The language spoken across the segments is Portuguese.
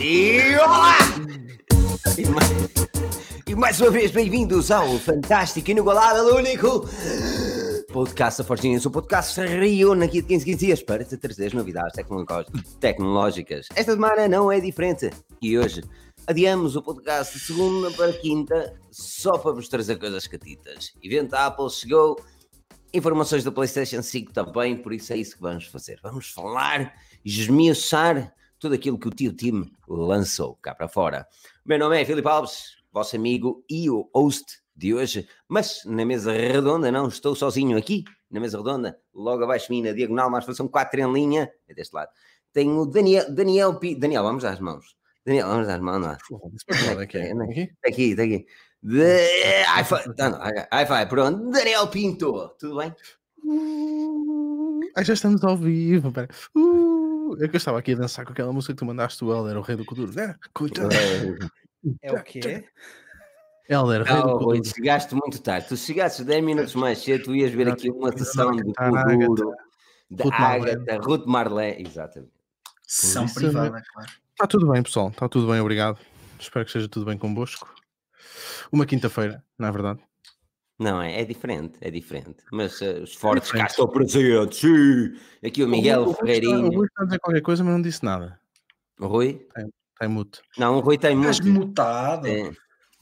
E olá! E mais, e mais uma vez, bem-vindos ao fantástico, inigualável, único podcast da Forginhas. O podcast reúne aqui de 15 15 dias para te trazer novidades tecnológicas. Esta semana não é diferente. E hoje adiamos o podcast de segunda para quinta só para vos trazer coisas catitas. Evento Apple chegou, informações da PlayStation 5 também, por isso é isso que vamos fazer. Vamos falar, esmiuçar tudo aquilo que o tio Tim lançou cá para fora. O meu nome é Filipe Alves, vosso amigo e o host de hoje, mas na mesa redonda não estou sozinho aqui, na mesa redonda, logo abaixo de mim, na diagonal, mas são quatro em linha, é deste lado. Tenho o Daniel, Daniel P. Daniel, vamos às mãos. Daniel, vamos às mãos lá. Está aqui, está aqui. Está aqui. De... Hi-fi, hi-fi, pronto. Daniel Pinto, tudo bem? Ah, já estamos ao vivo, pera. Uh, é que eu estava aqui a dançar com aquela música que tu mandaste, o Helder, o rei do Kuduro. É, coitado. É o quê? Helder, rei do Kuduro. chegaste muito tarde. Tu chegasses 10 minutos mais cedo, tu ias ver aqui uma sessão de a Kuduro, da. Agatha, Ruth Marlé, exatamente. Sessão privada, claro. Está tudo bem, pessoal. Está tudo bem, obrigado. Espero que esteja tudo bem convosco. Uma quinta-feira, na verdade. Não, é, é diferente, é diferente. Mas eh, os fortes cá estão presentes. Sim. Aqui o Miguel O Rui está- O Ferreirinho. Rui está a dizer qualquer coisa, mas não disse nada. O Rui? Está em mute. Não, o Rui tem Estás muito. mutado. É.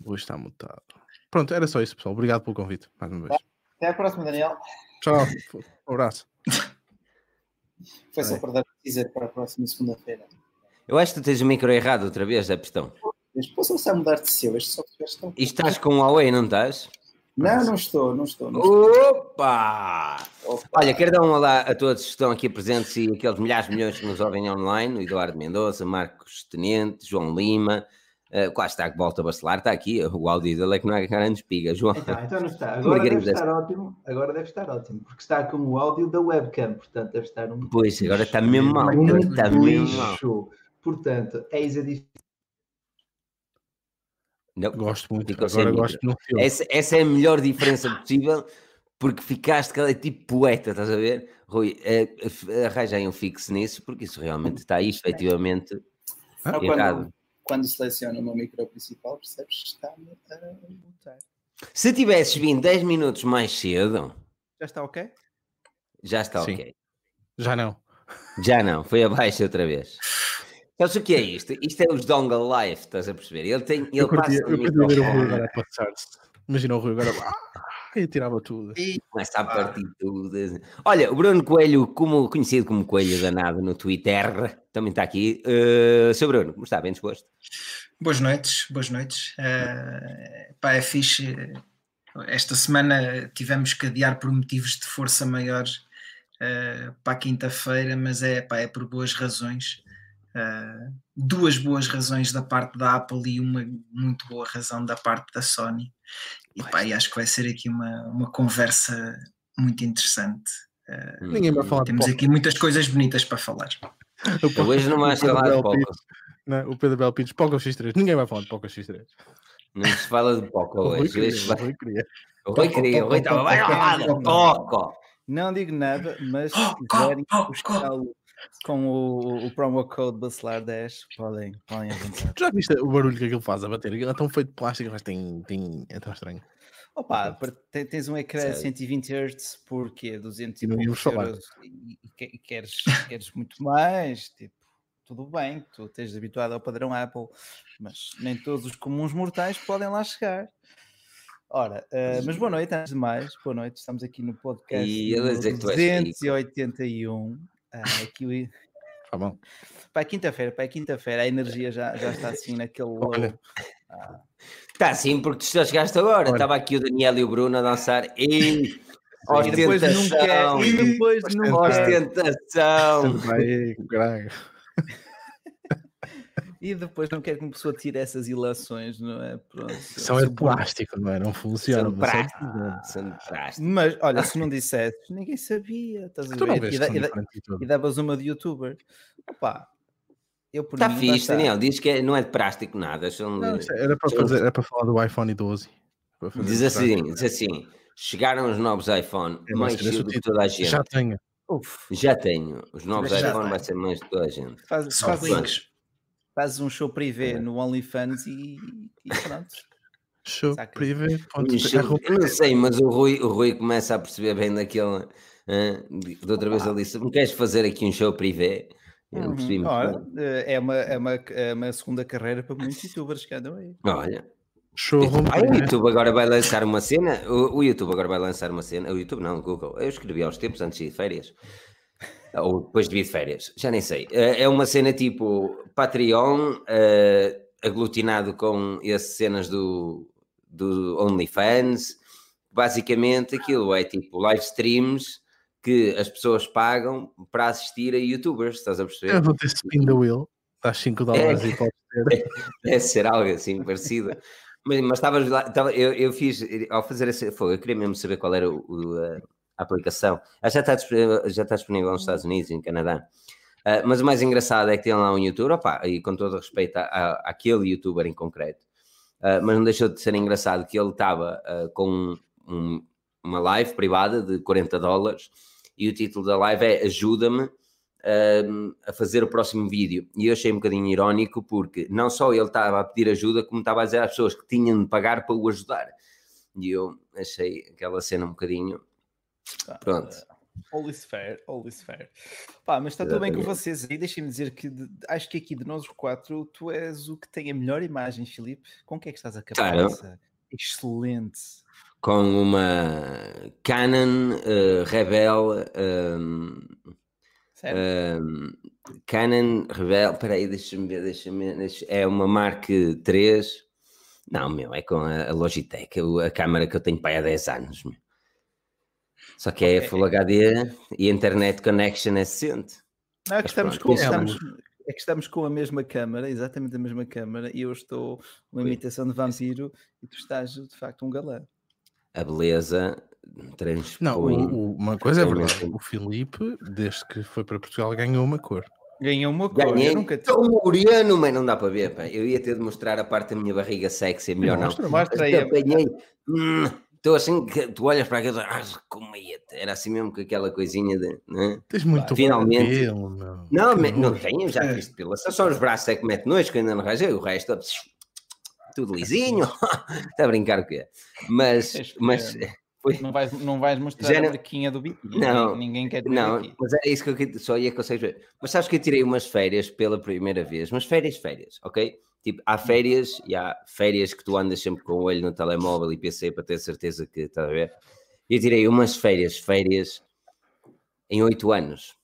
O Rui está mutado. Pronto, era só isso, pessoal. Obrigado pelo convite, mais uma vez. Até à próxima, Daniel. Tchau. Um abraço. Foi só É. para dar a dizer para a próxima segunda-feira. Eu acho que tu tens o micro errado outra vez, é pistão. Mas posso a mudar de seu, este software está. E estás com o Huawei, não estás? Não, não estou, não estou. Não estou. Opa! Olha, quero dar um olá a todos que estão aqui presentes e aqueles milhares de milhões que nos ouvem online: o Eduardo Mendonça, Marcos Tenente, João Lima, uh, quase está que volta a bacelar, está aqui, o áudio dele é que não é grande espiga. João, Então, então não está. Agora deve estar ótimo. Agora deve estar ótimo, porque está com o áudio da webcam, portanto deve estar um. pois, agora está mesmo mal, um agora está mesmo mal. Portanto, eis a diferença. Não, Gosto muito. Ficou sem Agora gosto no filme. essa, essa é a melhor diferença possível, porque ficaste cada tipo poeta, estás a ver? Rui, arranja aí um fixo nisso, porque isso realmente está aí, efetivamente, Só errado. quando, quando seleciono o meu micro principal, percebes que está-me a mutar. Se tivesses vindo 10 minutos mais cedo, Já está ok? já está Sim. ok. Já não. Já não, foi abaixo outra vez. Sabes o que é isto? Isto é os Dongle Life, estás a perceber? Ele tem, ele Eu curtia, passa eu o curtia ver o Rui agora a passar-se. Imagina o Rui agora. Ah, e tirava tudo. começa a partir tudo. Olha, o Bruno Coelho, como, conhecido como Coelho Danado no Twitter, também está aqui. Uh, seu Bruno, como está? Bem disposto? Boas noites, boas noites. Eh, pá, é fixe. Esta semana tivemos que adiar por motivos de força maior eh, para a quinta-feira, mas é, pá, é por boas razões. Eh, duas boas razões da parte da Apple e uma muito boa razão da parte da Sony. E, pá, e acho que vai ser aqui uma, uma conversa muito interessante. Eh, Ninguém vai falar de temos aqui muitas coisas bonitas para falar. Eu hoje não vais falar de Poco. Não, o Pedro Bel Pires, Poco X3. Ninguém vai falar de Poco X3. Não se fala de Poco hoje. o vai- Rui queria. O Rui queria, o Rui estava. Vai lá, de Poco! Não digo nada, mas se Oh, quiserem oh, oh, buscá-lo com o, o promo code Bacelar 10 podem, podem avançar. Já viste o barulho que aquilo faz a bater? Aquilo é tão feito de plástico, mas tem, tem, é tão estranho. Opa, tens um ecrã de 120 Hz porque 200 e poucos euros e, queres, queres muito mais, tipo, tudo bem, tu estejas habituado ao padrão Apple, mas nem todos os comuns mortais podem lá chegar. Ora, uh, mas boa noite, antes de mais, boa noite, estamos aqui no podcast e 281. Uh, que o... Tá bom. Para quinta-feira, para é quinta-feira, a energia já, já está assim naquele. Olha. Ah. Está assim porque tu já chegaste agora. Estava aqui o Daniel e o Bruno a dançar e. É- ostentação! E depois nunca. É. E depois nunca. Ostentação! Vai, caralho e depois não quer que uma pessoa tire essas ilações, não é? Pronto. São é de plástico, não é? Não funciona. São práticos. Mas olha, se não dissesses, ninguém sabia, estás a Tu não ver? vês E, da- e da- e e davas uma de youtuber. Opa, eu por Está mim, lá fixe, está. Daniel. Diz que é- não é de prástico nada. São Não, de- isso Era para, são- fazer, era para falar do iPhone 12. Para fazer Diz assim, diz assim. Chegaram os novos iPhone, É, mais do que toda a gente. Já tenho. Uf, Já tenho. Os novos Já iPhone vai ser mais de toda a gente. faz, faz, links. Fazes um show privê no OnlyFans e, e pronto. Show Saca. privé. ponto Mas P- eu arroba- eu não sei, mas o Rui, o Rui começa a perceber bem daquele. de outra vez ele disse: Me queres fazer aqui um show privé? Eu não percebi muito Ora, bem. eh, é uma, é, uma, é uma segunda carreira para muitos youtubers que andam aí. Olha, Showroom ah, o. YouTube agora vai lançar uma cena. O, o YouTube agora vai lançar uma cena. O YouTube não, o Google. Eu escrevi aos tempos antes de ir de férias. Ou depois de vir de férias, já nem sei. Eh, É uma cena tipo Patreon, eh, aglutinado com essas cenas do, do OnlyFans. Basicamente, aquilo é tipo live streams que as pessoas pagam para assistir a YouTubers, estás a perceber? Eu vou ter spin the wheel. Estás 5 dólares e pode ter. Deve ser algo assim parecido. Mas, mas estavas lá, estava- eu, eu fiz, ao fazer fogo, eu queria mesmo saber qual era o- o, a, aplicação. Já está, já está disponível nos Estados Unidos e no Canadá. Ah, mas o mais engraçado é que tem lá um youtuber, opá, e com todo respeito a, a- àquele youtuber em concreto, ah, mas não deixou de ser engraçado que ele estava ah, com um- uma live privada de 40 dólares e o título da live é Ajuda-me a fazer o próximo vídeo. E eu achei um bocadinho irónico porque não só ele estava a pedir ajuda, como estava a dizer às pessoas que tinham de pagar para o ajudar. E eu achei aquela cena um bocadinho. Pronto. All is fair, all is fair. Pá, mas está tudo bem com vocês aí. Deixem-me dizer que de- acho que aqui de nós os quatro, tu és o que tem a melhor imagem, Filipe. Com que é que estás a acabar? Excelente. Com uma Canon eh, Rebel. um, Sério? um, Canon Rebel. Espera aí, deixa-me ver. Deixa-me ver, deixa- é uma Mark 3. Não, meu, é com a, a Logitech, a, a câmera que eu tenho para aí há 10 anos. meu. Só que é. Full HD e a internet connection é 60. Não, é que estamos com, é estamos, é que estamos com a mesma câmara, exatamente a mesma câmara, e eu estou uma imitação de vampiro e tu estás de facto um galã. A beleza transpõe. Não, o- o- uma coisa é verdade. O Filipe, desde que foi para Portugal, ganhou uma cor. Ganhou uma cor, Ganhei. eu nunca tive. Estou moreno, mas não dá para ver. pá. Eu ia ter de mostrar a parte da minha barriga sexy, melhor não. Mostra, Mostra aí. apanhei. hum, Estou assim, que tu olhas para aquilo, ah, comia Era assim mesmo com aquela coisinha de. Né? Tens muito Finalmente. pelo, meu. Não, Que me- não tenho, já fiz depilação. Só os braços é que mete nojo, que ainda não rajei. O resto, tudo lisinho. Está a brincar o quê? Mas, mas foi. Não vais, não vais mostrar Já a não- marquinha do biquíni. Não, ninguém, quer Não, aqui. mas era isso que eu só ia conseguir ver. Mas sabes que eu tirei umas férias pela primeira vez, mas férias, férias, ok? Tipo, há férias e há férias que tu andas sempre com o olho no telemóvel e PC para ter certeza que está a ver. Eu tirei umas férias, férias em oito anos.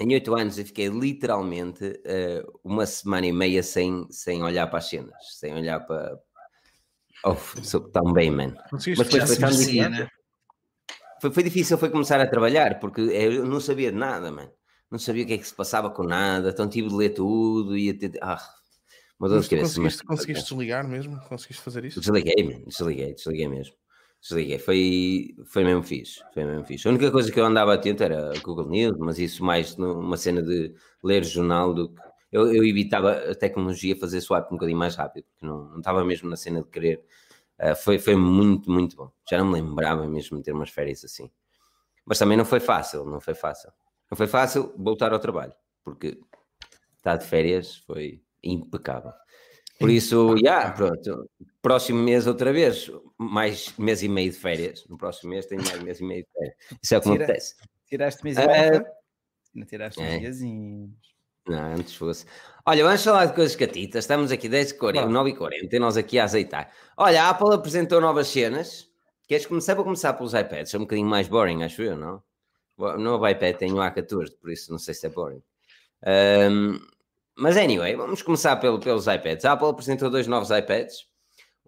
Em oito anos eu fiquei literalmente eh, uma semana e meia sem, sem olhar para as cenas, sem olhar para. Oh, sou tão bem, mano. Mas foi, foi tão difícil. né? Foi, foi difícil foi começar a trabalhar, porque eu não sabia de nada, mano. Não sabia o que é que se passava com nada, então tive de ler tudo e ter... Ah, Mas tu conseguiste, mas- conseguiste desligar mesmo? Conseguiste fazer isso? Desliguei, desliguei, desliguei mesmo. Desliguei, foi, foi mesmo fixe, foi mesmo fixe. A única coisa que eu andava atento era Google News, mas isso mais numa cena de ler jornal do que... Eu, eu evitava a tecnologia fazer swap um bocadinho mais rápido, porque não, não estava mesmo na cena de querer. Ah, foi, foi muito, muito bom. Já não me lembrava mesmo de ter umas férias assim. Mas também não foi fácil, não foi fácil. Não foi fácil voltar ao trabalho, porque estar de férias foi impecável. Por isso, já, pronto. Próximo mês outra vez, mais mês e meio de férias. No próximo mês tenho mais mês e meio de férias. Isso é o que me Tira- acontece. Tiraste mês e Eh, meio? Não tiraste é. uns diazinhos. Não, antes fosse. Olha, vamos falar de coisas catitas. Estamos aqui 10h40, Bora. 9h40 e nós aqui a azeitar. Olha, a Apple apresentou novas cenas. Queres começar? Vou começar pelos iPads. É um bocadinho mais boring, acho eu, não? O novo iPad tem o A14, por isso não sei se é boring. Ahm, mas anyway, vamos começar pelo, pelos iPads. A Apple apresentou dois novos iPads.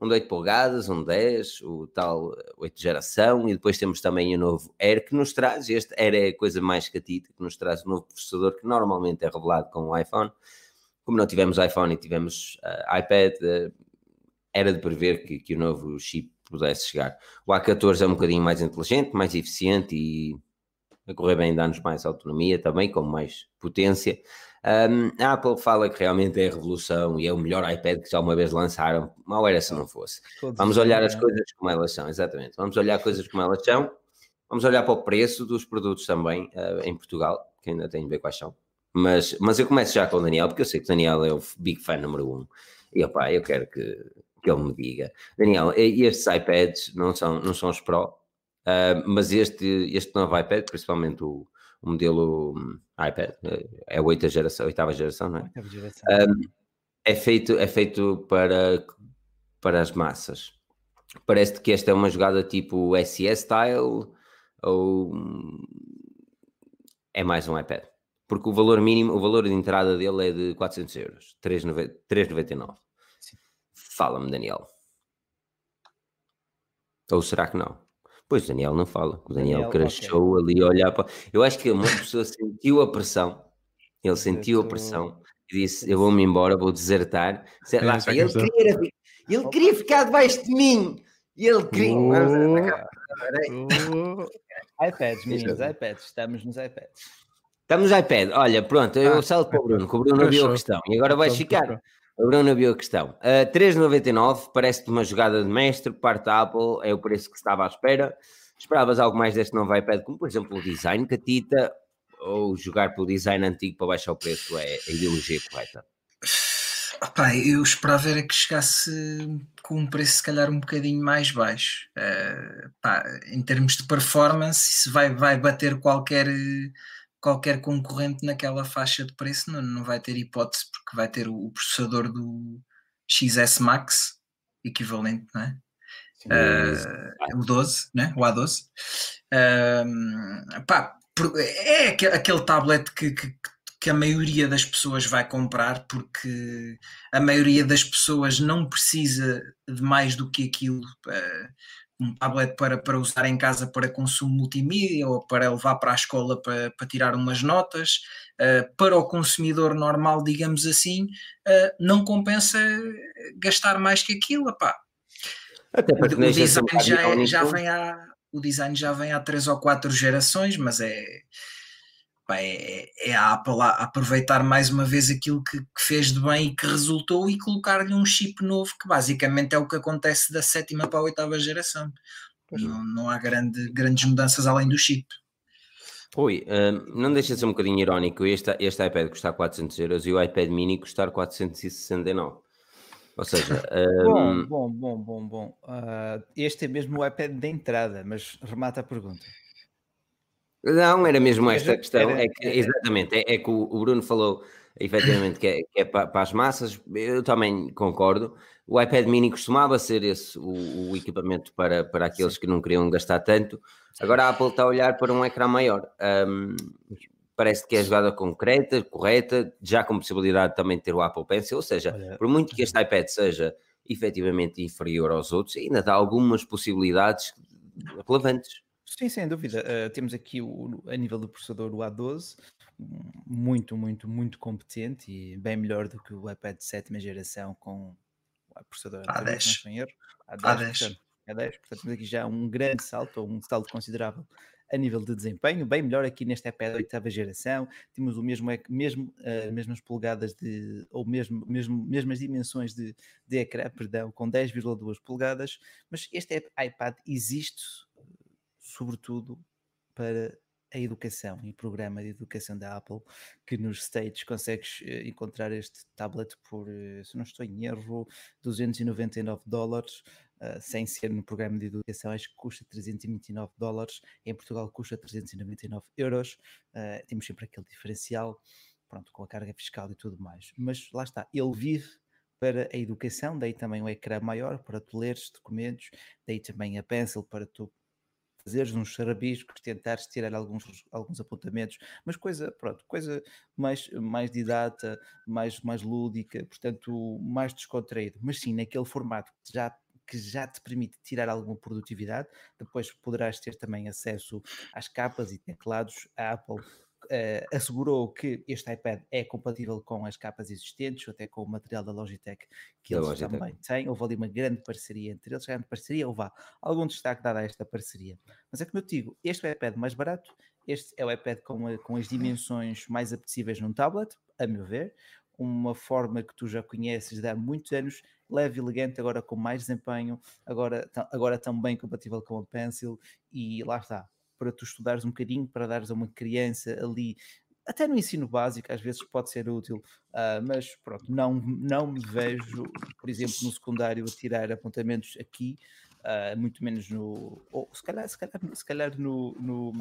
Um de 8 polegadas, um de 10, o tal 8 geração, e depois temos também o novo Air que nos traz. Este Air é a coisa mais catita, que nos traz o novo processador que normalmente é revelado com o iPhone. Como não tivemos iPhone e tivemos ah, iPad, ah, era de prever que, que o novo chip pudesse chegar. O A14 é um bocadinho mais inteligente, mais eficiente e a correr bem dá-nos mais autonomia também, com mais potência. Um, a Apple fala que realmente é a revolução e é o melhor iPad que já uma vez lançaram. Mal era se não fosse. Todos Vamos os olhar as né? coisas como elas são, exatamente. Vamos olhar coisas como elas são. Vamos olhar para o preço dos produtos também eh, em Portugal, que ainda tem de ver quais são. Mas, mas eu começo já com o Daniel, porque eu sei que o Daniel é o big fan número um. E opá, eu quero que, que ele me diga. Daniel, estes iPads não são, não são os Pro, ah, mas este, este novo iPad, principalmente o, o modelo hum, iPad, eh, é a oitava geração, oitava geração, não é? Oitava geração. é feito, é feito para, para as massas. Parece que esta é uma jogada tipo SES style ou é mais um iPad? Porque o valor mínimo, o valor de entrada dele é de 400 euros, 3,9 3,99. Sim. Fala-me, Daniel. Ou será que não? Pois Daniel não fala. O Daniel, Daniel, crashou ali a olhar para. Eu acho que uma pessoa sentiu a pressão. Ele sentiu a pressão e disse: Eu vou-me embora, vou desertar. Sei lá, É, ele, queria, ele queria ficar debaixo de mim. E ele queria. Oh, iPads, meninos, iPads. Estamos nos iPads. Estamos no iPad. Olha, pronto, eu Ah, salto para o Bruno, que o Bruno viu a questão. E agora vais Então, ficar. O Bruno viu a questão. Uh, 3,99 parece-te uma jogada de mestre, parte da Apple, é o preço que se estava à espera. Esperavas algo mais deste novo iPad, como por exemplo o design catita, ou jogar pelo design antigo para baixar o preço é a ideologia correta? Opá, eu esperava era que chegasse com um preço se calhar um bocadinho mais baixo. Eh, pá, em termos de performance, isso vai, vai bater qualquer, qualquer concorrente naquela faixa de preço, não, não vai ter hipótese, porque vai ter o, processador do XS Max, equivalente, não é? Eh, o 12, né? o A12. Ahm, pá, é aque- aquele tablet que, que- que a maioria das pessoas vai comprar porque a maioria das pessoas não precisa de mais do que aquilo. eh, um tablet para, para usar em casa para consumo multimídia ou para levar para a escola para, para tirar umas notas. eh, para o consumidor normal, digamos assim, eh, não compensa gastar mais que aquilo. Epá, Até o, porque o um design já, é- já vem há o design já vem há três ou quatro gerações, mas é, pá, é, é a Apple a aproveitar mais uma vez aquilo que, que fez de bem e que resultou e colocar-lhe um chip novo, que basicamente é o que acontece da sétima para a oitava geração. Não, não há grande, grandes mudanças além do chip. Ui, hum, não deixa de ser um bocadinho irónico este, este iPad custar 400 euros e o iPad mini custar 469. Ou seja, Bom, hum, bom, bom, bom, bom. Ah, este é mesmo o iPad de entrada, mas remata a pergunta. Não, era mesmo esta questão. era- é que, exatamente, é, é que o, Bruno falou efetivamente que é, que é pa- para, as massas. Eu também concordo. O iPad mini costumava ser esse o, o equipamento para, para aqueles que não queriam gastar tanto. Agora a Apple está a olhar para um ecrã maior. Hum, parece que é a jogada concreta, correta, já com possibilidade também de ter o Apple Pencil. Ou seja, Olha, por muito que este iPad seja efetivamente inferior aos outros, ainda dá algumas possibilidades relevantes. Sim, sem dúvida. Uh, temos aqui o, a nível do processador o A12, muito, muito, muito competente e bem melhor do que o iPad de sétima geração com o processador A10. anterior, se não estou em erro. A10, A10. Portanto, A10, portanto, temos aqui já um grande salto, ou um salto considerável a nível de desempenho, bem melhor aqui neste iPad oitava geração, temos o mesmo, ec- mesmo uh, mesmas polegadas de, ou mesmo, mesmo mesmas dimensões de, de ecrã, perdão, com 10,2 polegadas, mas este iPad existe sobretudo para a educação e programa de educação da Apple, que nos States consegues eh, encontrar este tablet por, eh, se não estou em erro, 299 dólares, uh, sem ser no programa de educação, acho que custa 329 dólares, em Portugal custa 399 euros, temos sempre aquele diferencial, pronto, com a carga fiscal e tudo mais, mas lá está, ele vive para a educação, daí também o ecrã maior para tu leres documentos, daí também a pencil para tu fazeres uns rabiscos, tentares tirar alguns, alguns apontamentos, mas coisa, pronto, coisa mais, mais didata, mais, mais lúdica, portanto, mais descontraído, mas sim naquele formato que já que já te permite tirar alguma produtividade, depois poderás ter também acesso às capas e teclados. A Apple Uh, assegurou que este iPad é compatível com as capas existentes, até com o material da Logitech que Da eles Logitech. também têm. Houve ali uma grande parceria entre eles, grande parceria, houve algum destaque dado a esta parceria. Mas é como eu te digo, este é o iPad mais barato, este é o iPad com, a, com as dimensões mais apetecíveis num tablet, a meu ver, uma forma que tu já conheces de há muitos anos, leve, elegante, agora com mais desempenho, agora, agora também compatível com a Pencil, e lá está, para tu estudares um bocadinho, para dares a uma criança ali até no ensino básico às vezes pode ser útil, ah, mas pronto, não, não me vejo, por exemplo, no secundário a tirar apontamentos aqui, ah, muito menos no. Ou se calhar, se calhar, se calhar no, no,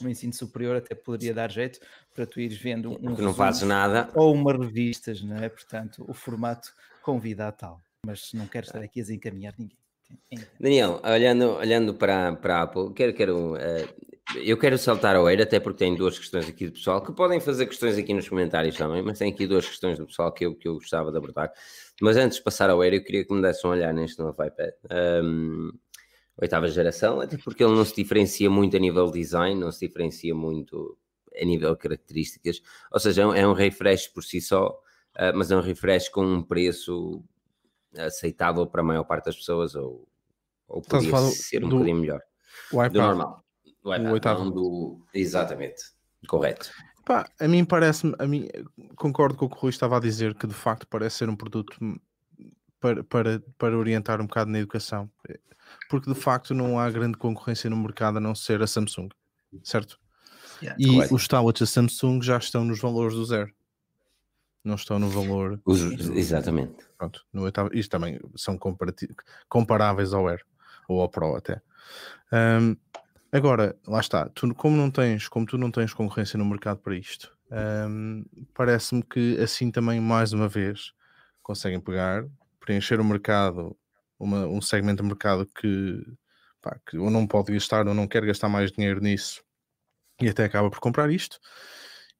no ensino superior até poderia dar jeito para tu ires vendo um. Não fazes nada. Ou uma revistas, não é? Portanto, o formato convida a tal. Mas não quero estar aqui a desencaminhar ninguém. Daniel, olhando, olhando para, para a Apple, quero, quero, eh, eu quero saltar ao Eiro, até porque tem duas questões aqui do pessoal, que podem fazer questões aqui nos comentários também, mas tem aqui duas questões do pessoal que eu, que eu gostava de abordar. Mas antes de passar ao Eiro, eu queria que me desse um olhar neste novo iPad. Um, oitava geração, até porque ele não se diferencia muito a nível design, não se diferencia muito a nível características, ou seja, é um, é um refresh por si só, uh, mas é um refresh com um preço aceitável para a maior parte das pessoas, ou, ou podia falar ser um do- bocadinho melhor. O Do iPad. normal. Do iPad, oitavo. não do... Exatamente, correto. Pá, a mim parece-me, a mim concordo com o que o Rui estava a dizer, que de facto parece ser um produto para, para, para orientar um bocado na educação, porque de facto não há grande concorrência no mercado a não ser a Samsung, certo? Yeah. E Correto. os tablets da Samsung já estão nos valores do zero, não estão no valor, Os- exatamente. pronto, no oitavo, isto também são comparáveis ao Air ou ao Pro até. Hum, agora, lá está, tu, como não tens, como tu não tens concorrência no mercado para isto, hum, parece-me que assim também, mais uma vez, conseguem pegar, preencher o mercado, uma- um segmento de mercado que, pá, que ou não pode gastar ou não quer gastar mais dinheiro nisso e até acaba por comprar isto.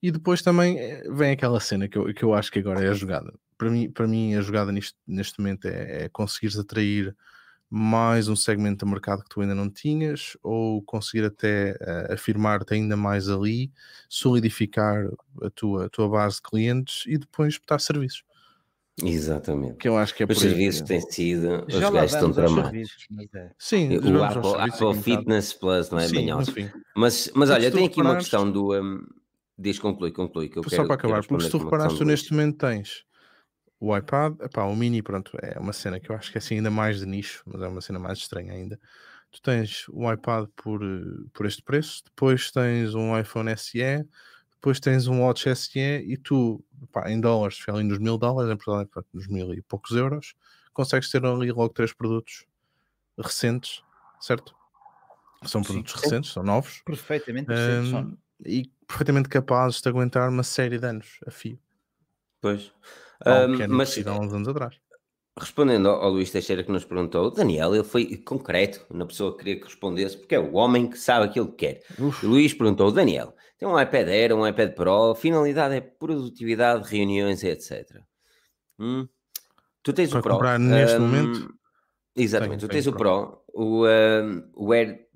E depois também eh, vem aquela cena que eu, que eu acho que agora é a jogada. Para mim, para mim a jogada nisto, neste momento é, é conseguires atrair mais um segmento de mercado que tu ainda não tinhas, ou conseguir até eh, afirmar-te ainda mais ali, solidificar a tua, a tua base de clientes e depois botar serviços. Exatamente. Que eu acho que é Os serviços têm sido, os Já lá gajos estão mas é. Sim, O Apple, Apple. Fitness Plus, não é? Sim, bem no ótimo. fim. Mas, mas olha, tem aqui uma questão do. Um, diz, conclui, conclui. Que eu Só quero, para quero acabar, porque se tu reparares, tu neste momento tens o iPad, epá, o mini, pronto, é uma cena que eu acho que é assim ainda mais de nicho, mas é uma cena mais estranha ainda. Tu tens o iPad por, por este preço, depois tens um iPhone SE, depois tens um Watch SE e tu, epá, em dólares, se ali nos mil dólares, em Portugal, nos mil e poucos euros, consegues ter ali logo três produtos recentes, certo? São Sim. produtos recentes, são novos. Perfeitamente só. hum, e perfeitamente capazes de aguentar uma série de anos a fio. Pois. Um, que era mas há uns anos atrás. respondendo ao, Luís Teixeira que nos perguntou, Daniel, ele foi concreto na pessoa que queria que respondesse, porque é o homem que sabe aquilo que quer. Uf, Luís perguntou, Daniel, tem um iPad Air, um iPad Pro, finalidade é produtividade, reuniões, etc. Hum? Tu tens Para o Pro. comprar neste hum, momento? Exatamente, Tenho, tu tens o Pro. O, hum, o Air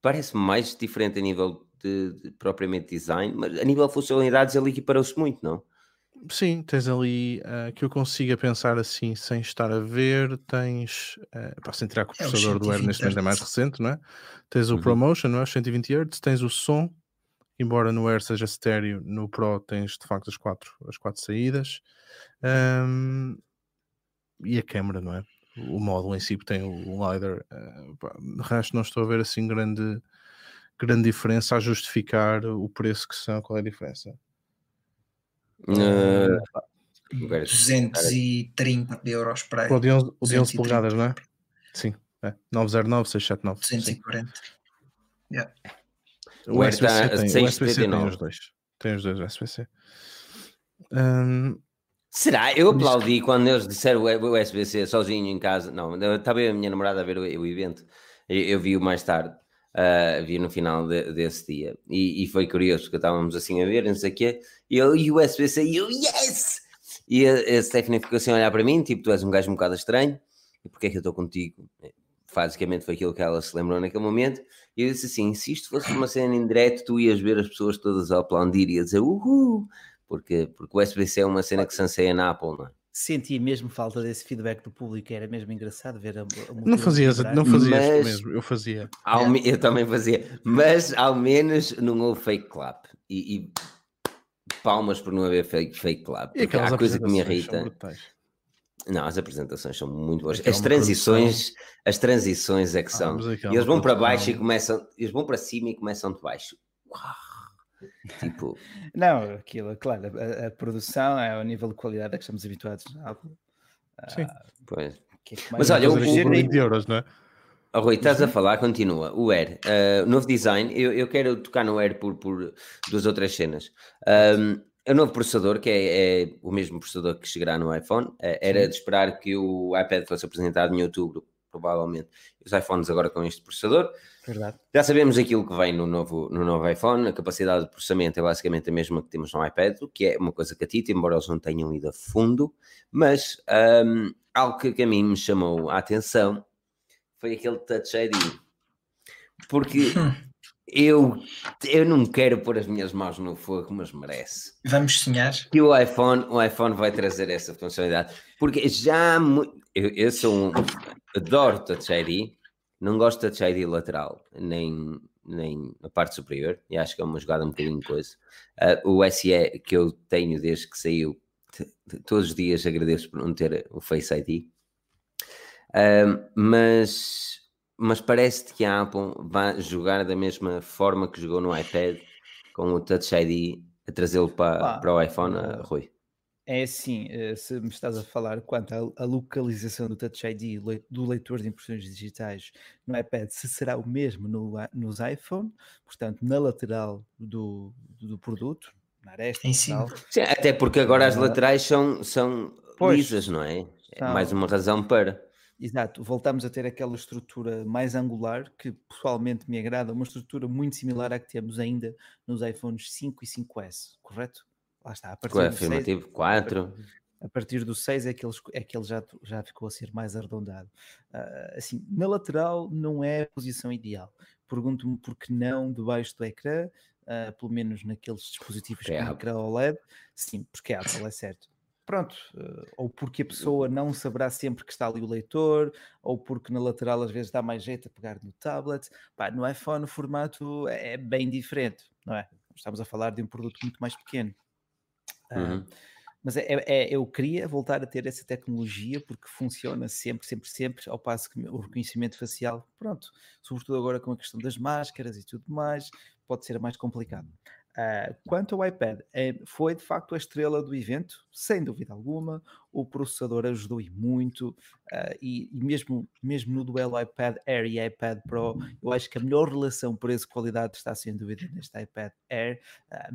parece mais diferente a nível de, de propriamente design, mas a nível de funcionalidades ele equiparou-se muito, não? Sim, tens ali ah, que eu consiga pensar assim sem estar a ver. Tens, uh, para sem tirar que o É processador do Air 120 neste momento é mais recente, não é? Tens o Uhum. ProMotion, não é? Os 120 Hz, tens o som, embora no Air seja estéreo, no Pro tens de facto as quatro, as quatro saídas. Ahm, e a câmera, não é? O módulo em si tem o, LiDAR. pá, de resto, não estou a ver assim grande, grande diferença a justificar o preço que são. Qual é a diferença? Uh, agora- 230 euros para. O de 11, o de 11 230. polegadas, não é? Sim, é. 909, 679. Sim. 240. O O tem, o USB-C tem 6,79. os dois. Tem os dois USB-C. Hum, Será? Eu aplaudi quando eles disseram o USB-C sozinho em casa. Não, estava a minha namorada a ver o, o evento. Eu, eu vi-o mais tarde, ah, vi no final de- desse dia. E, e foi curioso, porque estávamos assim a ver, não sei o quê. E eu, e o USB-C, e eu, yes! E a, a Stephanie ficou assim a olhar para mim, tipo, tu és um gajo um bocado estranho. E porquê é que eu estou contigo? Basicamente foi aquilo que ela se lembrou naquele momento. E eu disse assim: se isto fosse uma cena em direto, tu ias ver as pessoas todas a aplaudir e dizer uhul, porque, porque o USB-C é uma cena que se anseia na Apple, não é? Senti mesmo falta desse feedback do público, era mesmo engraçado ver a, a não fazias, não fazias Mas- mesmo, eu fazia. Ao Eu também fazia, mas ao menos não houve fake clap. E, e palmas por não haver fake, fake clap. E há coisa que me irrita. Não, as apresentações são muito boas. As transições, as transições é que Ah, são. E eles vão para baixo e começam, eles vão para cima e começam de baixo. Uau! Tipo, Não, aquilo, claro, a, a produção é ao nível de qualidade a que estamos habituados Apple. Sim. pois. Que é que Mas olha, uma o- coisa o- gira Por e- 20 euros, não é? Oh, Rui, estás Uhum. a falar, continua. O Air, uh, novo design, eu, eu quero tocar no Air por, por duas ou três cenas. Um, o novo processador, que é, é o mesmo processador que chegará no iPhone, uh, era de esperar que o iPad fosse apresentado em outubro, provavelmente. Os iPhones agora com este processador. Verdade. Já sabemos aquilo que vem no novo, no novo iPhone, a capacidade de processamento é basicamente a mesma que temos no iPad, o que é uma coisa catita, embora eles não tenham ido a fundo, mas um, algo que, que a mim me chamou a atenção foi aquele Touch ID. Porque eu, eu não quero pôr as minhas mãos no fogo, mas merece. Vamos sonhar. Que o iPhone, o iPhone vai trazer essa funcionalidade. Porque já. Eu, eu sou um. Adoro Touch ID, não gosto de Touch ID lateral, nem, nem a parte superior, e acho que é uma jogada um bocadinho coisa. Ah, o SE que eu tenho desde que saiu, todos os dias agradeço por não ter o Face ID. Ah, mas, mas parece que a Apple vai jogar da mesma forma que jogou no iPad, com o Touch ID, a trazê-lo para, Pá, para o iPhone, ah, Rui. É assim, eh, se me estás a falar quanto à, localização do Touch ID do leitor de impressões digitais no iPad, se será o mesmo no, nos iPhone, portanto, na lateral do, do produto, na aresta, Em cima. Sim, até porque agora as laterais são, são pois, lisas, não é? É são. mais uma razão para. Exato, voltamos a ter aquela estrutura mais angular que pessoalmente me agrada, uma estrutura muito similar à que temos ainda nos iPhones 5 e 5S, correto? Lá está, a partir o do 6, afirmativo 4. a partir do 6 é que, eles, é que ele já, já ficou a ser mais arredondado. Ah, assim, na lateral não é a posição ideal. Pergunto-me por que não debaixo do ecrã, ah, pelo menos naqueles dispositivos é com ecrã OLED. Sim, porque é Apple, é certo. Pronto, ah, ou porque a pessoa não saberá sempre que está ali o leitor, ou porque na lateral às vezes dá mais jeito a pegar no tablet. Pá, no iPhone o formato é bem diferente, não é? Estamos a falar de um produto muito mais pequeno. Ah, Uhum. mas é, é- é- eu queria voltar a ter essa tecnologia porque funciona sempre, sempre, sempre, ao passo que o reconhecimento facial, pronto, sobretudo agora com a questão das máscaras e tudo mais, pode ser mais complicado. Ah, quanto ao iPad, é, foi de facto a estrela do evento, sem dúvida alguma. O processador ajudou e muito, ah, e, e mesmo, mesmo no duelo iPad Air e iPad Pro, eu acho que a melhor relação preço-qualidade está sem dúvida neste iPad Air. Ah,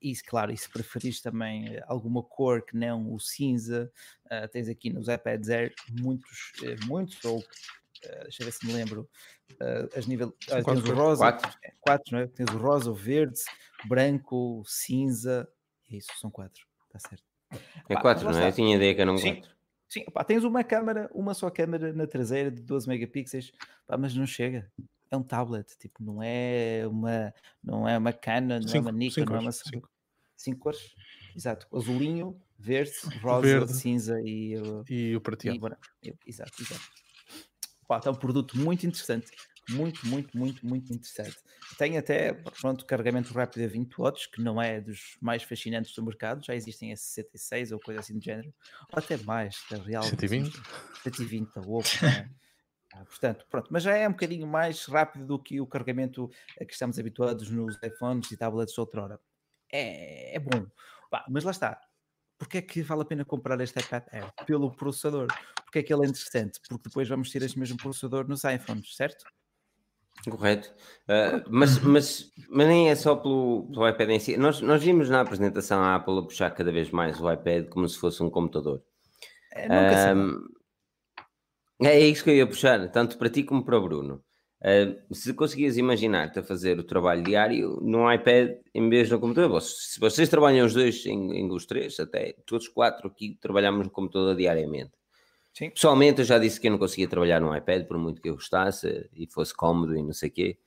isso, claro, e se preferires também eh, alguma cor que não o cinza, ah, tens aqui nos iPads Air muitos, eh, muitos, ou ah, deixa eu ver se me lembro, ah, as nível, ah, quatro tens o rosa, Quatro. é, quatro, não é? Tens o rosa, o verde, branco, cinza, é isso, são quatro, está certo. É Pá, 4, mas não é? Eu tinha ideia que eram Sim. 4. Sim, pá, tens uma câmara, uma só câmara na traseira de 12 megapixels, pá, mas não chega. É um tablet, tipo, não é uma, não é uma Canon, não é Cinco- uma Nikon, não é uma cores, Sony. cinco. Cinco cores, exato. Azulinho, verde, rosa, Verde. cinza e, uh, E o e prateado. branco. Eu- Exato, exato. Pá, é um produto muito interessante. Muito, muito, muito, muito interessante. Tem até, pronto, carregamento rápido a 20 watts, que não é dos mais fascinantes do mercado. Já existem a 66 ou coisa assim do género. Ou até mais, da Real. 120? 120 da Oppo, não é? Ah, portanto, pronto, mas já é um bocadinho mais rápido do que o carregamento a que estamos habituados nos iPhones e tablets de outrora. É, é bom. Pá, mas lá está. Porque é que vale a pena comprar este iPad Air? Pelo processador. Porque é que ele é interessante? Porque depois vamos ter este mesmo processador nos iPhones, certo? Correto. Ah, mas, mas, mas nem é só pelo, pelo iPad em si. Nós, nós vimos na apresentação a Apple a puxar cada vez mais o iPad como se fosse um computador. É. Ahm, é isso que eu ia puxar, tanto para ti como para o Bruno. Ah, se conseguias imaginar-te a fazer o trabalho diário no iPad em vez do computador, vocês- se vocês trabalham os dois, em, em os três, até todos quatro aqui trabalhamos no computador diariamente. Sim. Pessoalmente, eu já disse que eu não conseguia trabalhar no iPad, por muito que eu gostasse e fosse cómodo e não sei o quê.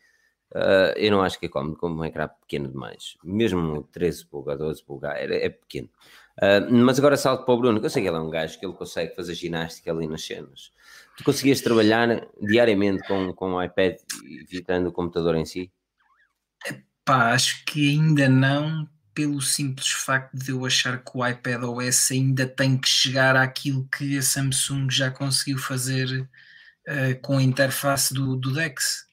Ah, eu não acho que é cómodo, como um ecrã pequeno demais. Mesmo 13 polegadas, 12 polegadas, é, é pequeno. Ah, mas agora salto para o Bruno, que eu sei que ele é um gajo que ele consegue fazer ginástica ali nas cenas. Tu conseguias trabalhar diariamente com, com o iPad, evitando o computador em si? Pá, acho que ainda não, pelo simples facto de eu achar que o iPad OS ainda tem que chegar àquilo que a Samsung já conseguiu fazer eh, com a interface do, do DeX.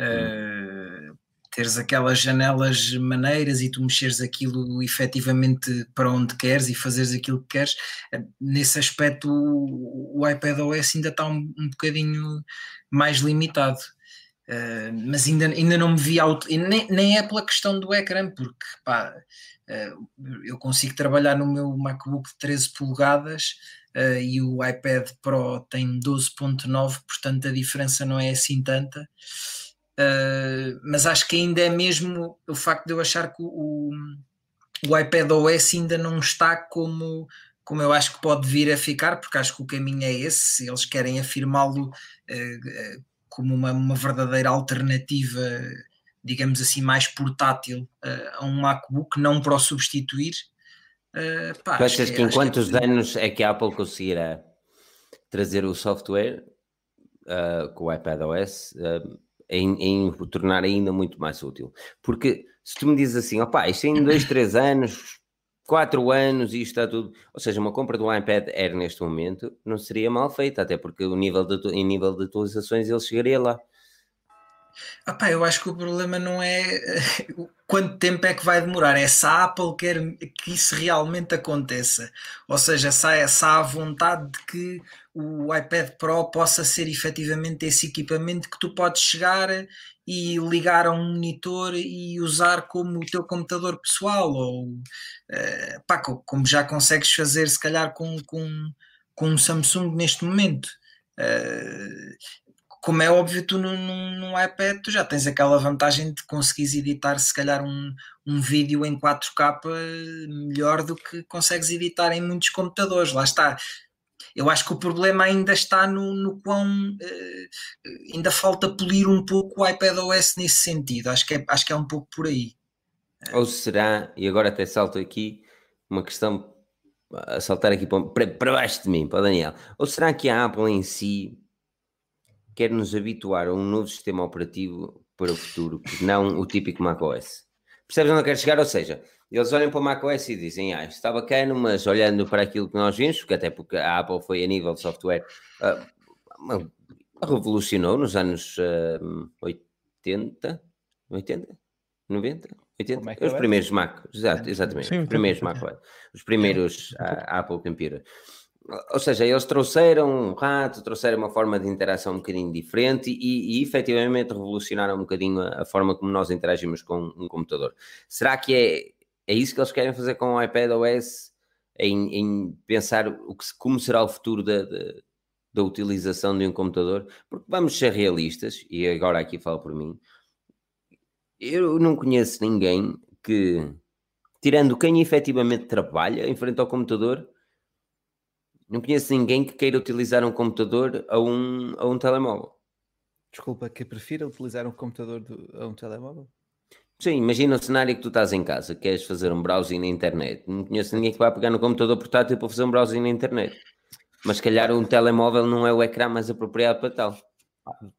Eh, teres aquelas janelas maneiras e tu mexeres aquilo efetivamente para onde queres e fazeres aquilo que queres, eh, nesse aspecto o, o iPad OS ainda está um, um bocadinho mais limitado. Uh, mas ainda, ainda não me vi auto, nem, nem é pela questão do ecrã, porque pá, uh, eu consigo trabalhar no meu MacBook de 13 polegadas uh, e o iPad Pro tem 12.9, portanto a diferença não é assim tanta. Mas acho que ainda é mesmo o facto de eu achar que o, o iPad OS ainda não está como, como eu acho que pode vir a ficar, porque acho que o caminho é esse, eles querem afirmá-lo como uma, uma verdadeira alternativa, digamos assim, mais portátil a um MacBook, não para o substituir, Uh, pá, tu achas que, que em quantos que é... anos é que a Apple conseguirá trazer o software uh, com o iPad OS uh, em, em tornar ainda muito mais útil? Porque se tu me dizes assim, opá, isto em 2, 3 anos, 4 anos e está tudo. Ou seja, uma compra do iPad Air neste momento não seria mal feita, até porque o nível de, em nível de atualizações ele chegaria lá. Epá, eu acho que o problema não é quanto tempo é que vai demorar, é se a Apple quer que isso realmente aconteça. Ou seja, se há, se há a vontade de que o iPad Pro possa ser efetivamente esse equipamento que tu podes chegar e ligar a um monitor e usar como o teu computador pessoal, ou uh, pá, como já consegues fazer se calhar com, com, com um Samsung neste momento. Uh, como é óbvio, tu num, num, iPad tu já tens aquela vantagem de conseguires editar se calhar um, um vídeo em 4K melhor do que consegues editar em muitos computadores. Lá está. Eu acho que o problema ainda está no, no quão uh, ainda falta polir um pouco o iPad OS nesse sentido. Acho que é, acho que é um pouco por aí. Ou será, e agora até salto aqui, uma questão a saltar aqui para, para baixo de mim, para o Daniel. Ou será que a Apple em si quer nos habituar a um novo sistema operativo para o futuro, não o típico macOS. Percebes onde eu quero chegar? Ou seja, eles olham para o macOS e dizem, ah, isto está bacana, mas olhando para aquilo que nós vimos, porque até porque a Apple foi a nível de software, uh, revolucionou nos anos uh, 80, 80, 90, 80, os primeiros Mac, exato, exatamente, Sim, os primeiros macOS, os primeiros a, Apple Computer. Ou seja, eles trouxeram um rato, trouxeram uma forma de interação um bocadinho diferente e, e efetivamente revolucionaram um bocadinho a, a, forma como nós interagimos com um computador. Será que é, é isso que eles querem fazer com o iPad OS? Em, em pensar o que, como será o futuro da, da, da utilização de um computador? Porque vamos ser realistas, e agora aqui falo por mim, eu não conheço ninguém que, tirando quem efetivamente trabalha em frente ao computador, não conheço ninguém que queira utilizar um computador a um, a um telemóvel. Desculpa, que prefira utilizar um computador do, a um telemóvel? Sim, imagina o cenário que tu estás em casa, queres fazer um browsing na internet. Não conheço ninguém que vá pegar no computador portátil para fazer um browsing na internet. Mas se calhar um telemóvel não é o ecrã mais apropriado para tal.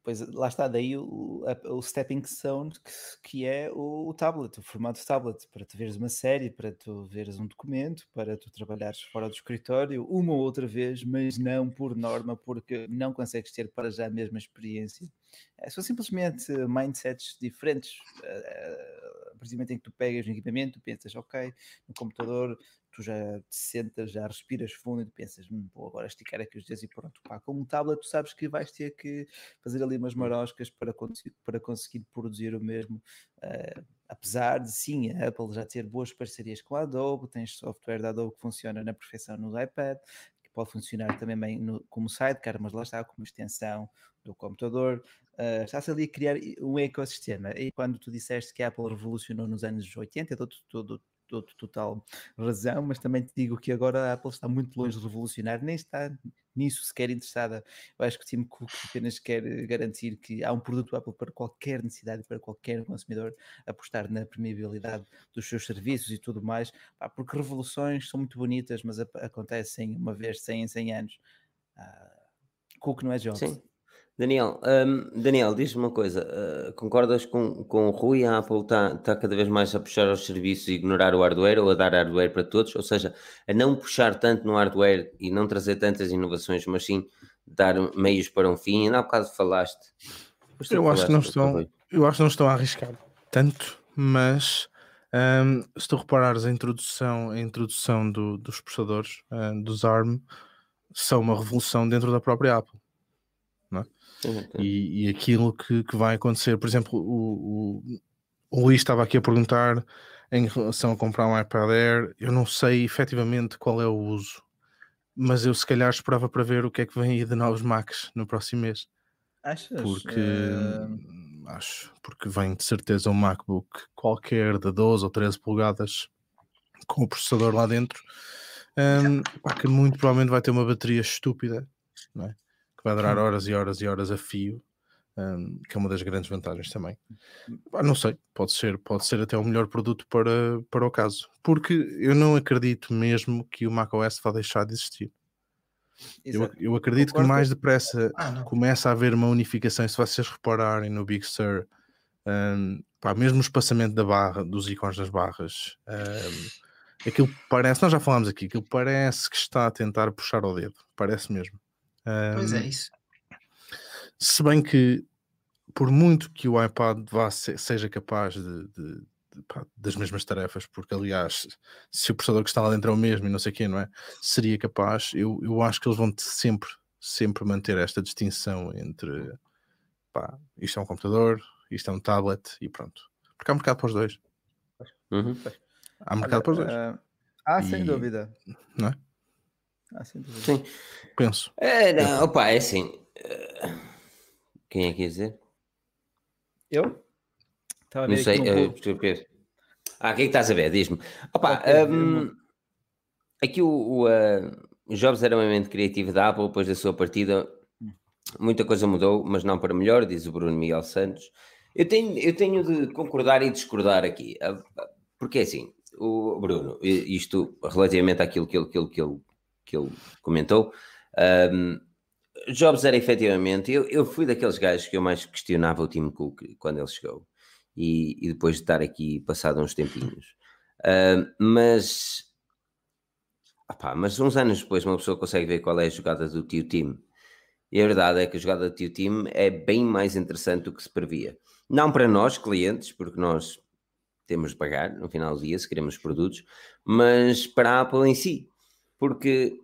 Pois lá está, daí o, o stepping stone que, que é o, o, tablet, o formato tablet, para tu veres uma série, para tu veres um documento, para tu trabalhares fora do escritório uma ou outra vez, mas não por norma, porque não consegues ter para já a mesma experiência. É, são simplesmente mindsets diferentes. Precisamente em que tu pegas no equipamento, pensas, ok, no computador tu já te sentas, já respiras fundo e tu pensas, hum, vou agora esticar aqui os dedos e pronto. Pá, como tablet, tu sabes que vais ter que fazer ali umas maroscas para, conseguir, para conseguir produzir o mesmo. Uh, apesar de sim, a Apple já ter boas parcerias com a Adobe, tens software da Adobe que funciona na perfeição no iPad, pode funcionar também bem no, como sidecar, mas lá está, como extensão do computador. Uh, Está-se ali a criar um ecossistema. E quando tu disseste que a Apple revolucionou nos anos 80, todo, todo, total razão, mas também te digo que agora a Apple está muito longe de revolucionar, nem está nisso sequer interessada. Eu acho que o Tim Cook apenas quer garantir que há um produto Apple para qualquer necessidade, para qualquer consumidor, apostar na permeabilidade dos seus serviços e tudo mais, porque revoluções são muito bonitas, mas acontecem uma vez 100 em 100 anos. Uh, Cook não é Jobs. Sim. Daniel, um, Daniel, diz-me uma coisa, uh, concordas com, com o Rui? A Apple está tá cada vez mais a puxar os serviços e ignorar o hardware ou a dar hardware para todos, ou seja, a não puxar tanto no hardware e não trazer tantas inovações, mas sim dar meios para um fim. Ainda há bocado falaste. Eu acho, que não estão, eu acho que não estão a arriscar. tanto, mas hum, se tu reparares a introdução, a introdução do- dos processadores hum, dos ARM são uma revolução dentro da própria Apple. E, e aquilo que, que vai acontecer, por exemplo, o, o, o Luís estava aqui a perguntar em relação a comprar um iPad Air, eu não sei efetivamente qual é o uso, mas eu se calhar esperava para ver o que é que vem aí de novos Macs no próximo mês, Achas? porque hum, acho, porque vem de certeza um MacBook qualquer de 12 ou 13 polegadas com o processador lá dentro, pá, que muito provavelmente vai ter uma bateria estúpida, não é? Que vai durar horas e horas e horas a fio, hum, que é uma das grandes vantagens também. Pá, não sei, pode ser, pode ser até o melhor produto para, para o caso, porque eu não acredito mesmo que o macOS vá deixar de existir. Eu, eu acredito Concordo. que mais depressa Ah, começa a haver uma unificação. E se vocês repararem no Big Sur, hum, pá, mesmo o espaçamento da barra, dos ícones das barras, hum, aquilo parece, nós já falámos aqui, aquilo parece que está a tentar puxar o dedo, parece mesmo. Pois é isso. se bem que, por muito que o iPad vá se- seja capaz de, de- de, pá, das mesmas tarefas, porque aliás, se o processador que está lá dentro é o mesmo e não sei o quê, não é? Seria capaz, eu, eu acho que eles vão sempre, sempre manter esta distinção entre pá, isto é um computador, isto é um tablet e pronto. Porque há mercado para os dois. Uhum. Há mercado para os dois, ah, sem E- dúvida. não é? Ah, sem dúvida. Sim. Penso. É, não, opa, é assim. eh, Quem é que ia dizer? Eu? Estava a Não ver sei. aqui um eh. Ah, o que é que estás a ver? Diz-me. Opa, hum, aqui o, o, eh, o Jobs era um momento criativo da Apple, depois da sua partida, muita coisa mudou, mas não para melhor, diz o Bruno Miguel Santos. Eu tenho, eu tenho de concordar e discordar aqui, porque é assim, o Bruno, isto relativamente àquilo que ele, que ele, que ele, que ele comentou, hum, Jobs era efetivamente, eu, eu fui daqueles gajos que eu mais questionava o Tim Cook quando ele chegou, e, e depois de estar aqui passado uns tempinhos. Ah, mas, opá, mas uns anos depois uma pessoa consegue ver qual é a jogada do tio Tim. E a verdade é que a jogada do tio Tim é bem mais interessante do que se previa. Não para nós, clientes, porque nós temos de pagar no final do dia se queremos produtos, mas para a Apple em si, porque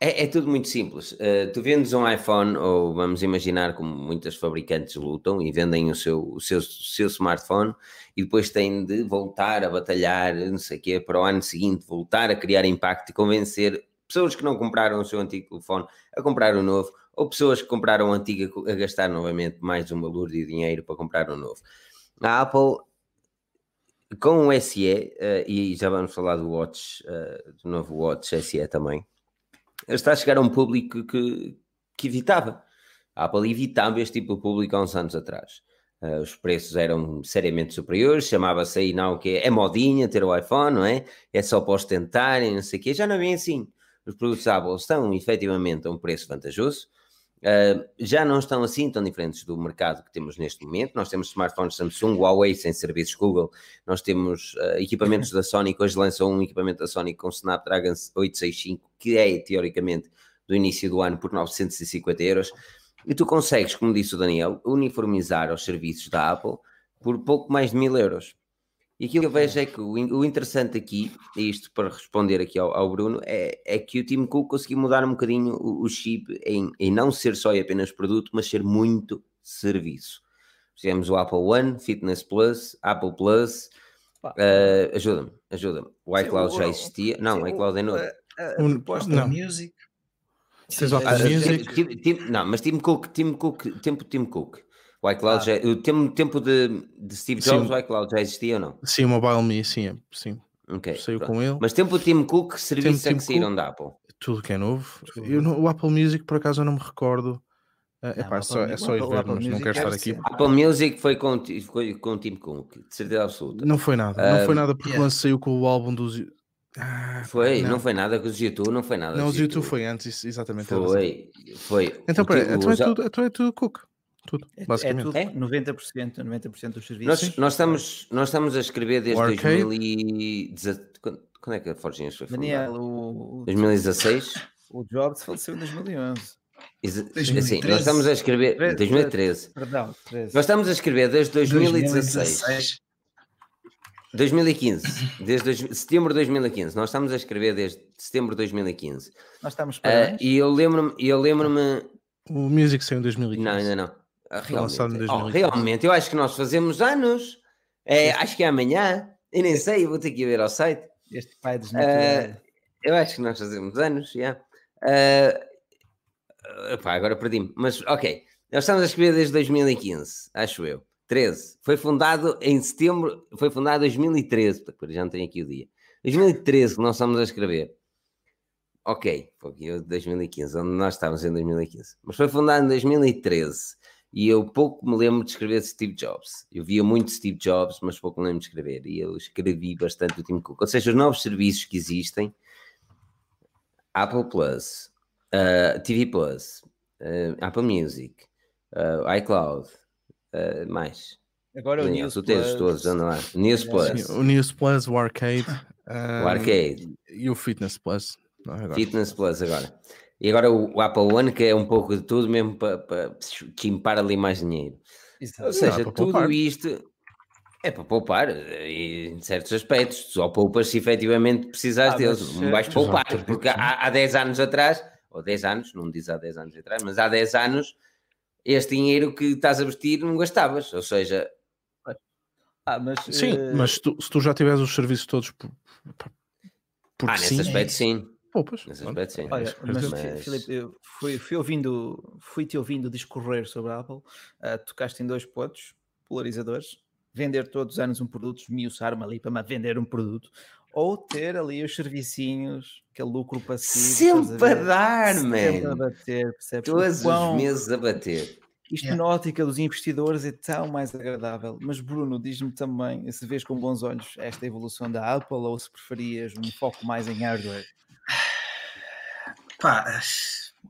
é, é tudo muito simples. Uh, tu vendes um iPhone, ou vamos imaginar como muitas fabricantes lutam e vendem o seu, o seu, o seu smartphone e depois têm de voltar a batalhar, não sei o quê, para o ano seguinte, voltar a criar impacto e convencer pessoas que não compraram o seu antigo telefone a comprar o novo, ou pessoas que compraram o antigo a gastar novamente mais um valor de dinheiro para comprar o novo. A Apple, com o SE, uh, e já vamos falar do Watch, uh, do novo Watch SE também, está a chegar a um público que, que evitava. A Apple evitava este tipo de público há uns anos atrás. Uh, os preços eram seriamente superiores, chamava-se aí não que é modinha ter o iPhone, não é? É só para ostentarem, não sei o quê. Já não é bem assim. Os produtos Apple estão efetivamente a um preço vantajoso. Uh, já não estão assim tão diferentes do mercado que temos neste momento. Nós temos smartphones Samsung, Huawei sem serviços Google, nós temos uh, equipamentos da Sony, hoje lançou um equipamento da Sony com Snapdragon 865, que é teoricamente do início do ano por 950 euros. E tu consegues, como disse o Daniel, uniformizar os serviços da Apple por pouco mais de mil euros. E aquilo que eu vejo é que o, interessante aqui, e isto para responder aqui ao, ao Bruno, é, é, que o Tim Cook conseguiu mudar um bocadinho o, o chip em, em, não ser só e apenas produto, mas ser muito serviço. Tivemos o Apple One, Fitness Plus, Apple Plus, uh, ajuda-me, ajuda-me. O iCloud já existia, não, o iCloud é novo. Proposta não. Music. O Apple Music. Tim, Tim, não, mas Tim Cook, Tim Cook, tempo Tim Cook. O iCloud ah. já, o tempo, tempo de, de Steve Jobs, sim. o iCloud já existia ou não? Sim, o Mobile Me, sim, sim. Okay, Saiu pronto. com ele. Mas tempo Tim Cook, serviços é que saíram da Apple? Tudo que é novo. Eu, o Apple Music, por acaso, eu não me recordo. Uh, não, epá, é só, é só ir ver, mas não quero estar aqui. Ser. Apple Music foi com, foi com o Tim Cook, de certeza absoluta. Não foi nada, uh, não foi nada porque yeah. saiu com o álbum dos. Ah, foi, não. não. foi nada com os YouTube, não foi nada. Não, os YouTube foi antes, exatamente. Foi, foi. Então, peraí, então, é tudo, então é tudo Cook. Tudo, basicamente. É, tudo, é 90%, 90% dos serviços. Nós, nós, estamos, nós estamos a escrever desde 2017. Quando é que a Forginhas foi Daniel, o, 2016? O Jobs faleceu em 2011. Exa 2013. Assim, nós estamos a escrever. 2013. Perdão, 13. Nós estamos a escrever desde 2016. 2016. 2015, desde dois- setembro de 2015. Nós estamos a escrever desde setembro de 2015. Nós estamos Ah, parabéns. e eu lembro-me, eu lembro-me. O Music saiu em 2015. Não, ainda não. Ah, Realmente, oh, 2015. realmente, eu acho que nós fazemos anos. É, acho que é amanhã. Eu nem sei, vou ter que ir ver ao site. Este pai desnaturado. Eu acho que nós fazemos anos, já. Ah, epá, agora perdi-me. Mas, ok. Nós estamos a escrever desde 2015, acho eu. 13. Foi fundado em setembro, foi fundado em 2013, porque já não tenho aqui o dia. 2013 que nós estamos a escrever. Ok, foi aqui o 2015, onde nós estávamos em 2015. Mas foi fundado em 2013. E eu pouco me lembro de escrever Steve Jobs. Eu via muito Steve Jobs, mas pouco me lembro de escrever. E eu escrevi bastante o Tim Cook. Ou seja, os novos serviços que existem, Apple Plus, uh, TV Plus, uh, Apple Music, uh, iCloud, uh, mais. Agora o Daniel, News tu tens Plus, todos, anda lá. News Sim, Plus, Sim, o News Plus, o Arcade. o Arcade, E o Fitness Plus. Não, agora. Fitness Plus agora. E agora o, o Apple One, que é um pouco de tudo, mesmo para pa, quimpar ali mais dinheiro. Exato. Ou seja, para tudo poupar. isto é para poupar eh, e, em certos aspectos. Tu Só poupas se efetivamente precisares Ah, deles. Não vais eh, poupar, exato, porque há, há 10 anos atrás, ou 10 anos, não diz há 10 anos atrás, mas há 10 anos, este dinheiro que estás a vestir não gastavas. Ou seja, Ah, mas, Sim, eh, mas se tu, se tu já tiveres os serviços todos por, por- ah, nesse sim, aspecto sim. Poupas. Nesse aspecto sim. Olha, Mas- mas, Filipe, eu fui, fui ouvindo, fui-te ouvindo discorrer sobre a Apple, ah, tocaste em dois pontos polarizadores, vender todos os anos um produto, esmiuçar-me ali para me vender um produto, ou ter ali os servicinhos, aquele lucro passivo. Sempre a dar, Sempre a man. bater, percebes? Todos quão- os meses a bater. Isto Yeah. na ótica dos investidores é tão mais agradável. Mas Bruno, diz-me também se vês com bons olhos esta evolução da Apple ou se preferias um foco mais em hardware. Pá,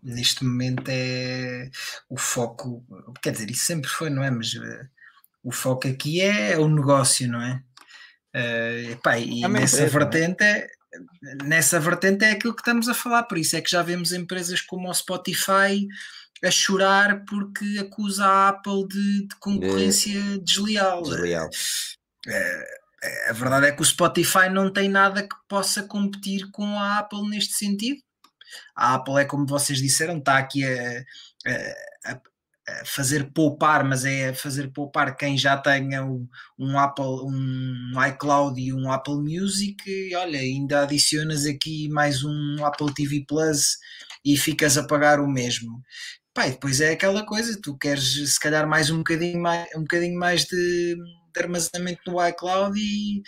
neste momento é o foco, quer dizer, isso sempre foi, não é? Mas eh, o foco aqui é, o negócio, não é? Epá, e É nessa empresa, é? vertente é, nessa vertente é aquilo que estamos a falar, por isso é que já vemos empresas como o Spotify a chorar porque acusa a Apple de, de concorrência desleal. Desleal. Eh, a verdade é que o Spotify não tem nada que possa competir com a Apple neste sentido. A Apple é como vocês disseram, está aqui a, a- a- fazer poupar, mas é fazer poupar quem já tenha um, um Apple, um iCloud e um Apple Music. E olha, ainda adicionas aqui mais um Apple TV Plus e ficas a pagar o mesmo. E depois é aquela coisa, tu queres se calhar mais um bocadinho mais, um bocadinho mais de, de armazenamento no iCloud e,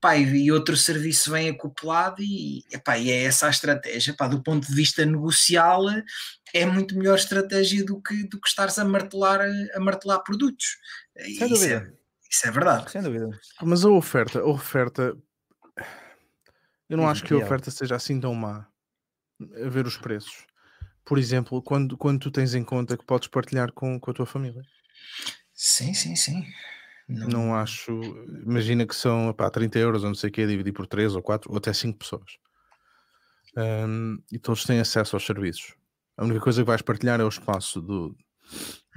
pá, e, outro serviço vem acoplado e, epá, e é essa a estratégia. Pá, do ponto de vista negocial, é muito melhor estratégia do que, do que estares a martelar, a martelar produtos. Sem isso, é, dúvida. isso é verdade. Sem dúvida. Mas a oferta, a oferta, eu não Diz-me, acho que a oferta seja assim tão má a ver os preços. Por exemplo, quando, quando tu tens em conta que podes partilhar com, com a tua família. Sim, sim, sim. Não, Não acho. Imagina que são opá, 30 euros ou não sei o que, dividir por 3 ou 4 ou até 5 pessoas. Ahm, e todos têm acesso aos serviços. A única coisa que vais partilhar é o espaço do,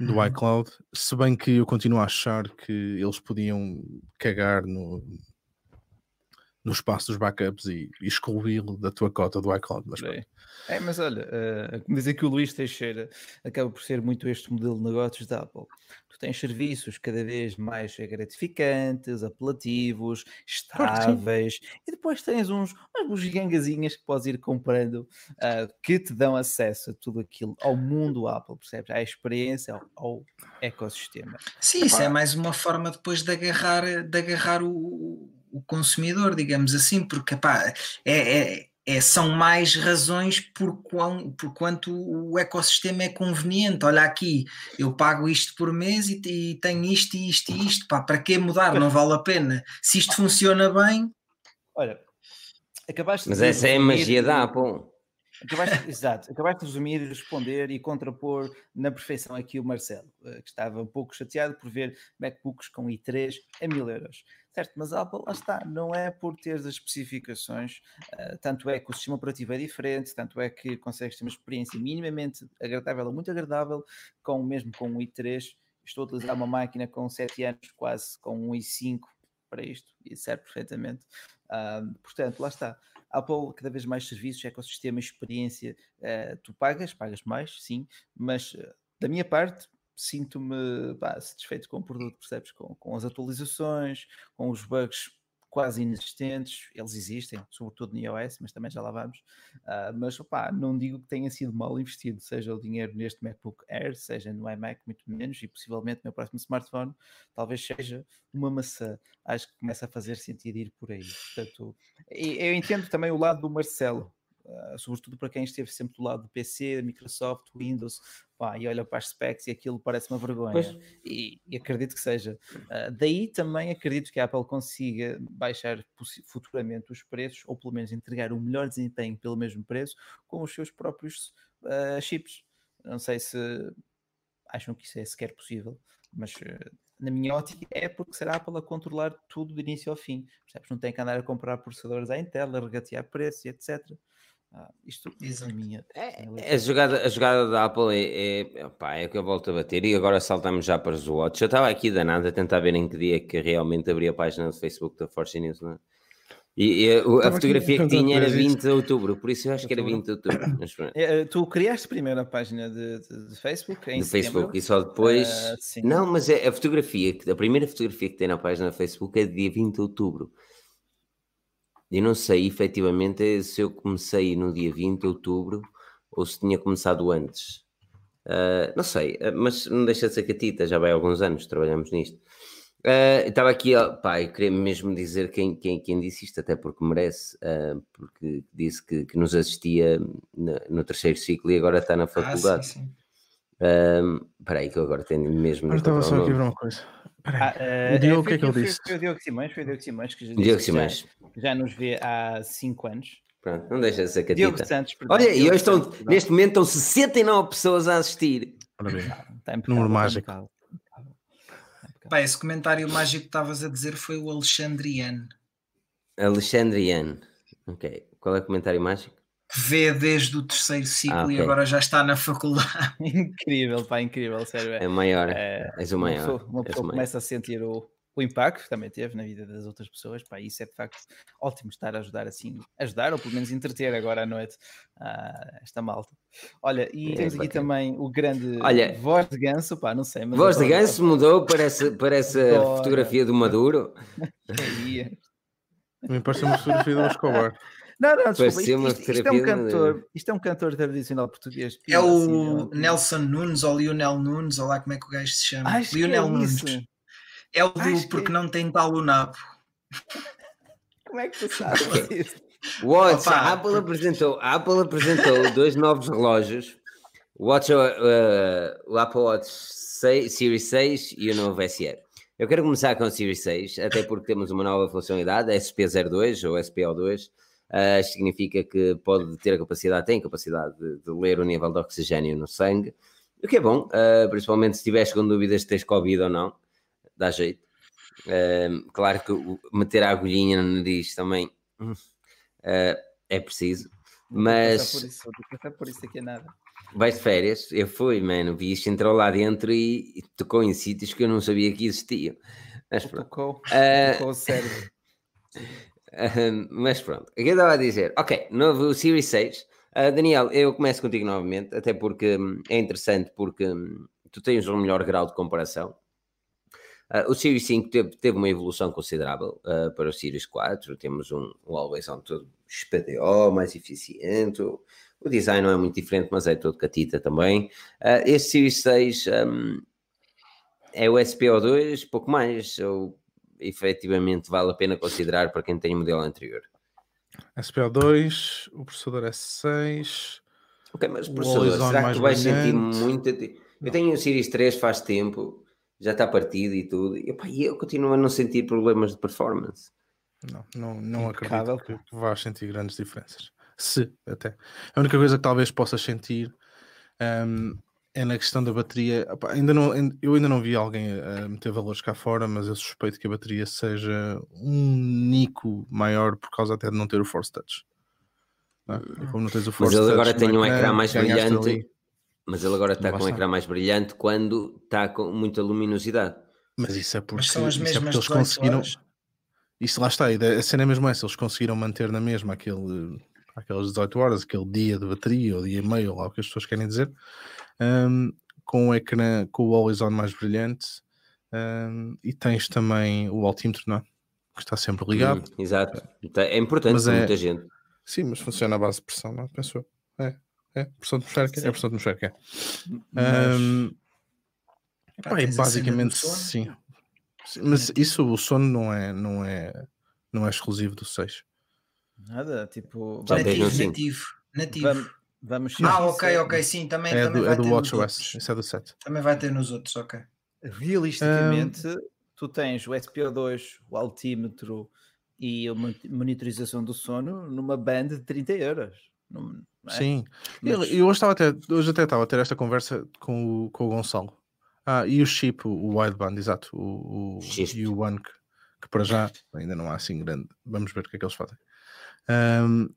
do Uhum. iCloud. Se bem que eu continuo a achar que eles podiam cagar no, no espaço dos backups e, e excluí-lo da tua cota do iCloud. Mas pronto. É, mas olha, eh, como diz aqui o Luís Teixeira, acaba por ser muito este modelo de negócios da Apple. Tu tens serviços cada vez mais gratificantes, apelativos, Claro estáveis, e depois tens uns, umas bugigangazinhas que podes ir comprando ah, que te dão acesso a tudo aquilo, ao mundo Apple, percebes? À experiência, ao, ao ecossistema. Sim, isso é mais uma forma depois de agarrar, de agarrar o, o consumidor, digamos assim, porque epá, é, é- é- são mais razões por, quão, por quanto o ecossistema é conveniente. Olha aqui, eu pago isto por mês e, e tenho isto e isto e isto. Pá, para que mudar? Não vale a pena. Se isto funciona bem, Olha, acabaste Mas de essa é a magia da Apple. Acabaste, exato, acabaste de resumir responder e contrapor na perfeição aqui o Marcelo, eh, que estava um pouco chateado por ver MacBooks com i3 a mil euros. Certo, mas a Apple, lá está, não é por teres as especificações, eh, tanto é que o sistema operativo é diferente, tanto é que consegues ter uma experiência minimamente agradável ou muito agradável, com, mesmo com um i3. Estou a utilizar uma máquina com 7 anos, quase com um i5, para isto e serve perfeitamente. Ah, portanto, lá está. Apple, cada vez mais serviços, ecossistema, experiência, uh, tu pagas, pagas mais, sim, mas uh, da minha parte, sinto-me satisfeito com o produto, percebes? Com, com as atualizações, com os bugs quase inexistentes, eles existem, sobretudo no iOS, mas também já lá vamos. Uh, mas opá, não digo que tenha sido mal investido, seja o dinheiro neste MacBook Air, seja no iMac, muito menos, e possivelmente no meu próximo smartphone, talvez seja uma maçã. Acho que começa a fazer sentido ir por aí. Portanto, eu entendo também o lado do Marcelo, sobretudo para quem esteve sempre do lado do PC, Microsoft, Windows, pá, e olha para as specs e aquilo parece uma vergonha. E, e, acredito que seja. Uh, daí também acredito que a Apple consiga baixar futuramente os preços, ou pelo menos entregar o melhor desempenho pelo mesmo preço, com os seus próprios uh, chips. Não sei se acham que isso é sequer possível, mas na minha ótica é porque será a Apple a controlar tudo do início ao fim. Percebes? Não tem que andar a comprar processadores à Intel, a regatear preços e etc. Ah, isto é a minha. É, a, jogada, a jogada da Apple é, é, opa, é que eu volto a bater e agora saltamos já para os watch. Eu estava aqui danado a tentar ver em que dia que realmente abri a página do Facebook da Force News, não é? E, e a, a fotografia que tinha era 20 de outubro, por isso eu acho que era 20 de outubro. É, tu criaste primeiro a página de, de, de Facebook? Em Facebook e só depois. Uh, não, mas é a fotografia, a primeira fotografia que tem na página do Facebook é de dia 20 de outubro. E não sei efetivamente se eu comecei no dia 20 de outubro ou se tinha começado antes. Uh, não sei, uh, mas não deixa de ser catita, já vai há alguns anos trabalhamos nisto. Uh, estava aqui, pá, eu queria mesmo dizer quem, quem, quem disse isto, até porque merece, porque disse que, que nos assistia no, no, terceiro ciclo e agora está na faculdade. Ah, sim, sim. Espera aí que eu agora tenho mesmo... Agora estava só aqui a ver uma coisa. Ah, uh, o Diogo, o que é que ele disse? Foi o Diogo Simões, foi o Diogo Simões que já, Diogo Simões. Já, já, nos vê há 5 anos. Pronto, não deixa de ser catita. Diogo Santos, perdão, Olha, e hoje estão, Santos, neste momento estão 69 pessoas a assistir. Ora bem, número mágico. Pá, esse comentário mágico que estavas a dizer foi o Alexandriano. Alexandriano. Ok. Qual é o comentário mágico? Que vê desde o terceiro ciclo ah, okay. e agora já está na faculdade. incrível, pá, incrível, sério. É, é maior, é, és o maior. Uma pessoa, uma pessoa começa a sentir o, o impacto que também teve na vida das outras pessoas, pá, isso é de facto ótimo estar a ajudar assim, ajudar ou pelo menos entreter agora à noite uh, esta malta. Olha, e é, temos aqui também o grande Olha, voz de ganso, pá, não sei. Mas voz de ganso mudou, parece, parece a fotografia do Maduro. Me parece uma fotografia do Escobar. Não, não, desculpa. Isto, isto, isto, é um cantor, isto é um cantor tradicional português. É o assim, Nelson Nunes ou Lionel Nunes, ou lá como é que o gajo se chama. Acho Lionel é Nunes. É o do porque é. não tem tal o nabo. Como é que tu sabes isso? Watch, a Apple apresentou, a Apple apresentou dois novos relógios. Watch, uh, o Apple Watch 6, Series 6 e o novo SE. Eu quero começar com o Series 6, até porque temos uma nova funcionalidade, SP02 ou SPO2, uh, significa que pode ter a capacidade, tem a capacidade de, de, ler o nível de oxigênio no sangue, o que é bom, uh, principalmente se estiveres com dúvidas se tens Covid ou não, dá jeito. Uh, claro que meter a agulhinha no nariz também é preciso, mas. Por isso, por isso aqui é nada. Vais de férias? Eu fui, mano. Vi isto entrou lá dentro e, e, tocou em sítios que eu não sabia que existiam. Mas Tocou, uh, tocou o cérebro. mas pronto, o que eu estava a dizer? Ok, novo Series 6. Uh, ah, Daniel, eu começo contigo novamente, até porque um, é interessante, porque um, tu tens um melhor grau de comparação. Uh, o Series 5 teve, teve uma evolução considerável uh, para o Series 4. Temos um, um Always On todo XPDO, mais eficiente. O design não é muito diferente, mas é todo catita também. Uh, este Series 6 um, é o SPO2, pouco mais. Ou efetivamente vale a pena considerar para quem tem o modelo anterior. SPO2, o processador S6. Ok, mas o processador, será que tu vais sentir muito? Eu tenho o Series 3 faz tempo, já está partido e tudo, e opa, eu continuo a não sentir problemas de performance. Não, não, não acredito que, que vais sentir grandes diferenças. Se, até. A única coisa que talvez possas sentir um, é na questão da bateria. ainda não, eu ainda não vi alguém a meter valores cá fora, mas eu suspeito que a bateria seja um nico maior por causa até de não ter o Force Touch. Não, é? como não tens o Force mas ele agora tem um ecrã mais brilhante. Ali. Mas ele agora está com um ecrã mais brilhante quando está com muita luminosidade. Mas isso é porque, isso é porque eles conseguiram. Horas. Isso lá está, a cena é mesmo essa, eles conseguiram manter na mesma aquele, aquelas 18 horas, aquele dia de bateria, ou dia e meio, ou lá o que as pessoas querem dizer, hum, com o ecrã, com o always on mais brilhante, hum, e tens também o altímetro, não é? Que está sempre ligado. Hum, exato. Então, É importante Mas para é- muita gente. Sim, mas funciona à base de pressão, não é? Penso eu. É, é, pressão atmosférica, é pressão atmosférica. Mas- Hum, Pá, Pá, e tens a cena do basicamente sim. Sim, Mas isso, o sono não é, não é, não é exclusivo do 6. Nada, tipo. Já Nativo, nativo, nativo. Vamos, vamos Ah, ok, ok, sim, também, É também do, vai é do ter WatchOS, isso é do 7. Também vai ter nos outros, ok. Realisticamente, tu tens o SPO2, o altímetro e a mon- monitorização do sono numa band de 30 euros. É? Sim. Mas- Eu, hoje, estava até, hoje até estava a ter esta conversa com o, com o Gonçalo. Ah, e o chip, o, wideband, exato. O, o, e o One, que, que para já ainda não há assim grande. Vamos ver o que é que eles fazem. Ahm,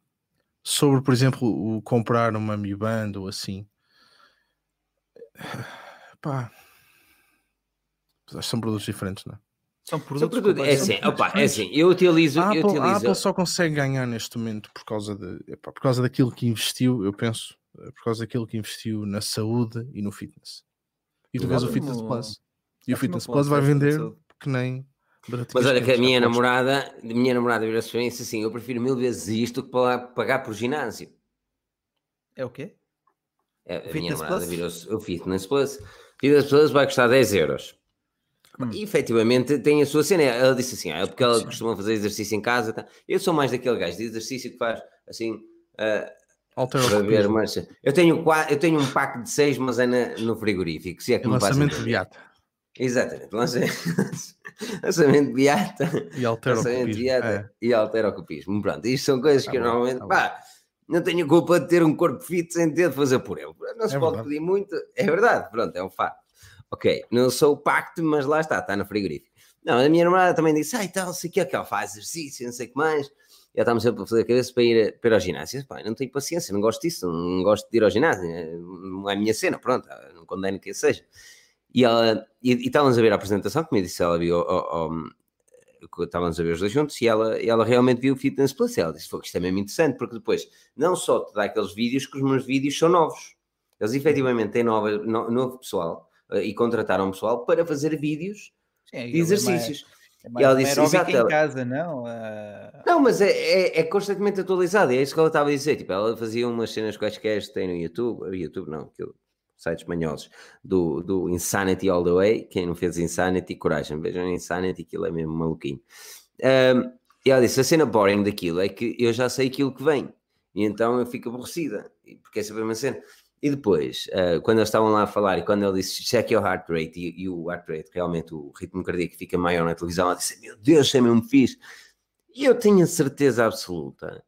sobre, por exemplo, o comprar uma Mi Band ou assim. Pá. Acho que são produtos diferentes, não é? São produtos. Sobretudo, é assim, opa, é assim, eu utilizo, A eu Apple, a utilizo Apple só consegue ganhar neste momento por causa, de, epá, por causa daquilo que investiu, eu penso, eh, por causa daquilo que investiu na saúde e no fitness. E tu vês o. Fitness Plus. E o Fitness Plus vai vender que nem. Mas olha que a minha namorada a minha namorada mim e disse assim: eu prefiro mil vezes isto que pa- pagar por ginásio. É o quê? É, A minha namorada virou-se o Fitness Plus. Fitness Plus vai custar 10 euros. Hum. E efetivamente tem a sua cena. Ela disse assim: ah, é porque ela costuma fazer exercício em casa. tá? Eu sou mais daquele gajo de exercício que faz assim. para ver, mas eu tenho, eu tenho um pack de 6, mas é na- no frigorífico. Se é que me faz Lançamento de. Beata. Exatamente. lançamento de Beata. E de alterocopismo. dieta É. e alterocupismo. Pronto, isto são coisas Tá que eu bom, normalmente, tá pá, não tenho culpa de ter um corpo fit sem ter de fazer por ele. Não se É pode verdade. pedir muito, é verdade, pronto, é um facto. Ok, não sou o pacto, mas lá está, está no frigorífico. Não, a minha namorada também disse, ai tal, sei que é que ela faz exercício, não sei o que mais. Ela está-me sempre a fazer a cabeça para ir, para ir ao ginásio. Eu Pá, não tenho paciência, não gosto disso, não gosto de ir ao ginásio, não é a minha cena, pronto, não condeno que seja. E ela, e, e estávamos a ver a apresentação, como eu disse, ela viu, estávamos a ver os dois juntos, e ela, e ela realmente viu o Fitness Plus, e ela disse, foi que isto é mesmo interessante, porque depois, não só te dá aqueles vídeos, que os meus vídeos são novos. Eles efetivamente têm nova, no- novo pessoal, eh, e contrataram pessoal para fazer vídeos Sim, de é mais- exercícios. É E mais ela uma disse, exato, em ela- casa, não? Ah, Não, mas é, é, é constantemente atualizado, é isso que ela estava a dizer. Tipo, ela fazia umas cenas quaisquer que tem no YouTube, o YouTube não, aquilo, sites manhosos, do, do Insanity All the Way. Quem não fez Insanity, coragem, vejam Insanity, aquilo é mesmo maluquinho. Ahm, e ela disse: a cena boring daquilo é que eu já sei aquilo que vem, e então eu fico aborrecida, porque é sempre a mesma cena. E depois, ah, quando eles estavam lá a falar, e quando ele disse check your heart rate, e, e o heart rate, realmente o ritmo cardíaco fica maior na televisão, ela disse: Meu Deus, isso é mesmo fixe. E eu tenho a certeza absoluta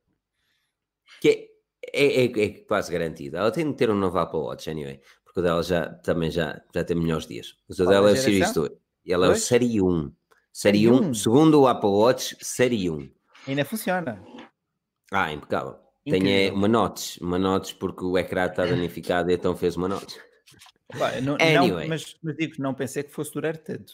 que é, é, é, é quase garantida. Ela tem de ter um novo Apple Watch, anyway, porque o dela já, também já, já tem melhores dias. Mas o dela é o geração? Series 2. E ela é o Dois? Série 1. Série Série 1, 1? segundo o Apple Watch, Série 1. ainda funciona. Ah, impecável. Tem é, uma notch, uma notch porque o ecrã está danificado e então fez uma notch. Não, Anyway. não, mas, mas digo, não pensei que fosse durar tanto.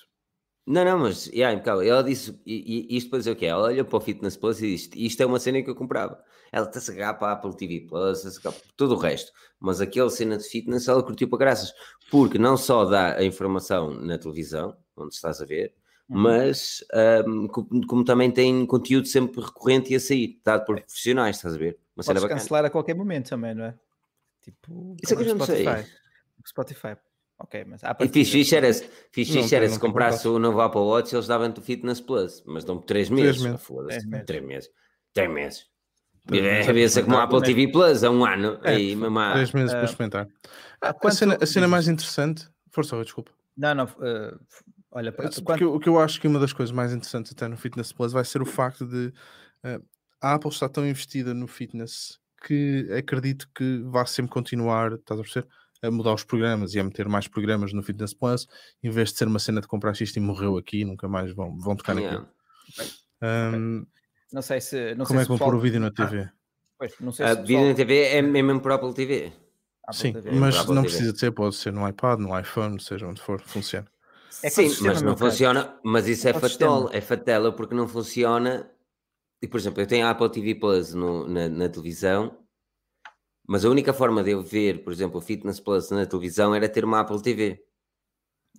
Não, não, mas yeah, impecável. Ela disse, e, e isto para dizer o quê? Ela olhou para o Fitness Plus e disse: Isto é uma cena que eu comprava. Ela está-se a agarrar para a Apple TV Plus, está-se para tudo o resto. Mas aquele cena de fitness ela curtiu para graças, porque não só dá a informação na televisão, onde estás a ver, Uhum. mas ahm, co- como, também tem conteúdo sempre recorrente e a sair, dado por profissionais, estás a ver? Uma cena Podes bacana. cancelar a qualquer momento também, não é? Tipo, Isso é que eu como não sei. Spotify. Ok, mas à E partida- fixe fixe era, se- fixe Não, era não se comprasse o novo Apple Watch, eles davam-te o Fitness Plus, mas dão-me 3 meses. meses. Ah, Foda-se, Três meses. 3 meses. 3 meses. Três meses É, ser como a Apple TV Plus, há um ano. É, Aí, mamá. Três meses para ah, experimentar. A, quanto- cena, a cena mais interessante. Força, desculpa. Não, não. eh, olha, para, Porque quanto- o que eu acho que uma das coisas mais interessantes até no Fitness Plus vai ser o facto de eh, a Apple está tão investida no fitness que acredito que vai sempre continuar, estás a perceber? A mudar os programas e a meter mais programas no Fitness Plus, em vez de ser uma cena de comprar isto e morreu aqui, nunca mais vão, vão tocar Yeah. naquilo. Ahm, não sei se. Não como sei é se que vão pessoal- pôr o vídeo na TV? Pois, não sei A se vídeo na TV é mesmo para Apple TV. Apple Sim, TV. mas a não TV. precisa de ser, pode ser no iPad, no iPhone, seja onde for, funciona. É Sim, mas não funciona. Mas isso é fatela, é fatela porque não funciona. E, por exemplo, eu tenho a Apple TV Plus no- na, na televisão, mas a única forma de eu ver, por exemplo, o Fitness Plus na televisão era ter uma Apple TV.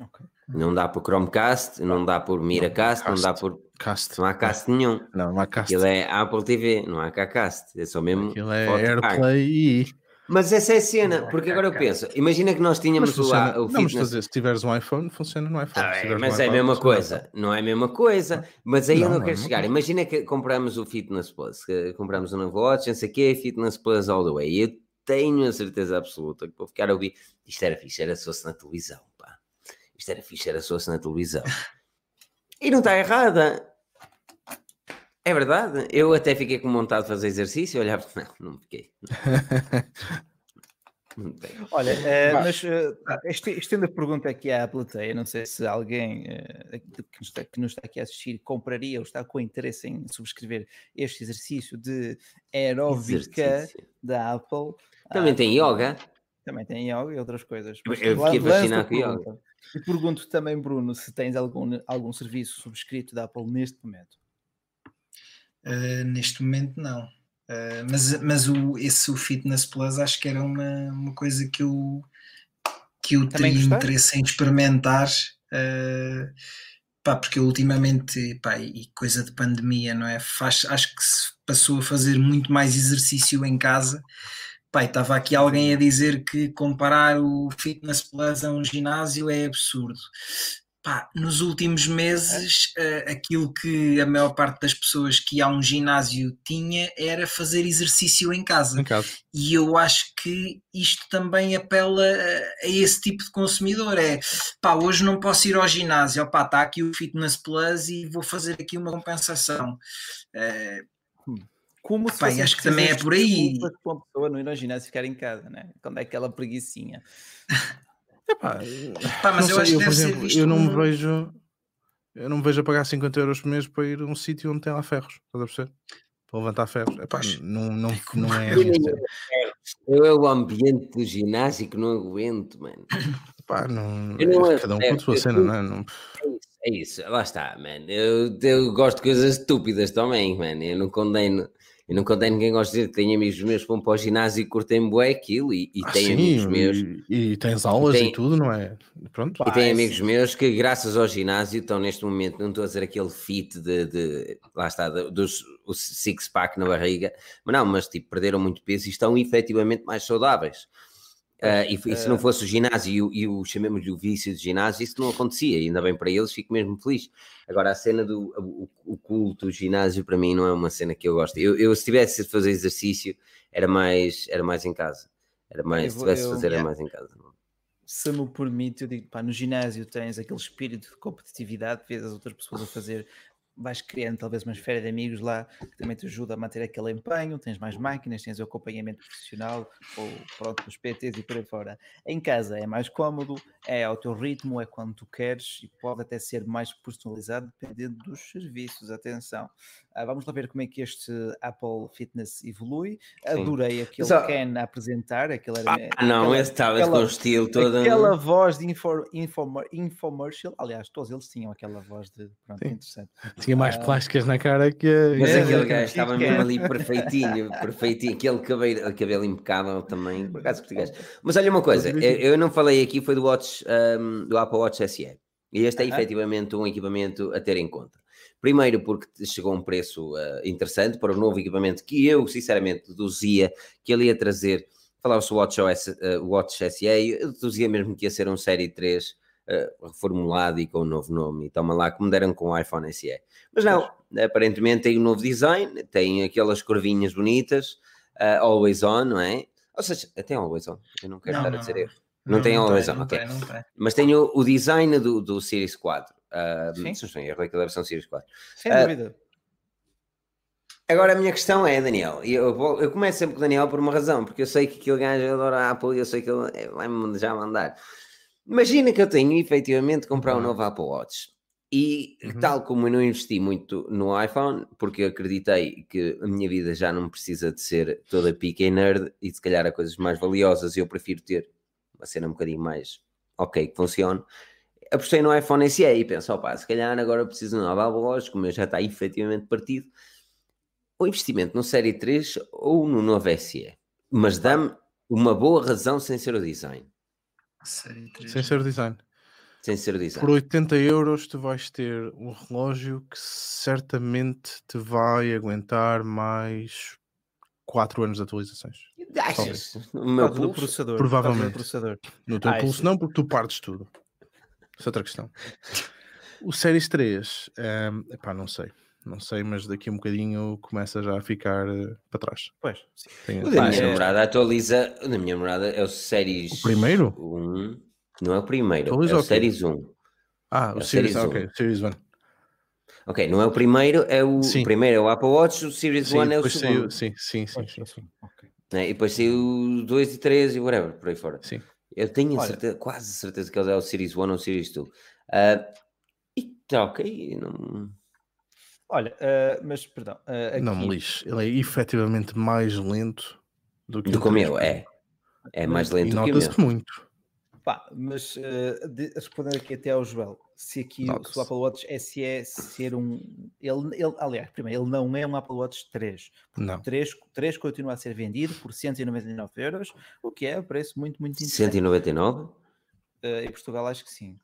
Ok. Não dá por Chromecast, não dá por Miracast, não, dá Cast. por. Cast. Não há cast nenhum. Não, não há cast. Aquilo é Apple TV, não há cá cast. É só mesmo. Aquilo é. AirPlay e. Mas essa é a cena, porque agora eu penso, imagina que nós Mas tínhamos o, funciona. o não, mas fitness. fazer, se tiveres um iPhone, funciona no iPhone. Ah, é, mas um é a mesma funciona coisa, não é a mesma coisa. Mas aí Não, onde eu não é a quero mesma chegar, coisa. imagina que compramos o Fitness Plus, que compramos o novo Watch, não sei o quê, Fitness Plus all the way. E eu tenho a certeza absoluta que vou ficar a ouvir. Isto era fixe, era se fosse na televisão, pá. Isto era fixe, era se fosse na televisão. E não está errada. É verdade. Eu até fiquei com vontade de fazer exercício e olhava, não, não fiquei. Não fiquei. Olha, Vá. mas eh, este- estendo a pergunta aqui à plateia, não sei se alguém eh, que, nos está, que nos está aqui a assistir compraria ou está com interesse em subscrever este exercício de aeróbica Exercício. da Apple. Também Ah, tem yoga. Também tem yoga e outras coisas. Eu Mas fiquei lanço a fascinado com yoga. E pergunto também, Bruno, se tens algum, algum serviço subscrito da Apple neste momento. Uh, neste momento não. Uh, mas mas o, esse o Fitness Plus acho que era uma, uma coisa que eu, que eu Também teria gostaste? interesse em experimentar. uh, pá, porque eu ultimamente, pá, e coisa de pandemia, não é? Faz, acho que se passou a fazer muito mais exercício em casa. E estava aqui alguém a dizer que comparar o Fitness Plus a um ginásio é absurdo. Pá, nos últimos meses, eh, aquilo que a maior parte das pessoas que a um ginásio tinha era fazer exercício em casa. Em casa. E eu acho que isto também apela a, a esse tipo de consumidor. É pá, hoje não posso ir ao ginásio, opá, está aqui o Fitness Plus e vou fazer aqui uma compensação. Eh, Como se acho que também é por aí. para uma pessoa não ir ao ginásio ficar em casa, né? Quando é aquela preguicinha. Epá, pá, mas não eu sei, acho eu, que por deve ser exemplo, visto eu não me vejo. Eu não me vejo a pagar 50 euros por mês para ir a um sítio onde tem lá ferros. Estás a perceber? Para levantar ferros. Epá, não, não, não é. a Eu. Eu é o ambiente do ginásio que não aguento, mano. Epá, não, Eu não é cada um com a sua cena, não é? Não- É isso, é isso, lá está, mano. Eu, eu gosto de coisas estúpidas também, mano. Eu não condeno, eu não condeno quem gosta de dizer que tenho amigos meus que vão para o ginásio e curtem bué aquilo e, e Ah, tenho sim, amigos meus. E, e tens aulas e, tem- tudo, não é? Pronto. E tenho amigos meus que, graças ao ginásio, estão neste momento, não estou a dizer aquele fit de, de- lá está, de- dos o six-pack na barriga, mas não, mas tipo, perderam muito peso e estão efetivamente mais saudáveis. Ah, e, e se não fosse o ginásio e o, o chamemos-lhe o vício de ginásio, isso não acontecia, e ainda bem para eles, fico mesmo feliz. Agora, a cena do o, o culto, o ginásio, para mim, não é uma cena que eu gosto. Eu, eu se tivesse de fazer exercício, era mais, era mais em casa. Era mais, Eu se vou- tivesse de eu- fazer, era yeah. mais em casa. Se me permite, eu digo, pá, no ginásio tens aquele espírito de competitividade, vês as outras pessoas a fazer, vais criando talvez uma esfera de amigos lá que também te ajuda a manter aquele empenho, tens mais máquinas, tens o acompanhamento profissional, ou pronto, os PTs e por aí fora. Em casa é mais cómodo, é ao teu ritmo, é quando tu queres e pode até ser mais personalizado dependendo dos serviços. Atenção. Ah, vamos lá ver como é que este Apple Fitness evolui. Sim. Adorei aquele Só- Ken a apresentar, aquele era Ah, não, aquela- esse estava aquela- com estilo todo. Aquela voz de info, infomer- infomercial, aliás, todos eles tinham aquela voz de pronto, Sim. interessante. Tinha mais Ah. plásticas na cara que. Mas É, aquele gajo estava mesmo ali perfeitinho, perfeitinho, aquele cabelo, cabelo impecável também, por acaso português. Mas olha uma coisa, eu, não falei aqui, foi do Watch, um, do Apple Watch SE. E este é Aham. efetivamente um equipamento a ter em conta. Primeiro porque chegou a um preço uh, interessante para o novo equipamento que eu, sinceramente, deduzia que ele ia trazer, falava-se Watch, OS, uh, Watch SE, eu deduzia mesmo que ia ser um Série 3 uh, reformulado e com um novo nome, e toma lá como deram com o iPhone SE. Mas não, aparentemente tem um novo design, tem aquelas curvinhas bonitas, uh, always on, não é? Ou seja, tem always on, eu não quero Não, estar a não, dizer não. erro. Não tem always on, não ok. tem, não tem. Mas tem o, o design do, do Series 4. Uh, Sim. se não estou em erro, daquela versão Series 4. Sem Ah, dúvida. Agora a minha questão é, Daniel, e eu, vou- eu começo sempre com o Daniel por uma razão, porque eu sei que aquele gajo adora a Apple e eu sei que ele eh, vai-me já mandar. Imagina que eu tenho efetivamente comprar um Uhum. novo Apple Watch. E Uhum. tal como eu não investi muito no iPhone, porque eu acreditei que a minha vida já não precisa de ser toda pica e nerd e se calhar há coisas mais valiosas e eu prefiro ter uma cena um bocadinho mais ok, que funcione. apostei no iPhone SE e penso, opá, se calhar agora preciso de um novo Apple Watch, como já está efetivamente partido, o investimento no Série 3 ou no novo SE. Mas dá-me uma boa razão sem ser o design. Série três. Sem ser design. Sem ser design. Por 80 euros tu vais ter um relógio que certamente te vai aguentar mais 4 anos de atualizações. Achas? No meu pulso? processador. Provavelmente. processador. No teu Ah, pulso isso- não, porque tu partes tudo. Essa é outra questão. O Series 3, ehm, epá, não sei. Não sei, mas daqui a um bocadinho começa já a ficar eh, para trás. Pois, sim. Tem- O da minha é- namorada atualiza. O da minha namorada é o Series. O primeiro? 1. Não é o primeiro, Atualiza é o o quê? Series 1. Ah, É o o Series, Series ah, um. ok, Series 1. Ok, não é o primeiro, é o, Sim. o primeiro é o Apple Watch, o Series Sim, 1 é o depois segundo. saiu, sim, sim, sim, sim, assim, sim. ok. né? E depois saiu o 2 e 3 e whatever, por aí fora. Sim. Eu tenho Olha. certeza, quase certeza que ele é o Series 1 ou o Series 2. Ah, e tá ok, não... Olha, ah, mas perdão. Não me aqui- lixe. Ele é efetivamente mais lento do que do o que o meu, 3. é. É mais lento do que o meu. nota-se muito. Pá, mas eh, de- respondendo aqui até ao Joel, se aqui o- se o Apple Watch SE ser um. Ele, ele, aliás, primeiro, ele não é um Apple Watch 3. Não. 3, 3 continua a ser vendido por 199 euros, o que é um preço muito, muito interessante. 199? Eh, em Portugal, acho que sim.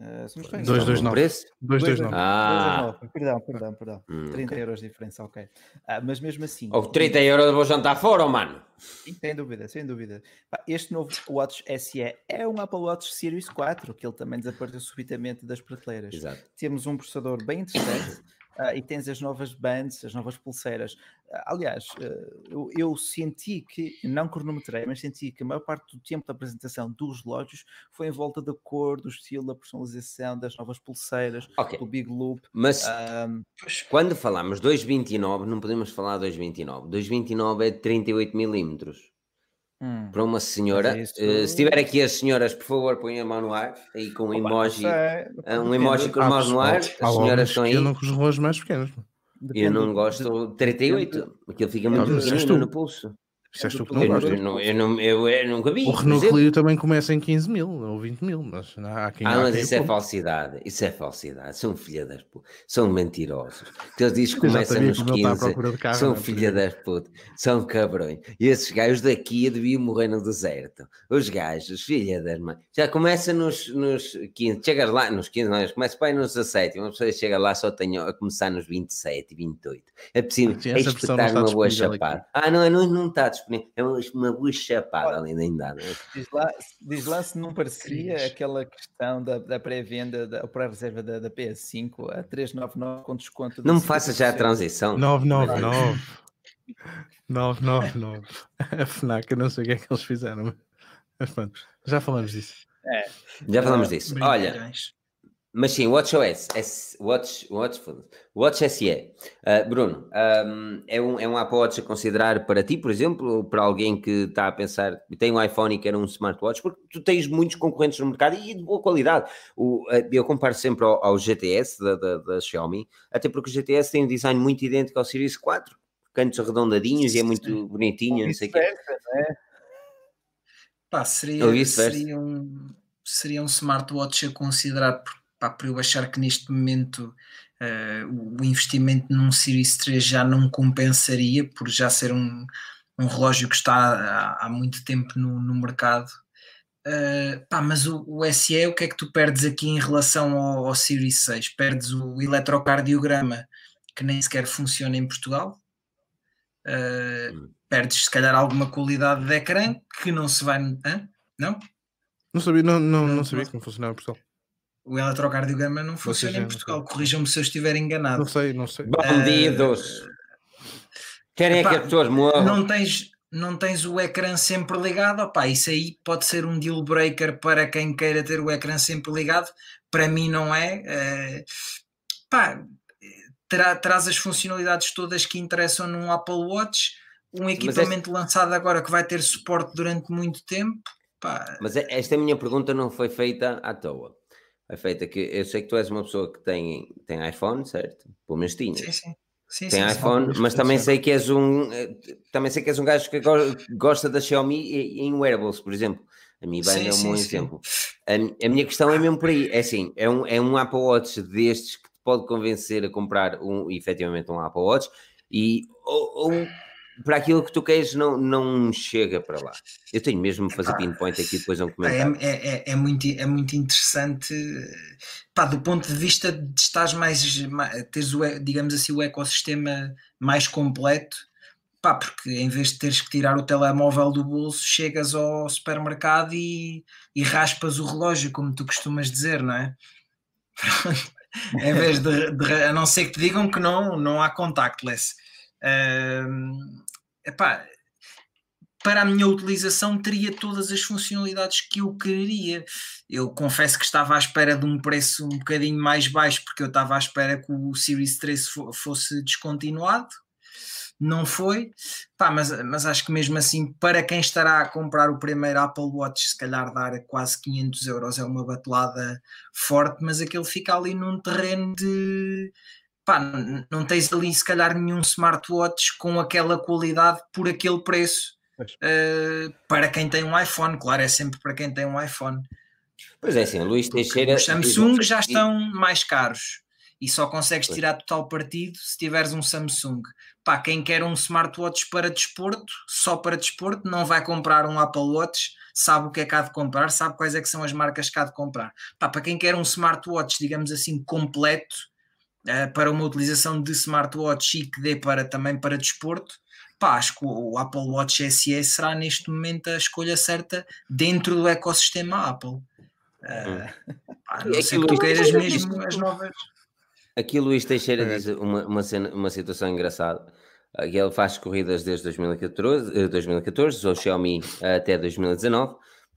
Eh, se não estou em Dois, erro. dois, no nove. preço? 229. Ah. 2,9. Perdão, perdão, perdão. Hum, 30 ok. euros de diferença, ok. Ah, mas mesmo assim. Ou 30 euros eu vou jantar fora, oh, mano. Sim, sem dúvida, sem dúvida. Este novo Watch SE é um Apple Watch Series 4, que ele também desapareceu subitamente das prateleiras. Exato. Temos um processador bem interessante ah, e tens as novas bands, as novas pulseiras. Ah, aliás, ah, eu, eu senti que, não cronometrei, mas senti que a maior parte do tempo da apresentação dos relógios foi em volta da cor, do estilo, da personalização, das novas pulseiras, Ok, do Big Loop. mas quando falamos 229, não podemos falar 229. 229 é 38 milímetros. Hum, Para uma senhora, isso- eh, se tiver aqui as senhoras, por favor, ponham a mão no ar, aí com um opa, não emoji, sei, ah, um emoji com as Há mãos no ar, as senhoras estão aí. andam com os relógios mais pequenos. Eu depende não do- gosto de 38, aquilo fica muito Não, pequenino no pulso. Disseste tu que não gostas. eu, não, eu, não, eu, eu nunca vi. O Renault exemplo. Clio também começa em 15 mil ou 20 mil, mas não, há quem Ah, mas quem isso é falsidade, isso é falsidade, são filha das putas, são mentirosos. Que eles dizem que começa nos que o meu está à 15, procura de carro, são não é? filha das putas, são cabrões. E esses gajos daqui deviam morrer no deserto. Os gajos, filha das mães, já começa nos, nos 15, chegas lá, nos 15, não, começa para aí nos 17, uma pessoa chega lá só tem a começar nos 27, 28. É possível, Sim, é espetar uma boa chapada. Ah, não, não, não está disponível, é uma, uma boa chapada ali ainda. não é? Diz lá, diz lá se não parecia Cris. aquela questão da, da pré-venda, da ou pré-reserva da, da PS5 a 399 com desconto. de Não me faça já a 50%. transição. 999. 999. A FNAC, eu não sei o que é que eles fizeram. Mas pronto, já falamos disso. Já falamos Ah, disso. Olha. Mas sim, WatchOS, S, Watch, Watch. Watch SE. Uh, Bruno, um, é, um, é um Apple Watch a considerar para ti, por exemplo, ou para alguém que está a pensar, tem um iPhone e quer um smartwatch, porque tu tens muitos concorrentes no mercado e de boa qualidade. O, uh, eu comparo sempre ao, ao GTS da, da, da Xiaomi, até porque o GTS tem um design muito idêntico ao Series 4, cantos arredondadinhos e é muito bonitinho, não sei o quê. Vice-versa, não é? Pá, seria, seria, um, seria um smartwatch a considerar por- pá, para eu achar que neste momento eh, o investimento num Series 3 já não compensaria por já ser um, um relógio que está há, há muito tempo no, no mercado. Eh, pá, mas o, o SE, o que é que tu perdes aqui em relação ao, ao Series 6? Perdes o eletrocardiograma que nem sequer funciona em Portugal. Hum. perdes se calhar alguma qualidade de ecrã que não se vai. Hã? Não? Não sabia, não, não, Não, não sabia como funcionava em Portugal. O eletrocardiograma não funciona seja, em não Portugal. Corrijam-me se eu estiver enganado. Não sei, não sei. Bandidos! Querem é que as pessoas morram? Não tens, não tens o ecrã sempre ligado. Opá, isso aí pode ser um deal breaker para quem queira ter o ecrã sempre ligado. Para mim não é. Eh, pá, terá, traz as funcionalidades todas que interessam num Apple Watch. Um equipamento lançado agora que vai ter suporte durante muito tempo. Pá, Mas é- esta minha pergunta não foi feita à toa. Foi feita que eu sei que tu és uma pessoa que tem, tem iPhone, certo? Pelo menos tinhas. sim, sim. Sim, Tem sim, sim. iPhone, Isso mas também sei que és um eh, também sei que és um gajo que go- gosta da Xiaomi em wearables, por exemplo. A Mi Band Sim, é um sim, bom sim. exemplo. A, a minha questão é mesmo por aí. É assim, é um, é um Apple Watch destes que te pode convencer a comprar um, efetivamente um Apple Watch e ou, ou para aquilo que tu queres não, não chega para lá. Eu tenho mesmo de fazer pinpoint aqui depois um Pá, comentário. É, é, é, é muito, é muito interessante, pá, do ponto de vista de estás mais, ma- teres o, digamos assim, o ecossistema mais completo, pá, porque em vez de teres que tirar o telemóvel do bolso, chegas ao supermercado e, e raspas o relógio, como tu costumas dizer, não é? Em vez de, de- a não ser que te digam que não, não há contactless. Ahm, epá, para a minha utilização teria todas as funcionalidades que eu queria. Eu confesso que estava à espera de um preço um bocadinho mais baixo, porque eu estava à espera que o Series 13 fo- fosse descontinuado. Não foi, Pá, mas, mas acho que mesmo assim, para quem estará a comprar o primeiro Apple Watch, se calhar dar quase 500 euros é uma batelada forte, mas aquele fica ali num terreno de pá, não tens ali se calhar nenhum smartwatch com aquela qualidade por aquele preço. Uh, para quem tem um iPhone, claro, é sempre para quem tem um iPhone. Pois é assim, o Luís Teixeira. Os Samsung já estão mais caros e só consegues tirar total partido se tiveres um Samsung. Pá, quem quer um smartwatch para desporto, só para desporto, não vai comprar um Apple Watch, sabe o que é que há de comprar, sabe quais é que são as marcas que há de comprar. Pá, para quem quer um smartwatch, digamos assim, completo, uh, para uma utilização de smartwatch e que dê para, também para desporto, pá, acho que o, Apple Watch SE será neste momento a escolha certa dentro do ecossistema Apple. Uh, pá, não É sei aquilo que tu que- queiras mesmo as novas. Aqui o Luís Teixeira É. diz uma, uma, cena- uma situação engraçada. Ele faz corridas desde 2014, eh, 2014 ou Xiaomi até 2019,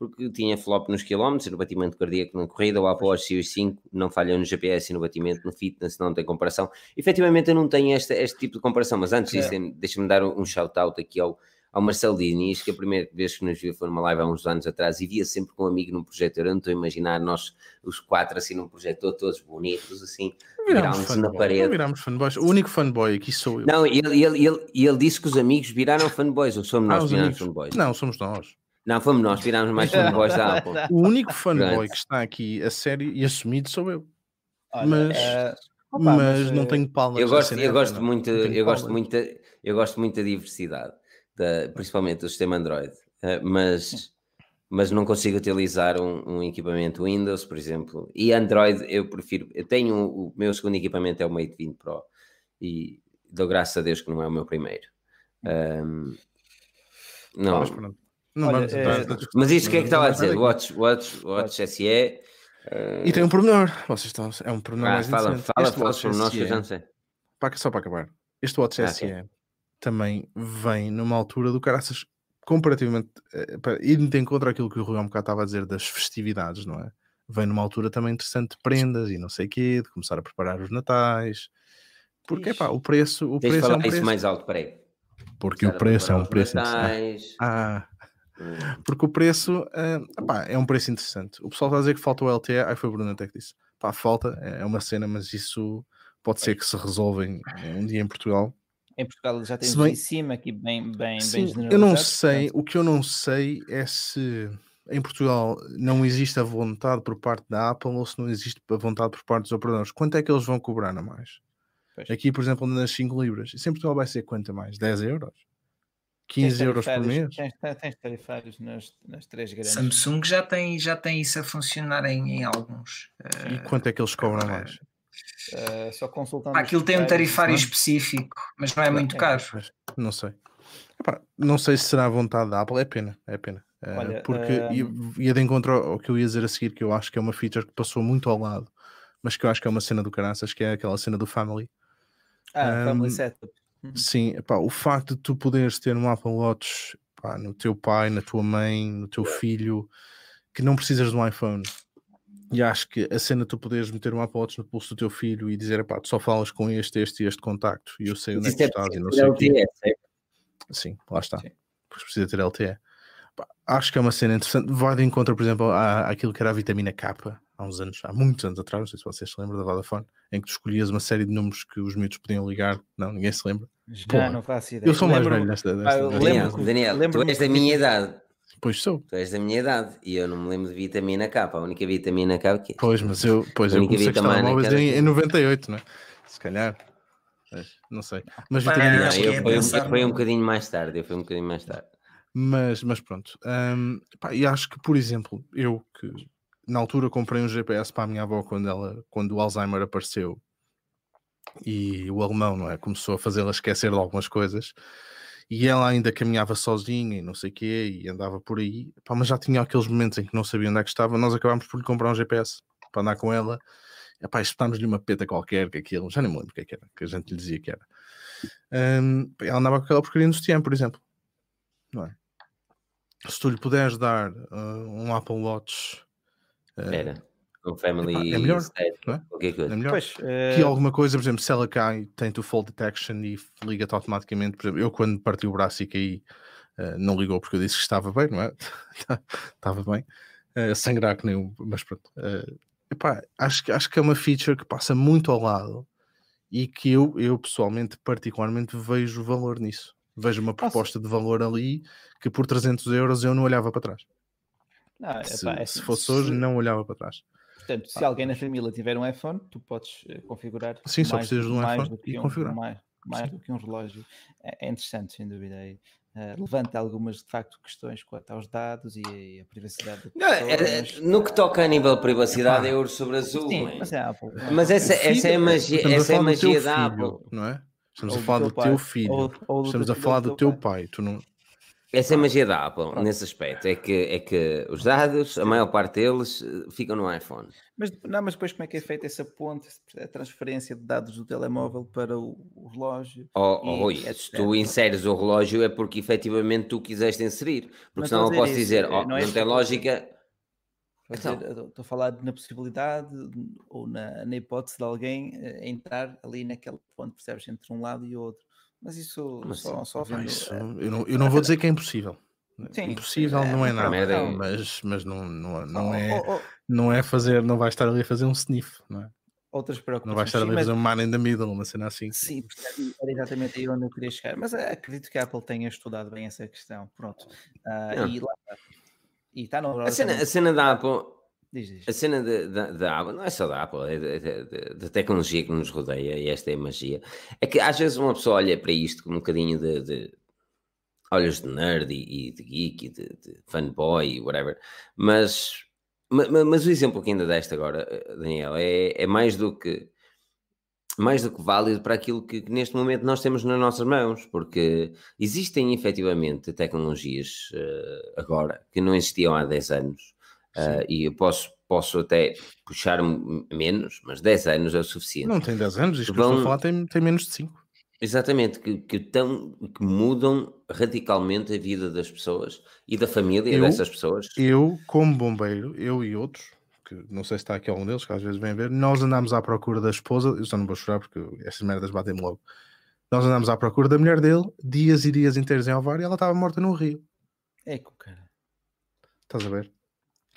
porque tinha flop nos quilómetros, no batimento cardíaco na corrida, o Apple Watch Series 5 não falha no GPS e no batimento, no fitness, não tem comparação. Efetivamente eu não tenho este, este tipo de comparação, mas antes disso, tem- deixa-me dar um shout-out aqui ao, ao Marcelo Diniz, que a primeira vez que nos viu foi numa live há uns anos atrás e via sempre com um amigo num projetor. Eu não estou a imaginar nós, os quatro, assim, num projetor, todos bonitos, assim, Virámos na parede. virámos fanboys. O único fanboy aqui sou eu. Não, ele, ele, ele, ele disse que os amigos viraram fanboys, ou somos Ah, nós que virámos fanboys? Não, somos nós. Não, fomos nós, virámos mais fanboys da Apple. O único fanboy Pronto. que está aqui a sério e assumido sou eu. Olha, Mas- eh, opa, mas, não eh, tenho palmas. Eu gosto, eu gosto não. muito, Não eu gosto muito, da- eu gosto muito da diversidade, da- principalmente do sistema Android, eh, mas, mas não consigo utilizar um, um equipamento Windows, por exemplo, e Android eu prefiro, eu tenho o meu segundo equipamento é o Mate 20 Pro e dou graças a Deus que não é o meu primeiro. Ahm, não, Mas pronto. Não Olha, vamos entrar discussão. mas isto o que é que estava a Não dizer? Watch, Watch, Watch SE. eh, E tem um pormenor. Vocês estão. É um pormenor ah, fala, fala, Este fala sobre nós que eu já não sei. para- só para acabar. Este Watch Ah, SE também vem numa altura do caraças comparativamente eh, para ir de encontro àquilo que o Rui há um bocado estava a dizer das festividades, não é? Vem numa altura também interessante de prendas e não sei o quê, de começar a preparar os natais. Porque Ixi. pá, o preço, o Tens de preço é falar um isso preço. mais alto, peraí. Porque o Começar preço é um preço natais. Ah. Porque o preço epá, é um preço interessante. O pessoal está a dizer que falta o LTE, aí foi o Bruno até que disse. Pá, falta, é uma cena, mas isso pode ser que se resolva em- um dia em Portugal. em Portugal já temos bem- em cima aqui bem, bem, Sim, bem eu não sei, portanto, o que eu não sei é se em Portugal não existe a vontade por parte da Apple ou se não existe a vontade por parte dos operadores. Quanto é que eles vão cobrar a mais? Pois. Aqui, por exemplo, nas 5 libras. Isso em Portugal vai ser quanto a mais? 10 euros? Tens 15 euros por mês? Tens, tens tarifários nas, nas três grandes. Samsung já tem, já tem isso a funcionar em, em alguns. E quanto é que eles cobram agora- mais? eh, só consultando. Pá, aquilo tem um tarifário não? específico, mas não é muito é. caro. Mas Não sei. Epá, não sei se será a vontade da Apple, é pena, é pena. Eh, Olha, porque ia, hum, ia de encontro ao que eu ia dizer a seguir, que eu acho que é uma feature que passou muito ao lado, mas que eu acho que é uma cena do caraças, que é aquela cena do Family. Ah, Family Hum, Setup. Uhum. Sim, epá, o facto de tu poderes ter um Apple Watch pá, no teu pai, na tua mãe, no teu filho, que não precisas de um iPhone. E acho que a cena de tu poderes meter um Apple Watch no pulso do teu filho e dizer, epá, tu só falas com este, este e este contacto e eu sei onde é que é estás e não sei o. LTE, certo? Sim, lá está. Sim. Porque precisa ter LTE. Pá, acho que é uma cena interessante. Vai de encontro, por exemplo, à, àquilo que era a vitamina K há uns anos, há muitos anos atrás, não sei se vocês se lembram da Vodafone, em que tu escolhias uma série de números que os miúdos podiam ligar. Não, ninguém se lembra. Já porra, não faço ideia. Eu sou mais Lembro- velho nesta. Ah, desta- eu desta- lembro Daniel, que- Daniel, tu lembro-me és da minha idade. Pois sou. Tu és da minha idade e eu não me lembro de vitamina K. A única vitamina K que é. Pois, mas eu, pois, A eu única comecei a gostar de vitamina móveis que era em, em 98, não é? Se calhar. Mas, Não sei. Mas vitamina Não, C. que eu é fui, um- eu um bocadinho mais tarde. Eu fui um bocadinho mais tarde. Mas, mas pronto. hum, pá, e acho que, por exemplo, eu que na altura comprei um GPS para a minha avó quando, ela, quando o Alzheimer apareceu e o alemão não é, começou a fazê-la esquecer de algumas coisas e ela ainda caminhava sozinha e não sei o quê e andava por aí, pá, mas já tinha aqueles momentos em que não sabia onde é que estava, nós acabámos por lhe comprar um GPS para andar com ela. Epá, espetámos-lhe uma peta qualquer, que aquilo, já nem me lembro o que é que era, que a gente lhe dizia que era. Hum, ela andava com aquela porcaria no sutiã, por exemplo. Não é? Se tu lhe puderes dar ah, um Apple Watch, Era. Um family é melhor, é? é melhor. Pois, eh, que alguma coisa, por exemplo, se ela cai, tem o fall detection e liga-te automaticamente. Por exemplo, eu quando parti o braço e caí, eh, não ligou porque eu disse que estava bem, não é? estava bem. Eh, sangrar que nem um, mas pronto. Eh, epá, acho, que- acho que é uma feature que passa muito ao lado e que eu, eu pessoalmente, particularmente, vejo valor nisso. Vejo uma proposta de valor ali que por 300 euros eu não olhava para trás. Não, Se, epá, é se assim, fosse hoje, se- não olhava para trás. Portanto, se alguém na família tiver um iPhone, tu podes eh, configurar Sim, só mais, precisas de um mais iPhone do que e um, configurar. mais, mais do que um relógio. É, é interessante, sem dúvida. E, eh, levanta algumas, de facto, questões quanto aos dados e a privacidade da Não, é- é- mas- no que toca a nível de privacidade, é ouro sobre azul. Sim, mas é Apple. Mas essa, essa é a magia, essa é a do teu magia da filho, Apple. não é? Estamos Ou a do falar teu do pai, teu filho. ou- ou do Estamos teu a filho falar do do teu teu pai. Tu não... Essa é a magia da Apple, nesse aspecto. É que, é que os dados, a maior parte deles, eh, ficam no iPhone. Mas, não, mas depois como é que é feita essa ponte, a transferência de dados do telemóvel para o, o relógio? Oh, oh, se tu inseres o relógio é porque efetivamente tu quiseste inserir. Porque Não senão eu posso dizer dizer, isso, oh, não não, é isso que tem lógica. Então. Estou a falar na possibilidade ou na, na hipótese de alguém eh, entrar ali naquele ponto, percebes, entre um lado e outro. Mas isso Como só, só vendo. isso, eh, eu, não, eu não vou dizer que é impossível. Sim, impossível sim, não é é, nada, é- mas, mas não, não, não, é, não é fazer, não vai estar ali a fazer um sniff, não, é? outras preocupações. não vai estar Sim, ali a mas- fazer um man in the middle, uma cena assim. Sim, era exatamente aí onde eu queria chegar. Mas eh, acredito que a Apple tenha estudado bem essa questão. Pronto. Não. e lá está. E está no A cena, a cena da Apple, Diz, diz. a cena da Apple, não é só da Apple, é da- tecnologia que nos rodeia, e esta é a magia. É que às vezes uma pessoa olha para isto com um bocadinho de, de olhos de nerd e, e de geek e de, de fanboy e whatever, mas, ma- ma- mas, o exemplo que ainda deste agora, eh, Daniel, é, é mais do que mais do que válido para aquilo que, que neste momento nós temos nas nossas mãos, porque existem efetivamente tecnologias eh, agora que não existiam há 10 anos, eh, e eu posso, posso até puxar menos, mas 10 anos é o suficiente. Não tem 10 anos, isto que eu estou a falar tem, tem menos de 5. Exatamente, que, que, tão, que mudam radicalmente a vida das pessoas e da família Eu- dessas pessoas. Eu, como bombeiro, eu e outros, que não sei se está aqui algum deles, que às vezes vem ver, nós andámos à procura da esposa, eu só não vou chorar porque essas merdas batem-me logo. Nós andámos à procura da mulher dele, dias e dias inteiros em Alvar, e ela estava morta no rio. É que o cara. Estás a ver?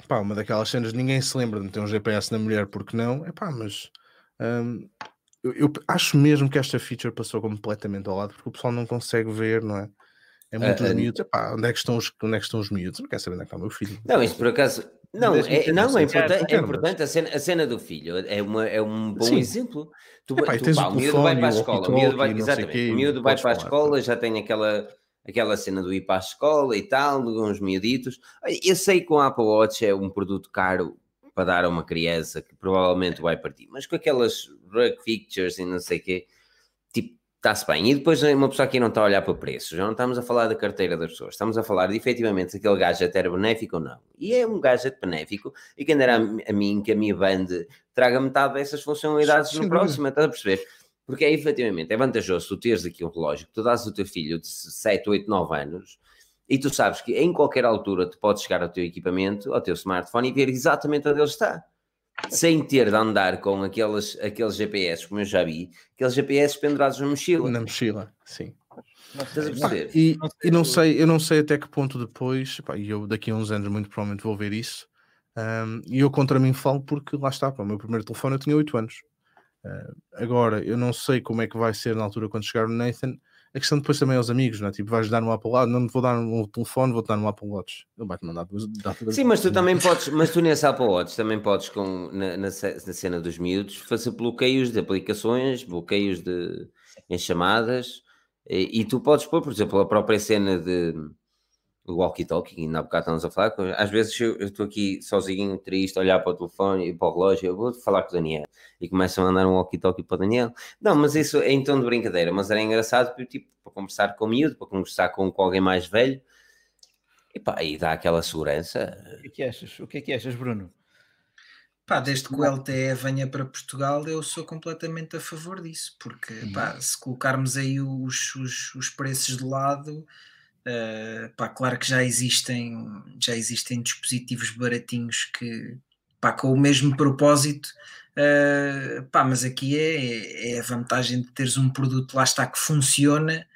Pá, uma daquelas cenas, ninguém se lembra de meter um GPS na mulher, porque não? É pá, mas hum, eu, eu acho mesmo que esta feature passou completamente ao lado, porque o pessoal não consegue ver, não é? É muitos Ah, ah, miúdos. Epá, onde é, que estão os, onde é que estão os miúdos? Não quero saber onde é que está o meu filho. Não, isto por acaso. Não, é, não, é sincero, importante, é mas- importante a, cena, a cena do filho. É, uma, é um bom Sim. exemplo. Tu, Epá, tu, pá, o o miúdo vai para a escola. O miúdo vai, exatamente, o miúdo vai para a escola, já tem aquela, aquela cena do ir para a escola e tal, de uns miuditos. Eu sei que o Apple Watch é um produto caro para dar a uma criança que provavelmente vai partir, mas com aquelas rug features e não sei o quê, tipo, está-se bem. E depois uma pessoa aqui não está a olhar para preços, já não estamos a falar da carteira das pessoas, estamos a falar de efetivamente se aquele gadget era benéfico ou não. E é um gadget benéfico e quem dera a, a mim que a minha band traga metade dessas funcionalidades Sem no próximo, estás a perceber? Porque é efetivamente, é vantajoso tu teres aqui um relógio que tu dás ao teu filho de 7, 8, 9 anos e tu sabes que em qualquer altura tu podes chegar ao teu equipamento, ao teu smartphone e ver exatamente onde ele está. Sem ter de andar com aqueles, aqueles GPS, como eu já vi, aqueles GPS pendurados na mochila. Na mochila, sim. Pá, perceber? e, Não sei e não sei, eu não sei até que ponto depois, e eu daqui a uns anos muito provavelmente vou ver isso, e eu contra mim falo porque lá está, pá, o meu primeiro telefone eu tinha 8 anos. Uh, agora, eu não sei como é que vai ser na altura quando chegar o Nathan. A questão depois também aos amigos, não é? Tipo, vais dar no Apple Watch, não vou dar um telefone, vou-te dar no Apple Watch. Ele vai-te mandar duas. Sim, mas tu também podes, mas tu nesse Apple Watch também podes, com, na, na, na cena dos miúdos, fazer bloqueios de aplicações, bloqueios de, em chamadas, e, e tu podes pôr, por exemplo, a própria cena de o walkie-talkie, ainda há bocado estamos a falar, às vezes eu estou aqui sozinho, triste, a olhar para o telefone e para o relógio, eu vou falar com o Daniel e começam a mandar um walkie-talkie para o Daniel. Não, mas isso é em tom de brincadeira, mas era engraçado tipo, para conversar com o miúdo, para conversar com, com alguém mais velho e pá, e dá aquela segurança. O que é que achas? O que é que achas, Bruno? Pá, desde que o LTE venha para Portugal, eu sou completamente a favor disso, porque pá, se colocarmos aí os, os, os preços de lado, Uh, pá, claro que já existem, já existem dispositivos baratinhos que pá, com o mesmo propósito, uh, pá, mas aqui é, é a vantagem de teres um produto lá está que funciona,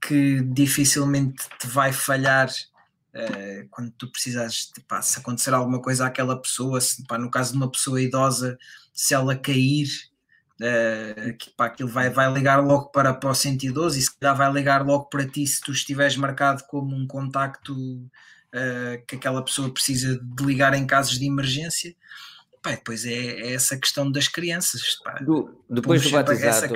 que dificilmente te vai falhar uh, quando tu precisares, pá, se acontecer alguma coisa àquela pessoa, se, pá, no caso de uma pessoa idosa, se ela cair Uh, que, pá, aquilo vai, vai ligar logo para, para o 112 e se calhar vai ligar logo para ti se tu estiveres marcado como um contacto uh, que aquela pessoa precisa de ligar em casos de emergência. Pá, depois é, é, essa questão das crianças. Pá. Do, depois do batizado,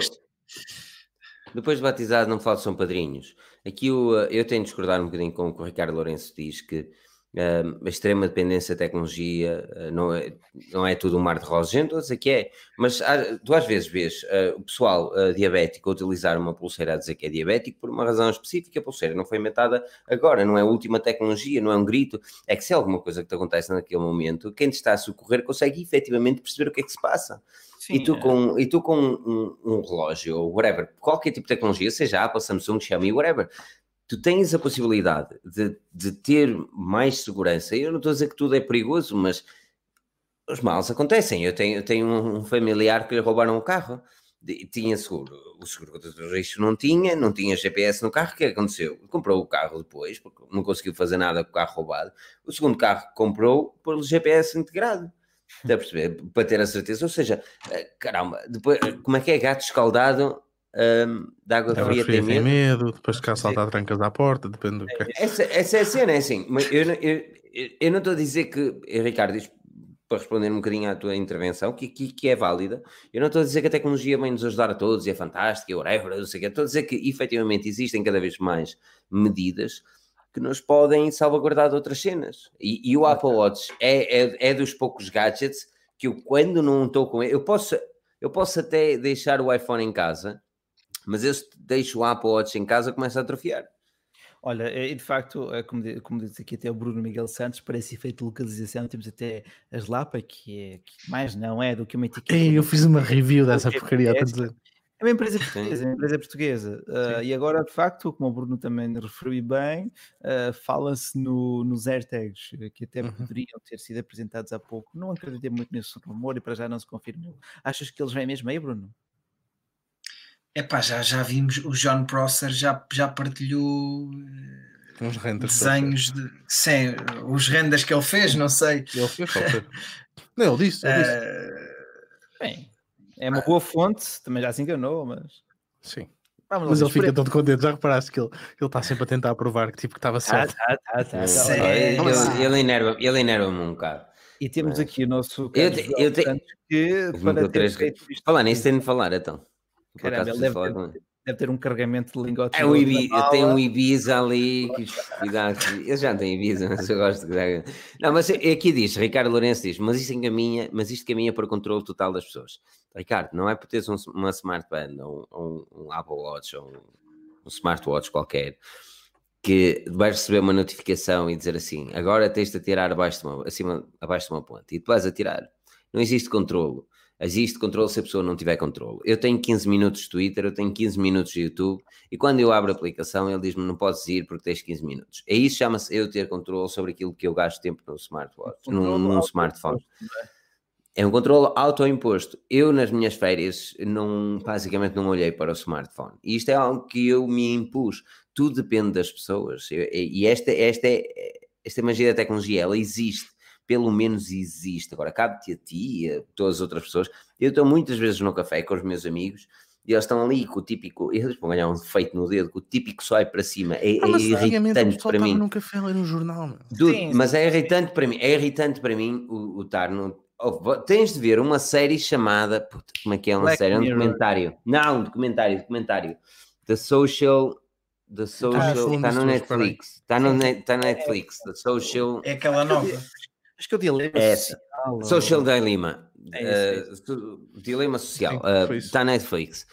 depois do batizado não falo são padrinhos. Aqui eu, eu tenho de discordar um bocadinho com o que o Ricardo Lourenço diz que a extrema dependência da tecnologia uh, não, é, não é tudo um mar de rosas, gente, a dizer que é, mas há, tu às vezes vês uh, o pessoal diabético utilizar uma pulseira a dizer que é diabético por uma razão específica, a pulseira não foi inventada agora, não é a última tecnologia, não é um grito, é que se é alguma coisa que te acontece naquele momento, quem te está a socorrer consegue efetivamente perceber o que é que se passa. Sim, e, tu é. com, e tu com um, um relógio ou whatever, qualquer tipo de tecnologia, seja Apple, Samsung, Xiaomi, whatever, tu tens a possibilidade de, de ter mais segurança. Eu não estou a dizer que tudo é perigoso, mas os males acontecem. Eu tenho, eu tenho um familiar que lhe roubaram o carro, tinha seguro, o seguro de risco não tinha, não tinha GPS no carro. O que aconteceu? Comprou o carro depois, porque não conseguiu fazer nada com o carro roubado. O segundo carro que comprou pelo GPS integrado. Está a perceber? Para ter a certeza. Ou seja, eh, caramba, depois, como é que é gato escaldado um, de água fria, fria tem medo. medo. Depois de cá saltar trancas à porta, depende do que é. Essa, essa é a cena, é assim. Mas eu, eu, eu não estou a dizer que, eh, Ricardo, isto, para responder um bocadinho à tua intervenção, que, que, que, é válida, eu não estou a dizer que a tecnologia vem nos ajudar a todos e é fantástica, e whatever, não sei o que. Estou a dizer que efetivamente existem cada vez mais medidas que nos podem salvaguardar de outras cenas. E, e o Apple Watch é, é, é dos poucos gadgets que eu, quando não estou com ele, eu posso, eu posso até deixar o iPhone em casa mas eu deixo o Apple Watch em casa começa a atrofiar. Olha, e de facto, é como, como diz aqui até o Bruno Miguel Santos, para esse efeito de localização, temos até as Lapa, que, é, que mais não é do que uma etiqueta. Ei, eu fiz uma review dessa porcaria, a dizer. É uma empresa portuguesa, é uma empresa portuguesa. Uh, e agora, de facto, como o Bruno também referiu bem, uh, fala-se no, nos AirTags, que até uhum. poderiam ter sido apresentados há pouco. Não acreditei muito nesse rumor e para já não se confirmou. Achas que eles vêm mesmo aí, Bruno? Epá, já, já vimos, o John Prosser já, já partilhou uns renders desenhos de. Sim, os renders que ele fez, não sei. Ele fez, Não, ele disse. Ele disse. Uh... Bem, é uma boa fonte, também já se enganou, mas. Sim. Vamos mas ele fica todo contente, já reparaste que ele está sempre a tentar provar que tipo que estava certo. Ah, tá, tá, tá, ele, ele, enerva, ele enerva-me um bocado. E temos mas... aqui o nosso. Eu, te, eu te... que. Para ter Falar nisso, tenho de falar então. Caramba, ele deve ter, deve ter, um carregamento de lingotes. É um Ibiza, tenho um Ibiza ali, que cuidado, eu já não tenho Ibiza, mas eu gosto de. Não, mas aqui diz, Ricardo Lourenço diz, mas isto encaminha, mas isto caminha para o controle total das pessoas. Ricardo, não é por teres um, uma smart band ou um, um, Apple Watch ou um, um smartwatch qualquer que vais receber uma notificação e dizer assim, agora tens de tirar abaixo de uma, acima, abaixo de uma ponte e tu vais a tirar. Não existe controlo existe controle se a pessoa não tiver controle. Eu tenho 15 minutos de Twitter, eu tenho 15 minutos de YouTube e quando eu abro a aplicação ele diz-me não podes ir porque tens 15 minutos. É isso chama-se eu ter controle sobre aquilo que eu gasto tempo no smartwatch, num, num smartphone. É? é um controle autoimposto. Eu, nas minhas férias, não, basicamente não olhei para o smartphone. E isto é algo que eu me impus. Tudo depende das pessoas. E esta, esta, é, esta magia da tecnologia, ela existe pelo menos existe. Agora, cabe-te a ti e a todas as outras pessoas. Eu estou muitas vezes no café com os meus amigos e eles estão ali com o típico, eles vão ganhar um defeito no dedo, com o típico só para cima. É, Ah, é irritante para mim. num café um jornal. Dude, Sim, mas sim, é sim. irritante para mim, é irritante para mim o, o estar no. oh, tens de ver uma série chamada. puta, como é que é uma Black série? É um documentário. Não, um documentário, documentário. The Social. The Social. falando Está disso no. Netflix. Está no, net, tá no Netflix. The Social. É aquela nova. Acho que eu dilema É, social. Social ou- Dilemma. É isso, su- dilema social. Sim, Eh, foi isso. Está na Netflix.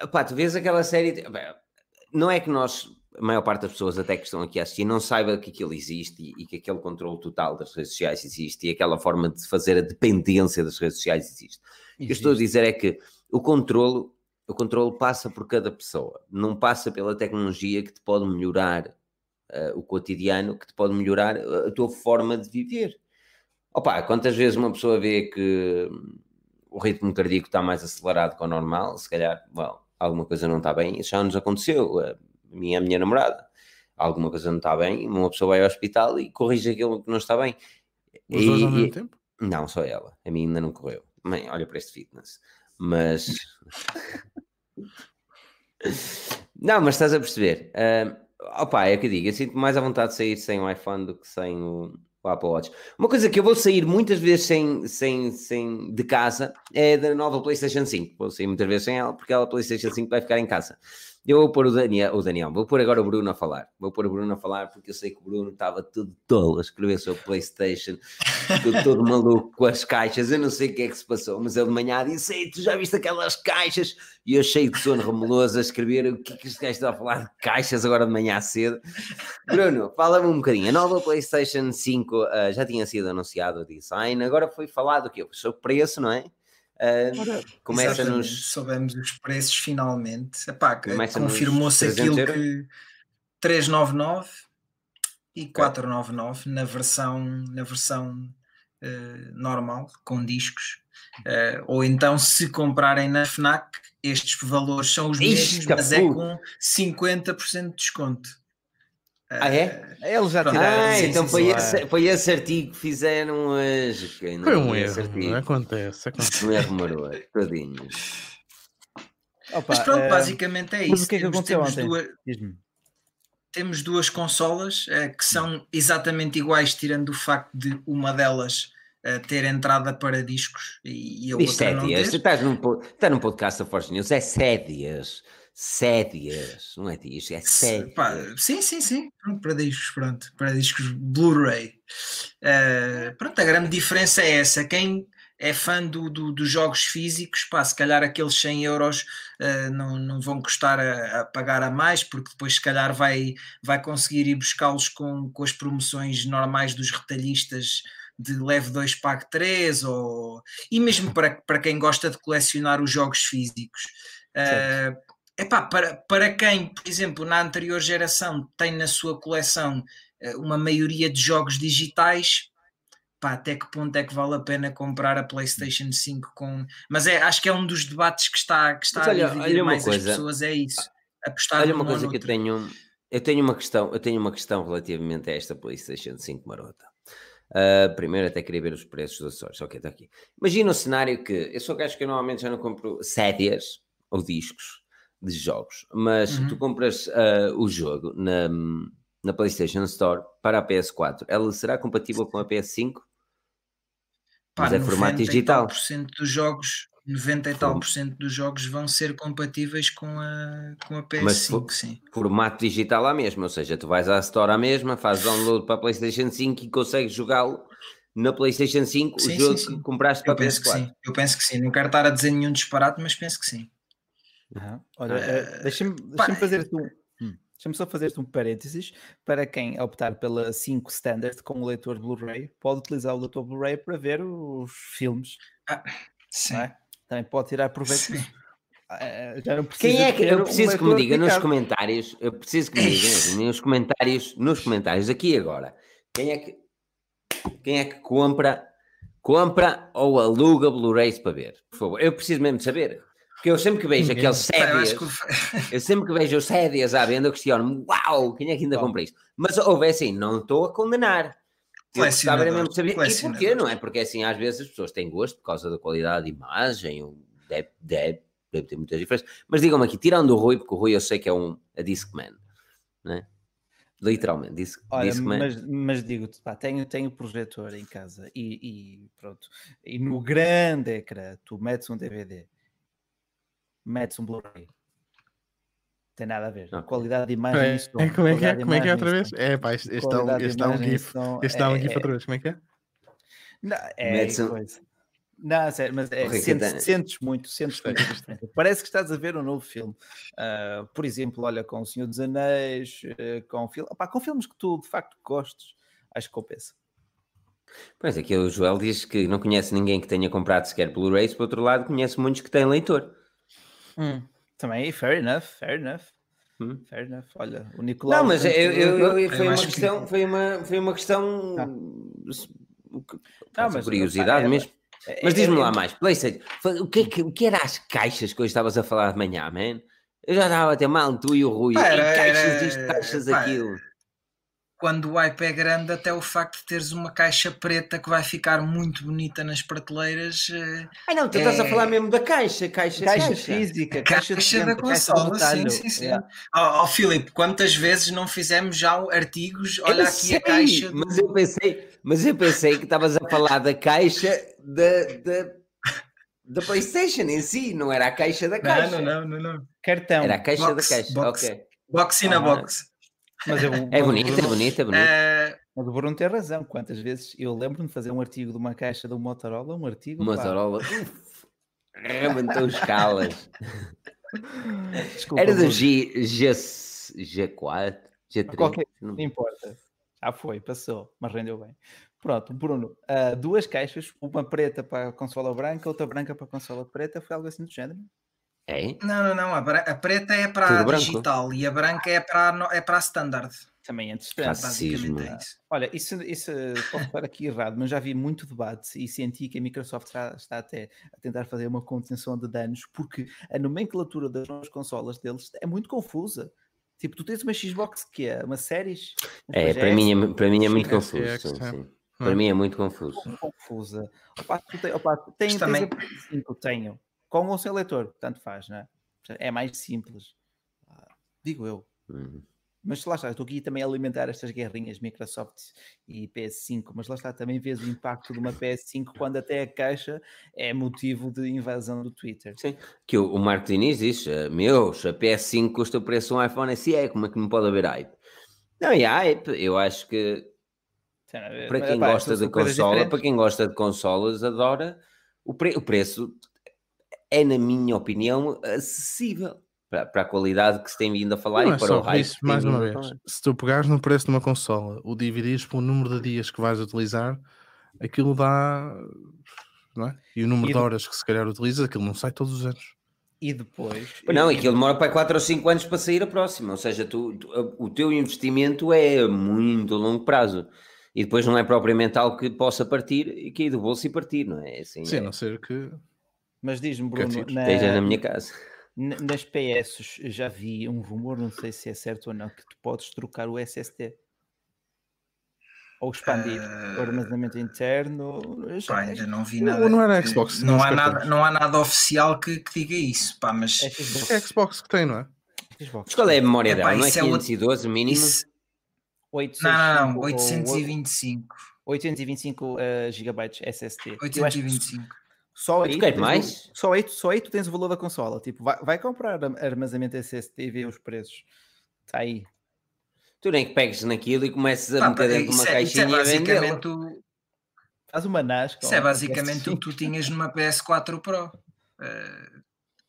Eh, pá, tu vês aquela série. bem, Não é que nós, a maior parte das pessoas até que estão aqui a assistir, não saiba que aquilo existe e, e que aquele controle total das redes sociais existe e aquela forma de fazer a dependência das redes sociais existe. O que eu estou a dizer é que o controlo, o controlo passa por cada pessoa, não passa pela tecnologia que te pode melhorar eh, o cotidiano, que te pode melhorar a tua forma de viver. Opa, quantas vezes uma pessoa vê que hum, o ritmo cardíaco está mais acelerado que o normal, se calhar, well, alguma coisa não está bem, isso já nos aconteceu, a minha a minha namorada, alguma coisa não está bem, uma pessoa vai ao hospital e corrige aquilo que não está bem. Os dois ao mesmo tempo? não, só ela. A mim ainda não correu. Mãe, olha para este fitness. Mas. não, mas estás a perceber. Ah, opa, é o que eu digo. Eu sinto mais à vontade de sair sem o iPhone do que sem o, o Apple Watch. Uma coisa que eu vou sair muitas vezes sem, sem, sem, de casa é da nova PlayStation 5. Vou sair muitas vezes sem ela porque ela, a PlayStation 5, vai ficar em casa. Eu vou pôr o Daniel, o Daniel, vou pôr agora o Bruno a falar. Vou pôr o Bruno a falar porque eu sei que o Bruno estava tudo tolo a escrever sobre PlayStation, ficou todo maluco com as caixas. Eu não sei o que é que se passou, mas ele de manhã disse: Ei, tu já viste aquelas caixas? E eu cheio de sono remeloso a escrever o que é que este gajo está a falar de caixas agora de manhã cedo. Bruno, fala-me um bocadinho. A nova PlayStation 5 ah, já tinha sido anunciado o design, agora foi falado o quê? Sobre o preço, não é? Ah, começa Exatamente, nos. Soubemos os preços finalmente. Começa confirmou-se 300 aquilo que 399 e 499 na versão, na versão eh, normal, com discos. Eh, ou então, se comprarem na FNAC, estes valores são os mesmos, Ixi, mas é com 50% de desconto. Ah, é? Eles já tiraram. Ah, sim, então sim, foi, esse, foi esse artigo que fizeram hoje. que não Foi um esse erro. artigo. Acontece, acontece. Um erro maroto, tadinhos. Opa, Mas pronto, eh, basicamente é isso. mas o que é que Temos- aconteceu temos ontem? duas- diz-me. temos duas consolas eh, que são exatamente iguais, tirando o facto de uma delas eh, ter entrada para discos e, e a Diz outra não sédias. Ter. estás num, po- estás num podcast da Force News. É sédias. Sédias. Não é disco, é sédias. Pá, sim, sim, sim. Pronto, para discos, pronto. Para discos Blu-ray. Eh, pronto, a grande diferença é essa. Quem é fã do, do- dos jogos físicos, pá, se calhar aqueles 100 euros eh, não, não vão custar a, a pagar a mais, porque depois se calhar vai, vai conseguir ir buscá-los com, com as promoções normais dos retalhistas de leve 2 pague 3 ou e mesmo para, para quem gosta de colecionar os jogos físicos. Eh, epá, para, para quem, por exemplo, na anterior geração tem na sua coleção eh, uma maioria de jogos digitais, pá, até que ponto é que vale a pena comprar a PlayStation 5 com. Mas é, acho que é um dos debates que está, que está olha- a dividir olha mais coisa. as pessoas, é isso. Apostar Olha uma coisa que eu noutro. tenho. Eu tenho uma questão, eu tenho uma questão relativamente a esta PlayStation 5 marota. Ah, primeiro até queria ver os preços dos acessórios. Ok, está aqui. Imagina o cenário que eu sou gajo que eu normalmente já não compro séries ou discos de jogos, mas Uhum. tu compras ah, o jogo na, na PlayStation Store para a PS4, ela será compatível com a PS5? Pá, Mas é formato 90 e digital. tal por cento dos jogos, 90 e tal por cento dos jogos vão ser compatíveis com a, com a PS5, Mas sim. Formato digital à mesma, ou seja, tu vais à Store à mesma, fazes download para a PlayStation 5 e consegues jogá-lo na PlayStation 5, Sim, o jogo sim, sim. que compraste para Eu a penso que PS4. sim, eu penso que sim. Não quero estar a dizer nenhum disparate, mas penso que sim. Aham. Olha, Ah, eh, deixa-me deixa fazer-te um. hum, Deixa-me só fazer-te um parênteses. Para quem optar pela 5 Standard com o leitor Blu-ray, pode utilizar o leitor Blu-ray para ver os filmes. Sim. Não é? Também pode tirar proveito Sim. disso. Ah, Já não Quem é que eu um preciso que me diga nos comentários, eu preciso que me digam nos comentários, nos comentários aqui agora, quem é que quem é que compra compra ou aluga Blu-rays para ver? Por favor, eu preciso mesmo saber. Porque eu sempre que vejo Ninguém. aqueles acho que eu sempre que vejo os séries à venda, eu questiono-me, uau, quem é que ainda Bom. compra isto? Mas houve assim, não estou a condenar. eu gostava mesmo saber. E porquê, não é? Porque assim, às vezes as pessoas têm gosto por causa da qualidade de imagem, deve, deve, deve ter muitas diferenças. Mas digam-me aqui, tirando o Rui, porque o Rui eu sei que é um a Discman, né? Literalmente, Disc, Olha, Discman. mas, mas digo-te, pá, tenho, tenho projetor em casa e, e pronto. E no grande ecrã, tu metes um DVD, metes um Blu-ray. Tem nada a ver. Ok. Qualidade de imagem É, e som. é, como é que é? Como é que é outra vez? É, pá, este, este dá um, este dá um GIF. Este dá um é- GIF é- outra vez. Como é que é? Não, é Metes um- coisa. Não, sério, mas é, sentes, sentes muito, sentes muito a. Parece que estás a ver um novo filme. Ah, por exemplo, olha, com O Senhor dos Anéis, eh, com, fil... opá, com filmes que tu de facto gostes, acho que compensa. Pois aqui o Joel diz que não conhece ninguém que tenha comprado sequer Blu-rays, por outro lado, conhece muitos que têm leitor. Também, fair enough, fair enough. Hum. Fair enough. Olha, o Nicolau. Não, mas eu, eu- eu- Eu foi, uma acho que- questão, foi, uma, foi uma questão. Ah. Não, de mas, curiosidade opá, é- mesmo. é- Mas diz-me é- lá mais, PlayStation, o que, é que, o que era as caixas que hoje estavas a falar de manhã, man? Eu já estava até mal, tu e o Rui. Pá, e era- caixas disto, caixas pá, daquilo. Quando o hype é grande, até o facto de teres uma caixa preta que vai ficar muito bonita nas prateleiras. Ai não, tu estás a é- falar mesmo da caixa, caixa, Caixa caixa. física, Caixa, caixa, de da dentro, caixa consola, sim, sim, sim. Yeah. Ó ó, Filipe, quantas vezes não fizemos já artigos? Olha Eu aqui sei, a caixa. do- Mas eu pensei, mas eu pensei que estavas a falar da caixa da, da, da PlayStation em si, não era a caixa da caixa. Não, não, não, não, não. Cartão. Era a caixa Box, da caixa. box. Ok. Box in a Ah, box. Mas eu- É mas o bonito, é Bruno- bonito, é bonito. Eh, Mas o Bruno tem razão. Quantas vezes eu lembro-me de fazer um artigo de uma caixa do Motorola, um artigo. Motorola. Rebentou escalas. Desculpa, Era do Bruno, G, G, G4, G3. Qualquer- não- importa. Já foi, passou, mas rendeu bem. Pronto, Bruno, ah, duas caixas, uma preta para a consola branca, outra branca para a consola preta, foi algo assim do género? É? não, não, não. A, a preta é para a digital e a branca é para é para a standard. Também é interessante. Racismo. Basicamente é isso. Olha, isso, isso pode estar aqui errado, mas já vi muito debate e senti que a Microsoft está, está até a tentar fazer uma contenção de danos, porque a nomenclatura das novas consolas deles é muito confusa. Tipo, tu tens uma Xbox que é uma séries. É, para mim é, para mim é muito confuso. É. sim. Para mim é muito confuso. confusa. Opa, tu tem, opa, tu tens, Mas tens também- a PS5, tenho. Com ou sem leitor, tanto faz, não é? É mais simples. Ah, Digo eu. Hum. Mas lá está, estou aqui também a alimentar estas guerrinhas Microsoft e PS5, mas lá está, também vês o impacto de uma PS5 quando até a caixa é motivo de invasão do Twitter. Que o, o Marco Diniz diz: eh, Meus, a PS5 custa o preço de um iPhone SE, como é que não pode haver hype? Não, e há hype, eu acho que para quem gosta de consola, para quem gosta de consolas, adora o, pre- o preço é, na minha opinião, acessível para, para a qualidade que se tem vindo a falar Não e é para só o hype. isso, mais uma a vez. falar. Se tu pegares no preço de uma consola, o dividires pelo número de dias que vais utilizar, aquilo dá. Não é? E o número E de do- horas que se calhar utilizas, aquilo não sai todos os anos. E depois. Pois Não, e- aquilo demora para 4 ou 5 anos para sair a próxima, ou seja, tu, tu- o teu investimento é a muito longo prazo e depois não é propriamente algo que possa partir e cair do bolso e partir, não é? Assim, Sim, a é, não ser que. Mas diz-me, Bruno, na, esteja na minha casa. na- nas PS já vi um rumor, não sei se é certo ou não, que tu podes trocar o SSD. Ou expandir o Ah, armazenamento interno. já- Pá, ainda não vi nada. não era Xbox, não, não há nada, não há nada oficial que, que diga isso, pá, mas é Xbox. É Xbox que tem, não é? Xbox. Mas qual é a memória dela? Não é isso é outro- 512 mínimo? isso, 865 não, não, não, ou 825. 825 uh, gigabytes SSD. Eu acho que 825. Só aí, Tu queres tens o- mais? só, aí, só aí tu tens o valor da consola. Tipo, vai, vai comprar am- armazenamento SSD e vê os preços. Está aí. Tu nem que pegues naquilo e comeces a meter dentro de uma isso, é, isso é caixinha e a vendê-la. basicamente o, Faz uma NAS. isso é basicamente o PS5. que tu tinhas numa PS4 Pro. Eh,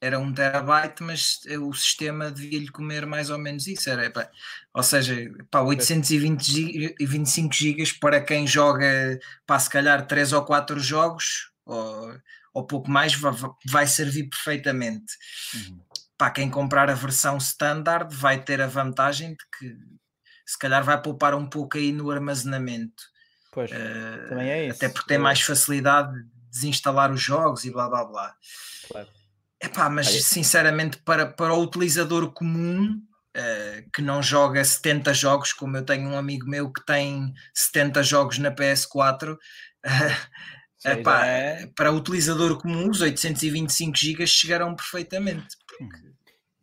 era um terabyte, mas o sistema devia-lhe comer mais ou menos isso. Era, pá, ou seja, pá, 820 gi- e 25 gigas para quem joga, pá, se calhar 3 ou 4 jogos, ou, ou pouco mais, va- va- vai servir perfeitamente. Uhum. Para quem comprar a versão standard, vai ter a vantagem de que se calhar vai poupar um pouco aí no armazenamento. Pois, Eh, também é isso. até porque tem mais facilidade de desinstalar os jogos e blá blá blá. Claro. Epá, mas Olha- sinceramente para, para o utilizador comum eh, que não joga 70 jogos, como eu tenho um amigo meu que tem 70 jogos na PS4. eh, Sei, epá, não é? Para o utilizador comum, os 825 GB chegarão perfeitamente.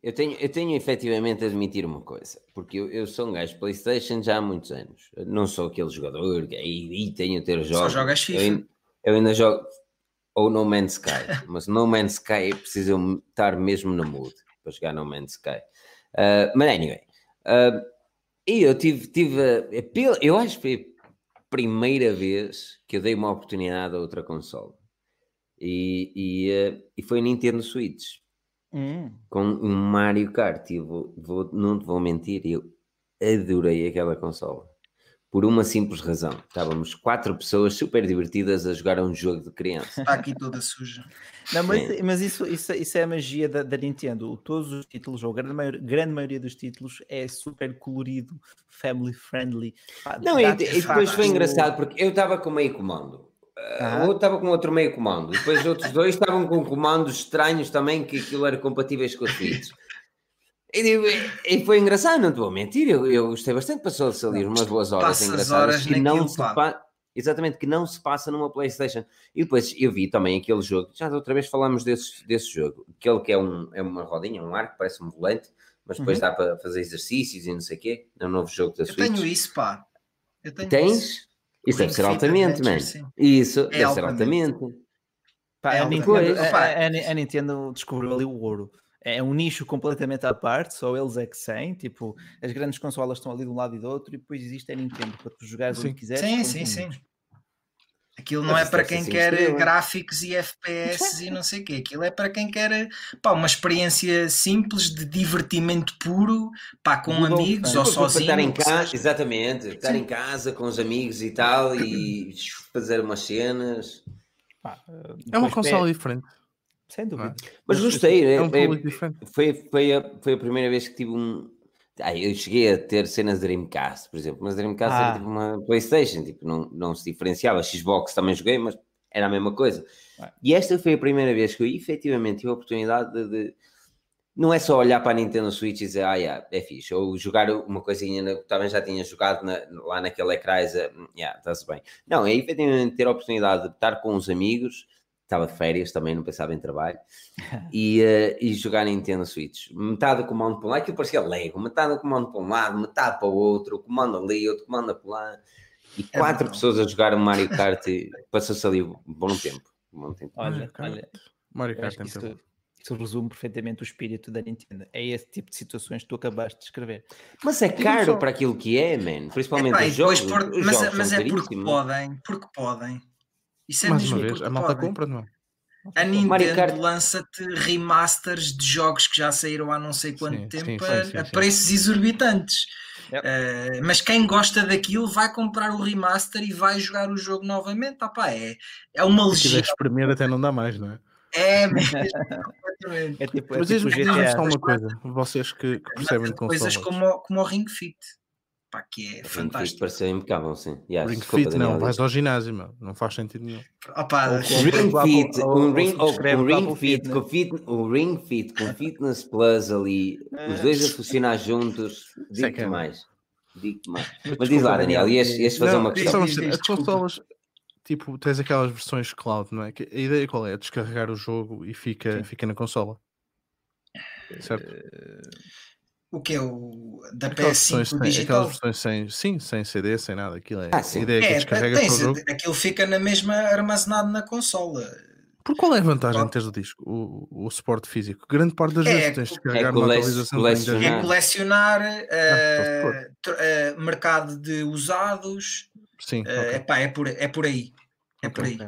Eu tenho, eu tenho efetivamente a admitir uma coisa, porque eu, eu sou um gajo de PlayStation já há muitos anos. Eu não sou aquele jogador que aí tenho a ter jogos. jogas FIFA. Eu, ainda- eu ainda jogo ou No Man's Sky, mas No Man's Sky precisa estar mesmo no mood para jogar No Man's Sky. Uh, mas anyway, uh, e eu tive, tive a- a eu acho que foi a primeira vez que eu dei uma oportunidade a outra console. E, e, uh, e foi a Nintendo Switch Hum. com um Mario Kart. E eu vou, vou- não te vou mentir, eu adorei aquela consola. Por uma simples razão. Estávamos quatro pessoas super divertidas a jogar um jogo de criança. Está aqui toda suja. Não, mas, mas isso, isso, isso é a magia da, da Nintendo. Todos os títulos, ou a grande, maior- grande maioria dos títulos, é super colorido, family friendly. Não, e, e depois foi engraçado porque eu estava com meio comando. Uh, Ah. O outro estava com outro meio comando. Depois os outros dois estavam com comandos estranhos também, que aquilo era compatíveis com os Switch. E, e foi engraçado, não te vou mentir. Eu, eu gostei bastante, passou-se ali umas boas horas engraçadas horas que não se pa- Exatamente, que não se passa numa PlayStation. E depois eu vi também aquele jogo, já outra vez falámos desse, desse jogo, aquele que é, um, é uma rodinha, um arco, parece um volante, mas depois Uhum. dá para fazer exercícios e não sei o quê. É um novo jogo da Eu Switch. tenho isso, pá. Eu tenho isso. Tens? Isso deve Ring ser altamente, mano. Isso, É deve ser altamente. altamente. Pá, É a, Nintendo, a- a- a Nintendo descobriu ali o ouro. É um nicho completamente à parte, só eles é que têm. Tipo, as grandes consolas estão ali de um lado e do outro, e depois existe a Nintendo para tu jogares Sim. onde quiseres. Sim, sim, os sim. Aquilo não Mas é para quem assim quer gráficos e FPS e não sei o quê. Aquilo é para quem quer pá, uma experiência simples de divertimento puro, pá, com amigos fun. ou Para sozinho. estar em casa, exatamente, estar em casa com os amigos e tal e fazer umas cenas. Pá, É uma consola diferente. Sem dúvida. Mas gostei, É é- um é- foi, foi, a, foi a primeira vez que tive um. Ah, eu cheguei a ter cenas de Dreamcast, por exemplo, mas Dreamcast Ah. era tipo uma PlayStation, tipo, não, não se diferenciava. Xbox também joguei, mas era a mesma coisa. Ué. E esta foi a primeira vez que eu efetivamente tive a oportunidade de. de- não é só olhar para a Nintendo Switch e dizer, ah, yeah, é fixe, ou jogar uma coisinha que também já tinha jogado na- lá naquele ecrã e dizer, "Hum, yeah, está-se bem. Não, é efetivamente ter a oportunidade de estar com os amigos, estava de férias também, não pensava em trabalho, e, eh, e jogar Nintendo Switch. Metade do comando para um lado, aquilo parecia Lego, metade do comando para um lado, metade para o outro, o comando ali, outro comando para lá. E É quatro bom. pessoas a jogar o Mario Kart e passou-se ali um bom tempo. Um bom tempo. Olha, Mario Kart. olha, Mario Kart que tem isso, tempo. isso resume perfeitamente o espírito da Nintendo. É esse tipo de situações que tu acabaste de escrever. Mas é caro só- para aquilo que é, man. Principalmente Epá, e os jogos. por- os mas, jogos mas são é porque podem, porque podem. Isso é Mais mesmo uma vez, a malta podem. compra, não é? A Nintendo lança-te remasters de jogos que já saíram há não sei quanto Sim, tempo sim, a, sim, a sim. preços exorbitantes. Yep. Eh, mas quem gosta daquilo vai comprar o remaster e vai jogar o jogo novamente. Ah, pá, é, é uma Se quiser espremer até não dá mais, não é? É mesmo, completamente. É tipo, é Mas tipo só uma coisa, vocês que, que percebem de Coisas consolas. como, como o Ring Fit. Pá, que é Ring Fit fantástico. pareceu impecável, sim. Yeah, Ring desculpa, Fit não, vais ao ginásio, meu. não faz sentido nenhum. Opa, Ring Fit, um ring, ou, um o ring fit, com fit, um ring fit com Fitness Plus ali, os dois a funcionar juntos, Isso é que digo-te é bom. mais. Digo-te mais. Mas Mas diz lá, Daniel, ias, ias fazer Não, uma questão. as consolas, tipo, tens aquelas versões cloud, não é? Que a ideia qual é? Descarregar o jogo e fica, Sim. fica na consola. Certo? O que é o da Aquelas versões, PS5 sem, digital? aquelas versões sem, sim, sem CD, sem nada. Aquilo é, Ah, sim. a ideia é que É, descarregas tens- o jogo. aquilo fica na mesma armazenado na consola. Por qual é a vantagem de teres o disco? O, o suporte físico? Grande parte das É, vezes tens de é descarregar uma atualização colecionar. de É colecionar Ah, eh, tr- eh, mercado de usados. Sim, eh, ok. epá, é, por, é por aí. É por aí.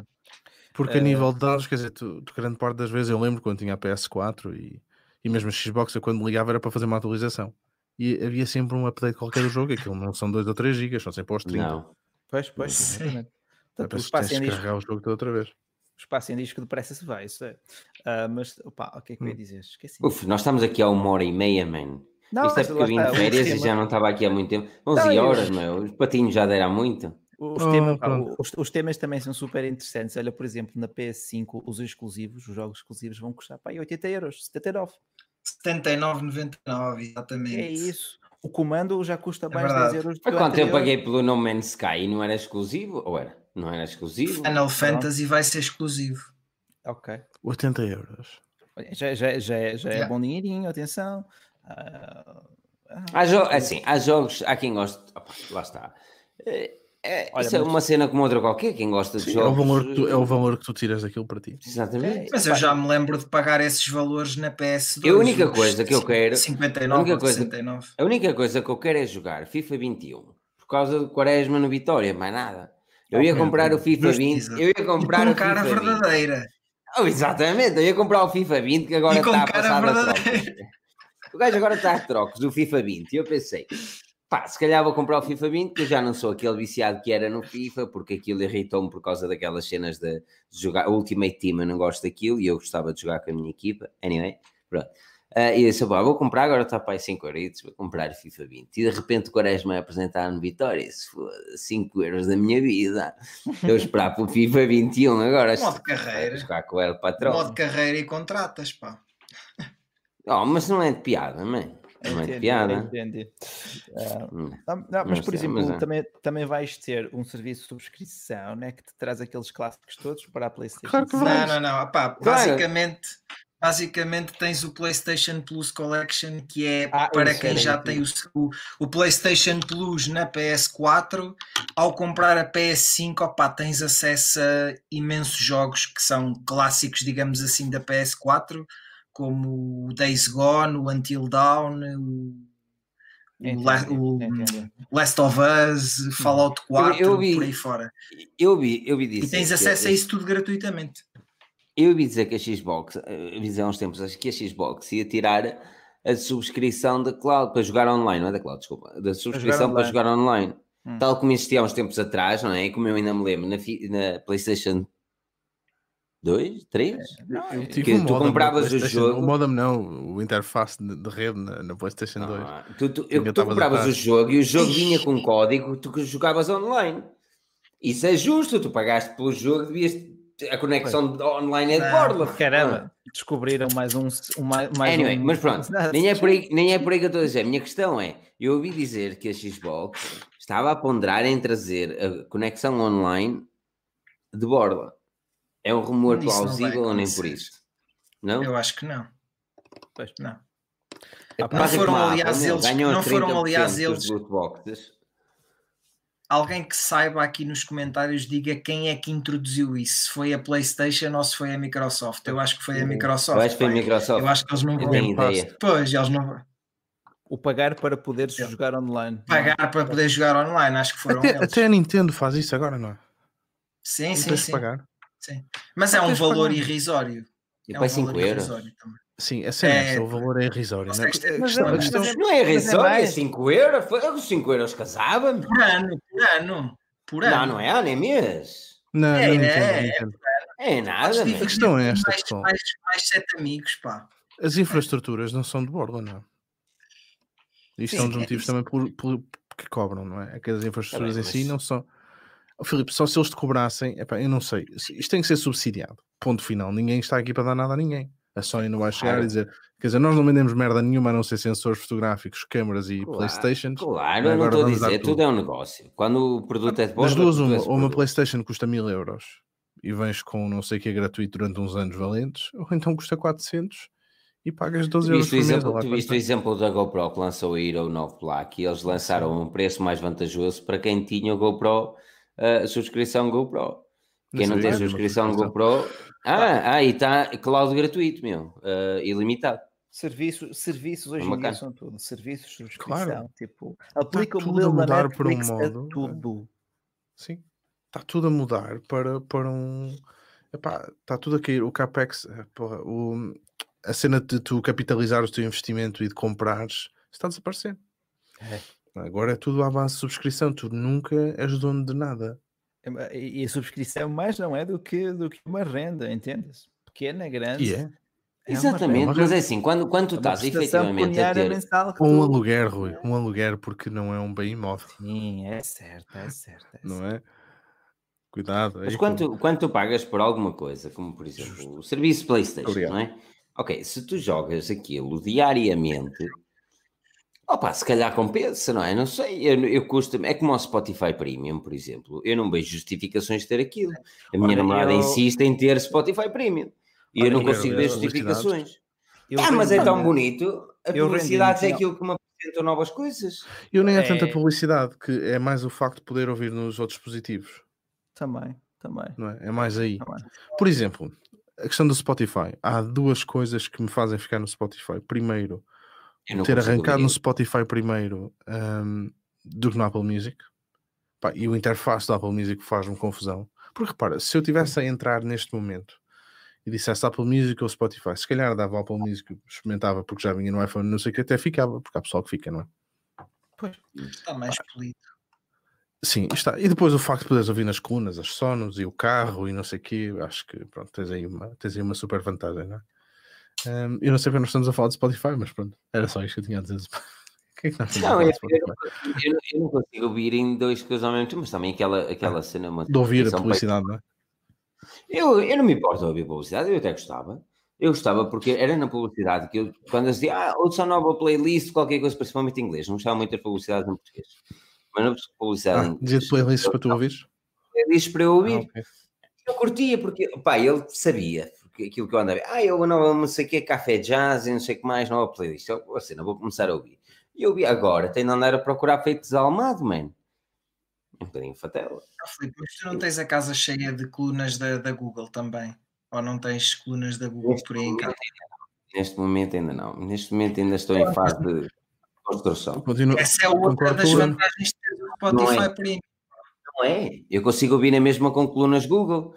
Porque a nível de dados, quer dizer, tu, tu grande parte das vezes eu lembro quando tinha a PS4 e, e mesmo a Xbox, eu quando ligava era para fazer uma atualização. E havia sempre um update qualquer do jogo, aquilo não são 2 ou 3 gigas, são sempre aos 30. Não. Pois, pois, Sim. exatamente. É Portanto, o espaço em disco, o jogo toda outra vez. o espaço em disco depressa se vai, isso é. Ah, mas, opá, o que é que eu ia Hum. dizer? Esqueci. Uf, nós estamos aqui há uma hora e meia, man. Não, Isto é porque eu vim de férias e já não estava aqui há muito tempo. 11 Não, eu- horas, meu. Os patinhos já deram muito. Os, Oh, temas, pá, os, os temas também são super interessantes. Olha, por exemplo, na PS5, os exclusivos, os jogos exclusivos vão custar pá, aí 80 euros, 79. 79,99, exatamente. É isso. O comando já custa É mais de verdade. 10 euros. o quanto eu anterior. paguei pelo No Man's Sky e não era exclusivo? Ou era? Não era exclusivo? Final Fantasy vai ser exclusivo. Ok. 80 euros. Já, já, já, já é Yeah. bom dinheirinho, atenção. Ah, ah, Há, jo assim, há jogos, há quem goste. Opa, lá está. É, é- Olha, isso é mas- uma cena como outra qualquer. Quem gosta de Sim, é, o jogos. valor que tu, é o valor que tu tiras daquilo para ti. Exatamente. Mas eu já me lembro de pagar esses valores na PS2. A única coisa que eu quero- 59 a única ou coisa- 69. A única coisa que eu quero é jogar FIFA 21 por causa do Quaresma no Vitória, mais nada. Eu ia comprar o. FIFA 20, Justiça. eu ia E comprar com o cara FIFA 20. verdadeira. Oh, exatamente, eu ia comprar o FIFA 20 que agora E com está a cara passar a verdadeira. trocos. O gajo agora está a trocos do FIFA 20 e eu pensei, pá, se calhar vou comprar o FIFA 20 que eu já não sou aquele viciado que era no FIFA porque aquilo irritou-me por causa daquelas cenas de, de jogar, o Ultimate Team eu não gosto daquilo e eu gostava de jogar com a minha equipa, anyway, pronto. Ah, e eu disse, pá, vou comprar, agora está para aí 5 euros, vou comprar o FIFA 20. E de repente o Quaresma apresentar-me Vitória, se for 5 euros da minha vida, eu esperar para o FIFA 21 agora. Modo carreira. Jogar com ele patrão. Modo carreira e contratas, pá. Oh, mas não é de piada, man. É Entendi, piada. entendi. Hum. não, não, mas, por é, exemplo, mas é. também, também vais ter um serviço de subscrição né, que te traz aqueles clássicos todos para a PlayStation. Claro que. Não, não, não. Pá, Claro. basicamente, basicamente tens o PlayStation Plus Collection, que é Ah, para quem já tem o, o, PlayStation Plus na PS4. Ao comprar a PS5, opá, tens acesso a imensos jogos que são clássicos, digamos assim, da PS4, como o Days Gone, o Until Dawn, o, o, Entendi, o. Last of Us, Fallout 4, eu vi- por aí fora. Eu vi, eu vi dizer. E tens que- acesso a isso tudo gratuitamente. Eu ouvi dizer que a Xbox, eh, eu vi dizer há uns tempos, acho que a Xbox ia tirar a subscrição da cloud para jogar online, não é da cloud, desculpa, da subscrição para online. jogar online. Hum. Tal como existia há uns tempos atrás, não é? E como eu ainda me lembro, na, na PlayStation 2, 3? Não, Eu é- tive que um tu modem compravas o jogo- O modem não, o interface de, de rede na, na PlayStation 2. Ah, tu, tu, Ainda eu, tu compravas o jogo e o jogo vinha com código tu que jogavas online. Isso é justo, tu pagaste pelo jogo, devias. A conexão online é de Não, borla. Caramba, descobriram mais um. um mais, mais Anyway, um- mas pronto, nem é, por aí, nem é por aí que eu estou a dizer. A minha questão é: eu ouvi dizer que a Xbox estava a ponderar em trazer a conexão online de borla. É um rumor plausível ou nem por isso? Não? Eu acho que não. Pois. Não. É Não foram, aliás, eles- não foram, 30% aliás, eles-. Alguém que saiba aqui nos comentários diga quem é que introduziu isso. Se foi a PlayStation ou se foi a Microsoft. Eu acho que foi a Microsoft. Eu acho que foi a. Microsoft. Eu acho que eles não Eu vão. ideia. Pois, eles não O pagar para poderes Eu- jogar online. pagar para poder jogar online. Acho que foram Até, eles. até a Nintendo faz isso agora, não é? Sim, Não sim, sim, pagar. Sim. Mas é um valor pagar. irrisório. E É para um 5 valor euros. irrisório também. Sim, a cena é É, o valor é irrisório. Não é? Mas é- mas é- Não é risório, é mais. 5 euros. Foi- Os 5 euros casava-me. Por ano, por ano, por ano. Não, não é ano, é mês. Não, É, não entendo, é, não é. É nada. A questão é esta, mais, pessoal. mais, mais sete amigos, pá. As infraestruturas não são de borla, não é? Isto é um dos é motivos também por, por- que cobram, não é? É que as infraestruturas em si mas- não são. Oh, Filipe, só se eles te cobrassem, epá, eu não sei. Isto tem que ser subsidiado. Ponto final. Ninguém está aqui para dar nada a ninguém. A Sony não vai chegar Claro. e dizer, quer dizer, nós não vendemos merda nenhuma a não ser sensores fotográficos, câmaras e Claro, Playstations. Claro, eu não estou a dizer, tudo. tudo é um negócio. Quando o produto é de Das borla, duas, uma, ou uma produto. Playstation custa mil euros e vens com não sei o que é gratuito durante uns anos valentes, ou então custa 400 e pagas 12 Tu euros viste, por mês. exemplo, lá tu viste o é. exemplo da GoPro que lançou a Hero 9 Black e eles lançaram um preço mais vantajoso para quem tinha o GoPro, a subscrição GoPro. Quem não, sabia tem subscrição. GoPro, ah, ah, e está cloud gratuito, meu, ah, ilimitado. Serviços, serviços hoje em dia são tudo. Serviços, subscrição. Claro. Tipo, aplica o modelo da mudar por um Netflix modo, a é. tudo. Sim. Está tudo a mudar para, para um. Epá, está tudo a cair. O CapEx, eh, porra, o- a cena de tu capitalizares o teu investimento e de comprares está a desaparecer. Agora é tudo à base de subscrição. Tu nunca és dono de nada. E e a subscrição mais não é do que, do que uma renda, entendes? Pequena, grande. E é. é Exatamente, renda. mas é assim, quando, quando tu É estás efetivamente a ter. um tu- aluguer, Rui. Um aluguer porque não é um bem imóvel, Sim, é certo, é certo. é não certo. é? Cuidado. Mas quando, com- tu- quando tu pagas por alguma coisa, como por exemplo o serviço PlayStation, Obrigado. não é? ok, se tu jogas aquilo diariamente, opa, se calhar compensa, não é? Não sei, eu, eu custa é como o Spotify Premium, por exemplo. Eu não vejo justificações de ter aquilo. A minha Olha, namorada eu- insiste em ter Spotify Premium. E eu Olha, não eu consigo ver justificações. Eu ah, mas é tão bonito. A publicidade é aquilo que me apresentam novas coisas. Eu nem é É. tanta publicidade, que é mais o facto de poder ouvir nos outros dispositivos, Também, também. não é? É mais aí. também. Por exemplo, a questão do Spotify. Há duas coisas que me fazem ficar no Spotify. Primeiro, ter arrancado ouvir no. Spotify primeiro hum, do que no Apple Music. Pá, e o interface do Apple Music faz-me confusão. Porque repara, se eu tivesse a entrar neste momento e dissesse Apple Music ou Spotify, se calhar dava o Apple Music, experimentava porque já vinha no iPhone, não sei o que, até ficava, porque há pessoal que fica, não é? Está mais polido. Sim, está. E depois o facto de poderes ouvir nas colunas, as sonos e o carro e não sei o quê, acho que pronto, tens aí uma, tens aí uma super vantagem, não é? Hum, eu não sei porque nós estamos a falar de Spotify, mas pronto, era só isto que eu tinha a dizer. Que é que nós Não, eu, eu não eu não- não consigo ouvir em dois coisas ao mesmo tempo, mas também aquela, aquela cena. uma De ouvir a publicidade, não é? Eu, eu não me importo de ouvir publicidade, eu até gostava. Eu gostava porque era na publicidade que eu, quando eu dizia, ah, ouça a nova playlist, qualquer coisa, principalmente em inglês, não gostava muito das publicidades em português. Mas na publicidade em Ah, dizia de inglês, playlists para tu ouvires? playlists para eu ouvir. Ah, ok. Eu curtia, porque, pá, ele sabia aquilo que eu andava, ah, eu não, não sei o que, café jazz e não sei o que mais, nova playlist. Eu, assim, não vou começar a ouvir. E eu vi agora, tenho de andar a procurar feitos desalmado, man. Um bocadinho fatela. Ah, Filipe, mas tu não tens a casa cheia de colunas da, da Google também? Ou não tens colunas da Google Neste por aí em casa? neste momento ainda não. Neste momento ainda estou em fase de construção. Continuo. Essa é outra concordo das vantagens de ter o Spotify é. Premium. Não é? Eu consigo ouvir na mesma com colunas Google.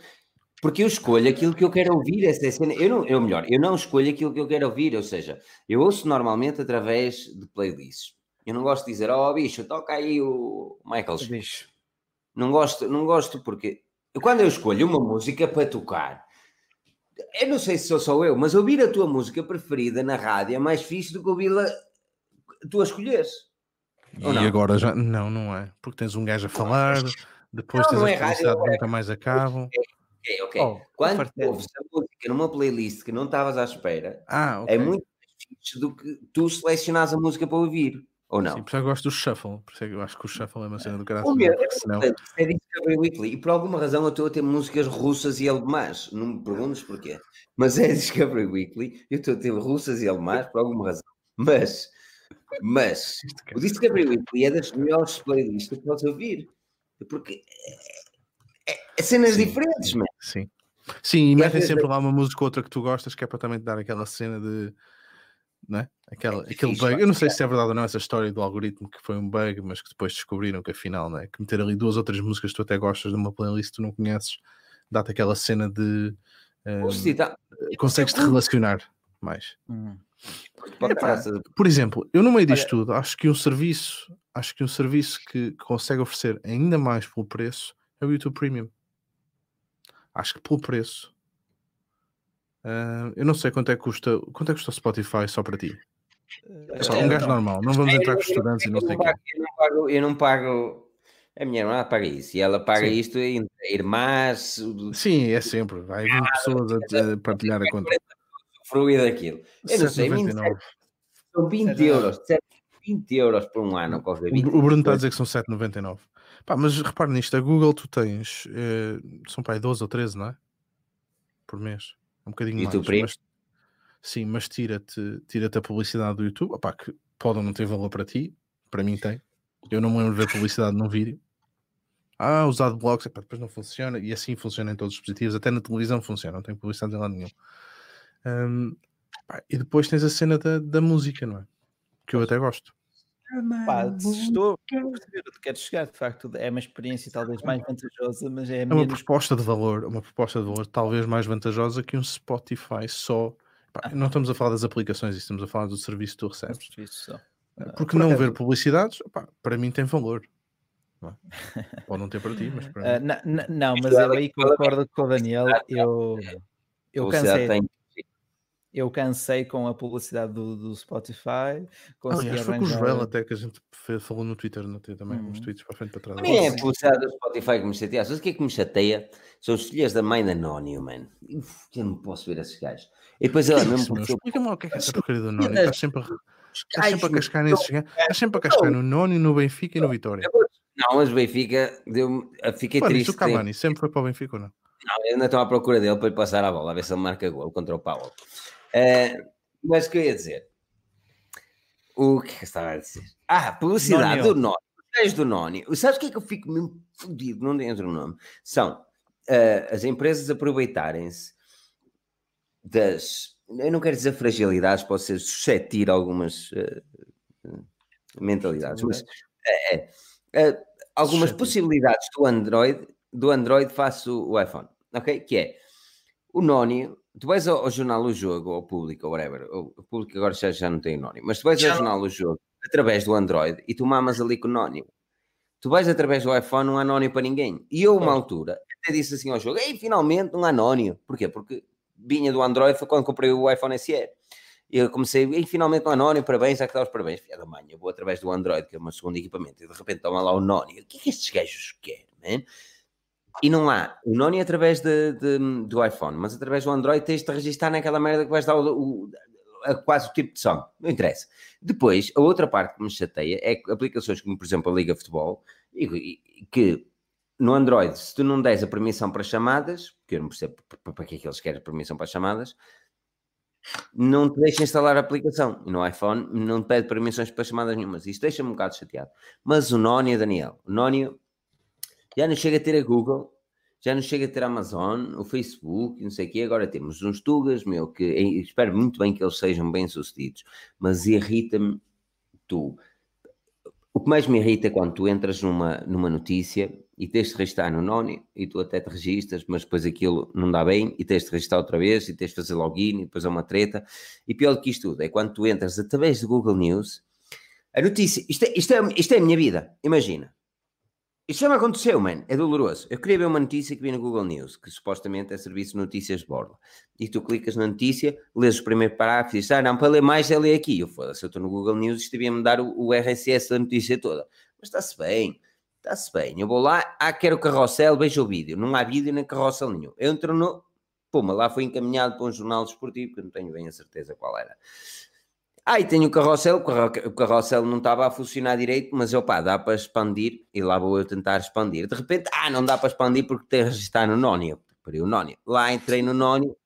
Porque eu escolho aquilo que eu quero ouvir. Essa é cena. Eu, não, eu melhor, eu não escolho aquilo que eu quero ouvir. Ou seja, eu ouço normalmente através de playlists. Eu não gosto de dizer, oh bicho, toca aí o Michael. Bicho. Não gosto, não gosto porque quando eu escolho uma música para tocar, eu não sei se sou só eu, mas ouvir a tua música preferida na rádio é mais fixe do que ouvi-la tu a escolheres. E agora já. Não, não é. Porque tens um gajo a falar, depois Não, tens não as é rádio, publicidades que é- nunca mais acabam. Ok, ok. Oh, Quando ouves a música numa playlist que não estavas à espera, Ah, ok. é muito mais fixe do que tu selecionares a música para ouvir. Ou não? Sim, por isso eu gosto do shuffle. Por isso é eu acho que o shuffle é uma cena do O caralho. meu, Porque senão. portanto, é Discovery Weekly e por alguma razão eu estou a ter músicas russas e alemãs. Não me perguntes porquê. Mas é Discovery Weekly eu estou a ter russas e alemãs por alguma razão. Mas, mas o Discovery Weekly é das melhores playlists que podes ouvir. Porque é, é cenas Sim. diferentes, mano. Sim. Sim, e metem sempre é- lá uma música ou outra que tu gostas, que é para também te dar aquela cena de. Não é? Aquela, É aquele bug. Eu não sei se é verdade ou não essa história do algoritmo que foi um bug, mas que depois descobriram que afinal, não é? Que meter ali duas ou três músicas que tu até gostas numa playlist que tu não conheces, dá-te aquela cena de. Ou se tá- consegues-te relacionar mais. Hum. Epá, Por exemplo, eu no meio disto tudo, acho que um serviço, acho que um serviço que consegue oferecer ainda mais pelo preço é o YouTube Premium. Acho que pelo preço. ah, eu não sei quanto é que custa. Quanto é que custa o Spotify só para ti? É só um É, gajo então. normal, não vamos entrar com estudantes e não sei o Eu não pago. A minha irmã paga isso e ela paga Sim. isto em irmãs, Sim, é sempre. Vai 20 pessoas a, a partilhar a conta. fruir daquilo. Eu não sei, 7,99. são 20 euros, 20 euros por um ano, qualquer O, 20. o Bruno está a dizer que são 7,99. Pá, mas repare nisto, a Google tu tens, eh, são pá, aí 12 ou 13, não é? Por mês. É um bocadinho YouTube mais. Premium? Mas, sim, mas tira-te tira a publicidade do YouTube, opá, que pode ou não ter valor para ti, para mim tem. Eu não me lembro de ver publicidade num vídeo. Ah, os adblocks, epá, depois não funciona, e assim funciona em todos os dispositivos, até na televisão funciona, não tem publicidade em lado nenhum. Hum, pá, e depois tens a cena da, da música, não é? Que eu até gosto. Pá, estou a perceber onde queres chegar, de facto, é uma experiência talvez mais vantajosa, mas é É uma proposta de valor, uma proposta de valor talvez mais vantajosa que um Spotify só. Pá, não estamos a falar das aplicações, estamos a falar do serviço que tu recebes. serviço só. Porque por não acaso- ver publicidades, pá, para mim tem valor. Não é? Pode não ter para ti, mas para Ah, mim. na- na- não, mas é eu aí concordo com o Daniel. Eu, eu Publicidade cansei. tem- Eu cansei com a publicidade do, do Spotify. consegui Aliás, foi com o Joel até que a gente fe- falou no Twitter no Twitter também, uns Uhum. tweets para frente para trás. A mim é a publicidade do Spotify que me chateia. Sabes o que é que me chateia? São os filhos da mãe da Anónio, mano. Uf, Eu não posso ver esses gajos. E depois ela mesmo porque eu- Explica-me o que é que é essa porcaria do. Filhas- Estás sempre, estás sempre a cascar nesses gajos. Estás sempre a cascar no Noni, no Benfica e no Vitória. Não, mas o Benfica deu Fiquei Mano, triste. isso o Cavani sempre foi para o Benfica ou não? Não, eu ainda estou à procura dele para lhe passar a bola, a ver se ele marca gol contra o Paulo. Eh, mas o que eu ia dizer? O que é que estava a dizer? Ah, publicidade Nónio. do Noni. Os do Noni. Sabes o que é que eu fico mesmo fodido? Não dentro do nome. São eh, as empresas aproveitarem-se das. Eu não quero dizer fragilidades, pode ser suscetir algumas eh, mentalidades, mas é, algumas possibilidades do Android, do Android face o, o iPhone, ok? Que é o Nónio, tu vais ao, ao jornal O Jogo, ou ao público, ou whatever, o, público agora já, já não tem o Nónio, mas tu vais Já ao não. jornal O Jogo através do Android e tu mamas ali com o Nónio. Tu vais através do iPhone, não há Nónio para ninguém. E eu, uma altura, até disse assim ao jogo: Ei, finalmente há Nónio. Porquê? Porque vinha do Android, foi quando comprei o iPhone SE. E eu comecei, e finalmente há Nónio, parabéns, já que dá os parabéns. Filha da mãe, eu vou através do Android, que é o meu segundo equipamento, e de repente toma lá o Nónio. O que é que estes gajos querem, man? E não há o Nónio através de, de- do iPhone, mas através do Android tens de te registrar naquela merda que vais dar o, o- a quase o tipo de som. Não interessa. Depois, a outra parte que me chateia é aplicações como, por exemplo, a Liga Futebol, que no Android, se tu não des a permissão para chamadas, que eu não percebo para que é que eles querem permissão para chamadas, não te deixa instalar a aplicação. E no iPhone não te pede permissões para chamadas nenhumas. Isto deixa-me um bocado chateado. Mas o Nónio, Daniel, o Nónio já não chega a ter a Google, já não chega a ter a Amazon, o Facebook, não sei o quê. Agora temos uns Tugas, meu, que espero muito bem que eles sejam bem-sucedidos, mas irrita-me tu. O que mais me irrita é quando tu entras numa, numa notícia e tens de registrar no Nónio e tu até te registras, mas depois aquilo não dá bem e tens de registrar outra vez e tens de fazer login e depois é uma treta. E pior do que isto tudo é quando tu entras através do Google News, a notícia, isto é, isto é, isto é a minha vida, imagina. Isto já me aconteceu, mano. É doloroso. Eu queria ver uma notícia que vi no Google News, que supostamente é serviço de notícias de bordo. E tu clicas na notícia, lês o primeiro parágrafo e dizes, ah, não, para ler mais é ler aqui. Eu foda-se, eu estou no Google News isto devia-me dar o, o RSS da notícia toda. Mas está-se bem, está-se bem. Eu vou lá, ah, quero carrossel, vejo o vídeo. Não há vídeo nem carrossel nenhum. Eu entro no... Puma, lá foi encaminhado para um jornal desportivo, que não tenho bem a certeza qual era. Ah, e tenho o carrossel, o carro- o carrossel não estava a funcionar direito, mas opá, dá para expandir, e lá vou eu tentar expandir. De repente, ah, não dá para expandir porque tem que registrar no Nónio. Parei o Nónio. Lá entrei no Nónio,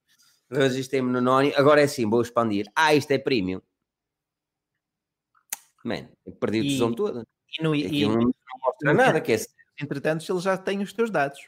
registrei-me no Nónio, agora é assim, vou expandir. Ah, isto é premium. Man, eu perdi o tesão todo. E, no, e, não, não mostra nada, que é entretanto, ele já tem os teus dados.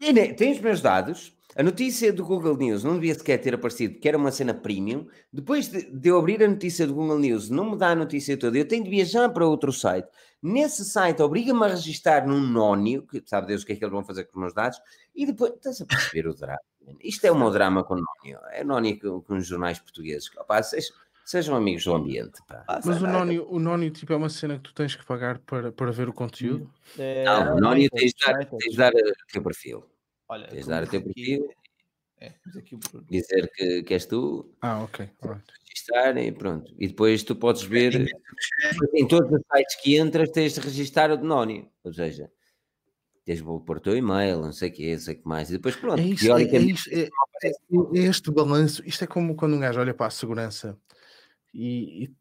E, né, Tem os meus dados. A notícia do Google News não devia sequer ter aparecido, que era uma cena premium. Depois de, de eu abrir a notícia do Google News, não me dá a notícia toda. Eu tenho de viajar para outro site. Nesse site, obriga-me a registrar num nónio, que sabe Deus o que é que eles vão fazer com os meus dados, e depois. Estás a perceber o drama? Isto é o meu drama com o nónio. É nónio com, com os jornais portugueses. Opá, sejam, sejam amigos do ambiente. Pá. Mas o Nónio, o Nónio tipo, é uma cena que tu tens que pagar para, para ver o conteúdo. É, Não, o nónio tem tens de dar, sites. tens de dar o teu perfil. Olha, Tens de dar o teu aqui- perfil, É, aqui dizer que, que és tu, Ah, ok. registar e pronto. E depois tu podes ver em todos os sites que entras, tens de registar o Denónio. Ou seja, tens de pôr o teu e-mail, não sei o que, não sei o que mais. E depois pronto, É isso, é, é, isso, é, é- é este balanço. Isto é como quando um gajo olha para a segurança e, e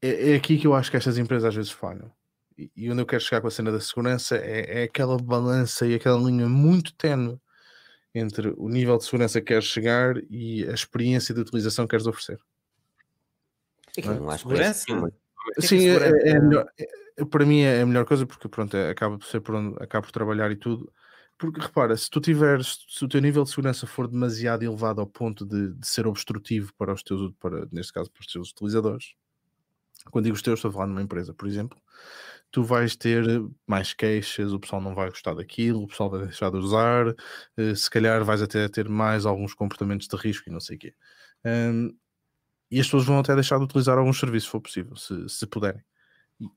é, é aqui que eu acho que estas empresas às vezes falham. E, onde eu quero chegar com a cena da segurança é, é aquela balança e aquela linha muito tenue entre o nível de segurança que queres chegar e a experiência de utilização que queres oferecer. é que não pressa Segurança? é Sim, é, é- é melhor- é- para mim é a melhor coisa porque pronto, é- acaba por ser por onde acabo por trabalhar e tudo. Porque repara, se tu tiveres, se o teu nível de segurança for demasiado elevado ao ponto de, de ser obstrutivo para os teus, para, neste caso, para os teus utilizadores, quando digo os teus, estou a falar numa empresa, por exemplo, tu vais ter mais queixas, o pessoal não vai gostar daquilo, o pessoal vai deixar de usar, eh, se calhar vais até ter mais alguns comportamentos de risco e não sei o quê. Hum, e as pessoas vão até deixar de utilizar alguns serviços, se for possível, se, se puderem.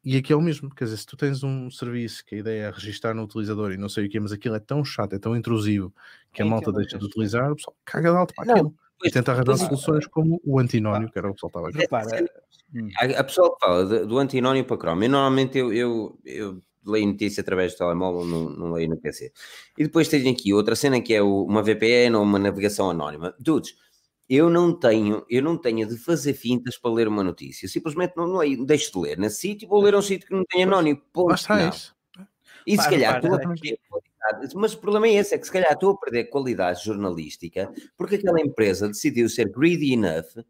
E- aqui é o mesmo, quer dizer, se tu tens um serviço que a ideia é registar no utilizador e não sei o quê, mas aquilo é tão chato, é tão intrusivo que a É malta deixa de que- utilizar, o pessoal caga de alto para Não, aquilo. E tenta arranjar Pois é. soluções como o antinónio, que era o que saltava aqui. Repara, A, a pessoa que fala de- do antinónio para Chrome, eu normalmente eu, eu, eu leio notícia através do telemóvel, não, não leio no PC. E depois tenho aqui outra cena que é o- uma VPN ou uma navegação anónima. Dudes, eu não tenho, eu não tenho de fazer fintas para ler uma notícia. Simplesmente não, não leio, deixo de ler nesse sítio e vou ler a um sítio que não tem anónimo. Ponto final. isso. E se calhar qualidade, mas o problema é esse, é que se calhar estou a perder qualidade jornalística porque aquela empresa decidiu ser greedy enough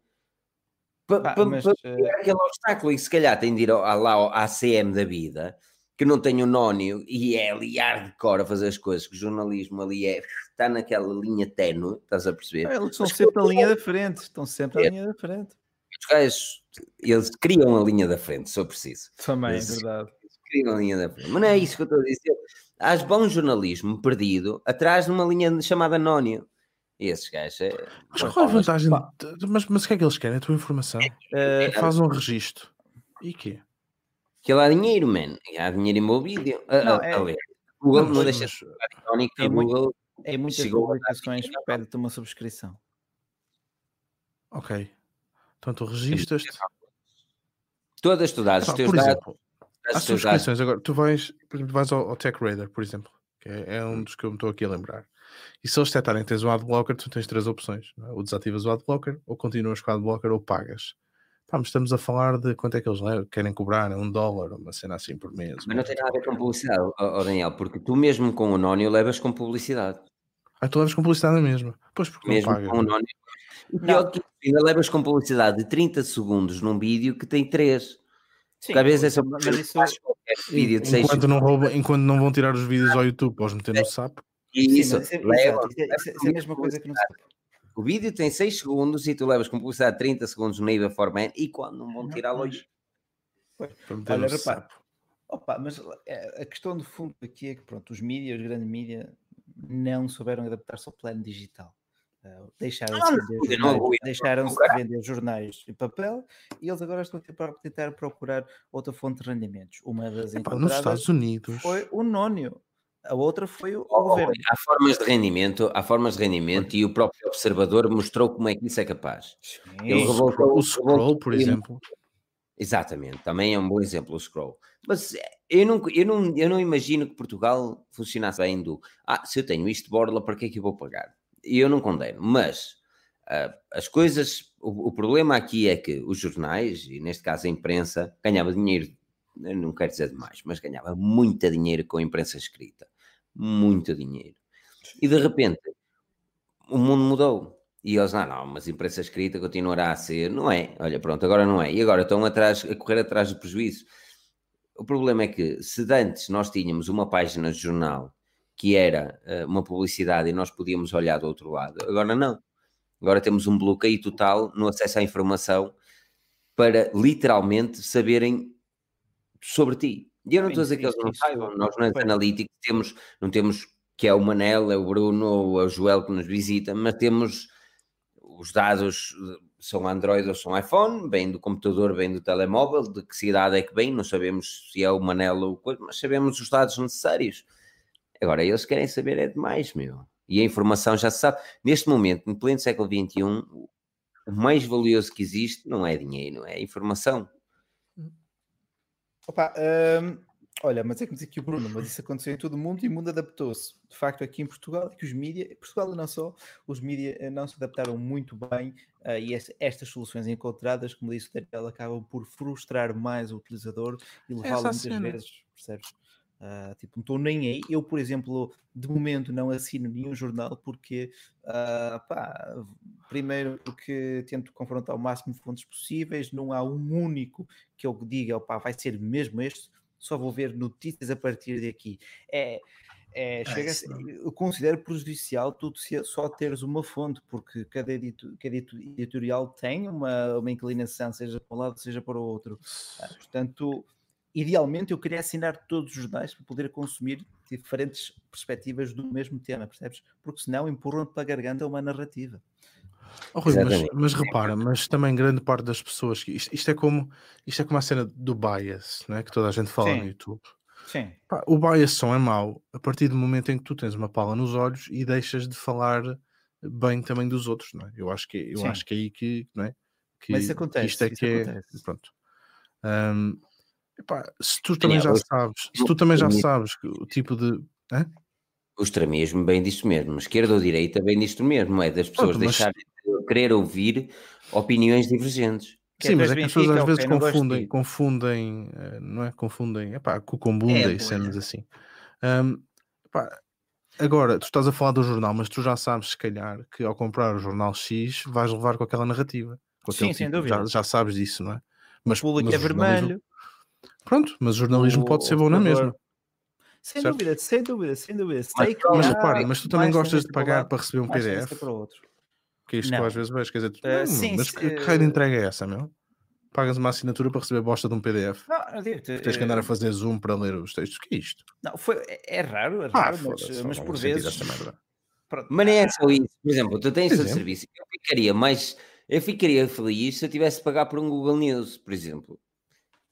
para pá, mas, eh, aquele obstáculo e se calhar tem de ir ao, lá ao ACM da vida que não tem o nónio e é ali hardcore a fazer as coisas, que o jornalismo ali é, está naquela linha ténue, estás a perceber? eles estão sempre na linha da frente. Estão sempre na É. linha da frente. Os gajos, eles criam a linha da frente, se eu preciso. Também, é Mas- verdade. criam a linha da frente. Mas não é isso que eu estou a dizer. Há bom jornalismo perdido atrás de uma linha chamada anónio. E esses gajos é. Mas qual é a vantagem? de- Mas, mas o que é que eles querem? A tua informação? Eh, Faz um registro. E quê? Que lá há dinheiro, man. E Há dinheiro envolvido. A, Não, a, é-. Google não, Mas- deixa de mas- que É o muito- Google. em muitas Chegou a dar publicações dinheiro. pede-te uma subscrição. Ok. Portanto, registas-te. Todas tu dás os teus dados. Há dados. subscrições. Agora, tu vais, por exemplo, vais ao, ao Tech Radar, por exemplo, que é, é um dos que eu me estou aqui a lembrar. E se eles detectarem que tens um adblocker, tu tens três opções. não é? Ou desativas o adblocker, ou continuas com o adblocker, ou pagas. Pá, mas estamos a falar de quanto é que eles levam, querem cobrar, é um dólar, uma cena assim por mês. Mas não tem nada a ver com publicidade, ó Daniel, porque tu mesmo com o anónimo levas com publicidade. Ah, tu levas com publicidade na mesma. Pois, porque Mesmo não pagas. com o anónimo. E pior que ainda levas com publicidade de 30 segundos num vídeo que tem 3. Sim, vezes é só mas porque isso- faz qualquer vídeo de 6 Enquanto não, roubam, enquanto não vão tirar os vídeos ao YouTube os meter no sapo, Sim, é- leva, exato, isso é- leva é- é a mesma coisa que não se O vídeo tem 6 segundos e tu levas com publicidade 30 segundos no nível format e quando não vão tirar hoje. para meter Olha, no repara, sapo. Opa, mas eh, a questão de fundo aqui é que pronto, os mídias, os grandes mídias, não souberam adaptar-se ao plano digital. Eh, deixaram-se Ah, vender, não, jornais, não, deixaram-se não, de vender jornais em papel e eles agora estão a tentar, tentar procurar outra fonte de rendimentos. Uma das Epá, nos Estados Unidos. foi o nónio, a outra foi o, Oh, governo. Há formas de rendimento, há formas de rendimento e o próprio observador mostrou como é que isso é capaz. Ele Sim, revoltou- O scroll, por exemplo. Exatamente, também é um bom exemplo o scroll. Mas eh, eu não, eu, não, eu não imagino que Portugal funcionasse bem do ah, se eu tenho isto de borla, para que é que eu vou pagar? E eu não condeno, mas ah, as coisas, o, o problema aqui é que os jornais, e neste caso a imprensa, ganhava dinheiro, não quero dizer demais, mas ganhava muito dinheiro com a imprensa escrita. Muito dinheiro. E de repente o mundo mudou. E eles, não, não, mas a imprensa escrita continuará a ser. Não é. Olha, pronto, agora não é. E agora estão atrás, a correr atrás do prejuízo. O problema é que se antes nós tínhamos uma página de jornal que era eh, uma publicidade e nós podíamos olhar do outro lado, agora não. Agora temos um bloqueio total no acesso à informação para literalmente saberem sobre ti. E eu não estou a dizer que eles não saibam, nós nas Pois. analíticos temos, não temos que é o Manel, é o Bruno ou é o Joel que nos visita, mas temos os dados são Android ou são iPhone, vêm do computador, vêm do telemóvel, de que cidade é que vem, não sabemos se é o Manel ou coisa, mas sabemos os dados necessários. Agora, eles querem saber é demais, meu. E a informação já se sabe. Neste momento, no pleno século XXI, o mais valioso que existe não é dinheiro, é informação. Opa, hum, olha, mas é que diz aqui o Bruno, mas isso aconteceu em todo o mundo e o mundo adaptou-se. De facto, aqui em Portugal, é que os mídias, Portugal e não só, os mídias eh, não se adaptaram muito bem ah, e es- estas soluções encontradas, como disse o Daniel, acabam por frustrar mais o utilizador e levá-lo Essa a muitas vezes, percebes? Ah, tipo, não estou nem aí. Eu, por exemplo, de momento não assino nenhum jornal porque, ah, pá, primeiro porque tento confrontar o máximo de fontes possíveis, não há um único que eu diga, opá, vai ser mesmo este, só vou ver notícias a partir daqui. É, é, Ah, chega não. eu considero prejudicial tu se- só teres uma fonte, porque cada, edito- cada edito- editorial tem uma, uma inclinação, seja para um lado, seja para o outro. Portanto, idealmente eu queria assinar todos os jornais para poder consumir diferentes perspectivas do mesmo tema, percebes? Porque senão empurram-te para a garganta uma narrativa. Oh, Rui, mas, mas repara, mas também grande parte das pessoas que isto, isto é como isto é como a cena do bias, não é? que toda a gente fala Sim. no YouTube. Sim, Pá, o bias só é mau a partir do momento em que tu tens uma pala nos olhos e deixas de falar bem também dos outros, não é? Eu acho que, eu Sim. acho que é aí que, não é? Que, Mas isso acontece, isto é isso que é, acontece. pronto. Ahm, epá, se tu também Daniel, já sabes, se tu também já sabes que o tipo de O extremismo bem disto mesmo, esquerda ou direita bem disto mesmo, é das pessoas Pronto, mas- deixarem de querer ouvir opiniões divergentes. Que Sim, é, mas é que as pessoas às vezes confundem, de- confundem, eh, não é? Confundem, epá, cucumbunda É, e cenas assim. Ahm, epá, agora, tu estás a falar do jornal, mas tu já sabes, se calhar, que ao comprar o jornal X vais levar com aquela narrativa. Com Sim, aquele sem tipo- já, dúvida. já sabes disso, não é? Mas, O público mas é vermelho. Pronto, mas o jornalismo o pode ser bom na mesma. Sem Certo? dúvida, sem dúvida, sem dúvida. Mas que Mas repara, mas tu também gostas de pagar lado, para receber um PDF, para o outro. que é isto que Não. às vezes vejo, quer dizer, tu, Eh, "Hum, sim, mas se- que, que raio de entrega é essa, meu? Pagas uma assinatura para receber bosta de um PDF. Não, eu digo-te, Tens que andar eh, a fazer zoom para ler os textos. Que é isto? Não, foi, é, é raro, é Ah, raro, mas, foda-se, mas não por vezes. pronto, Mas nem é só isso. Por exemplo, tu tens exemplo. serviço. Eu ficaria mais. Eu ficaria feliz se eu tivesse de pagar por um Google News, por exemplo.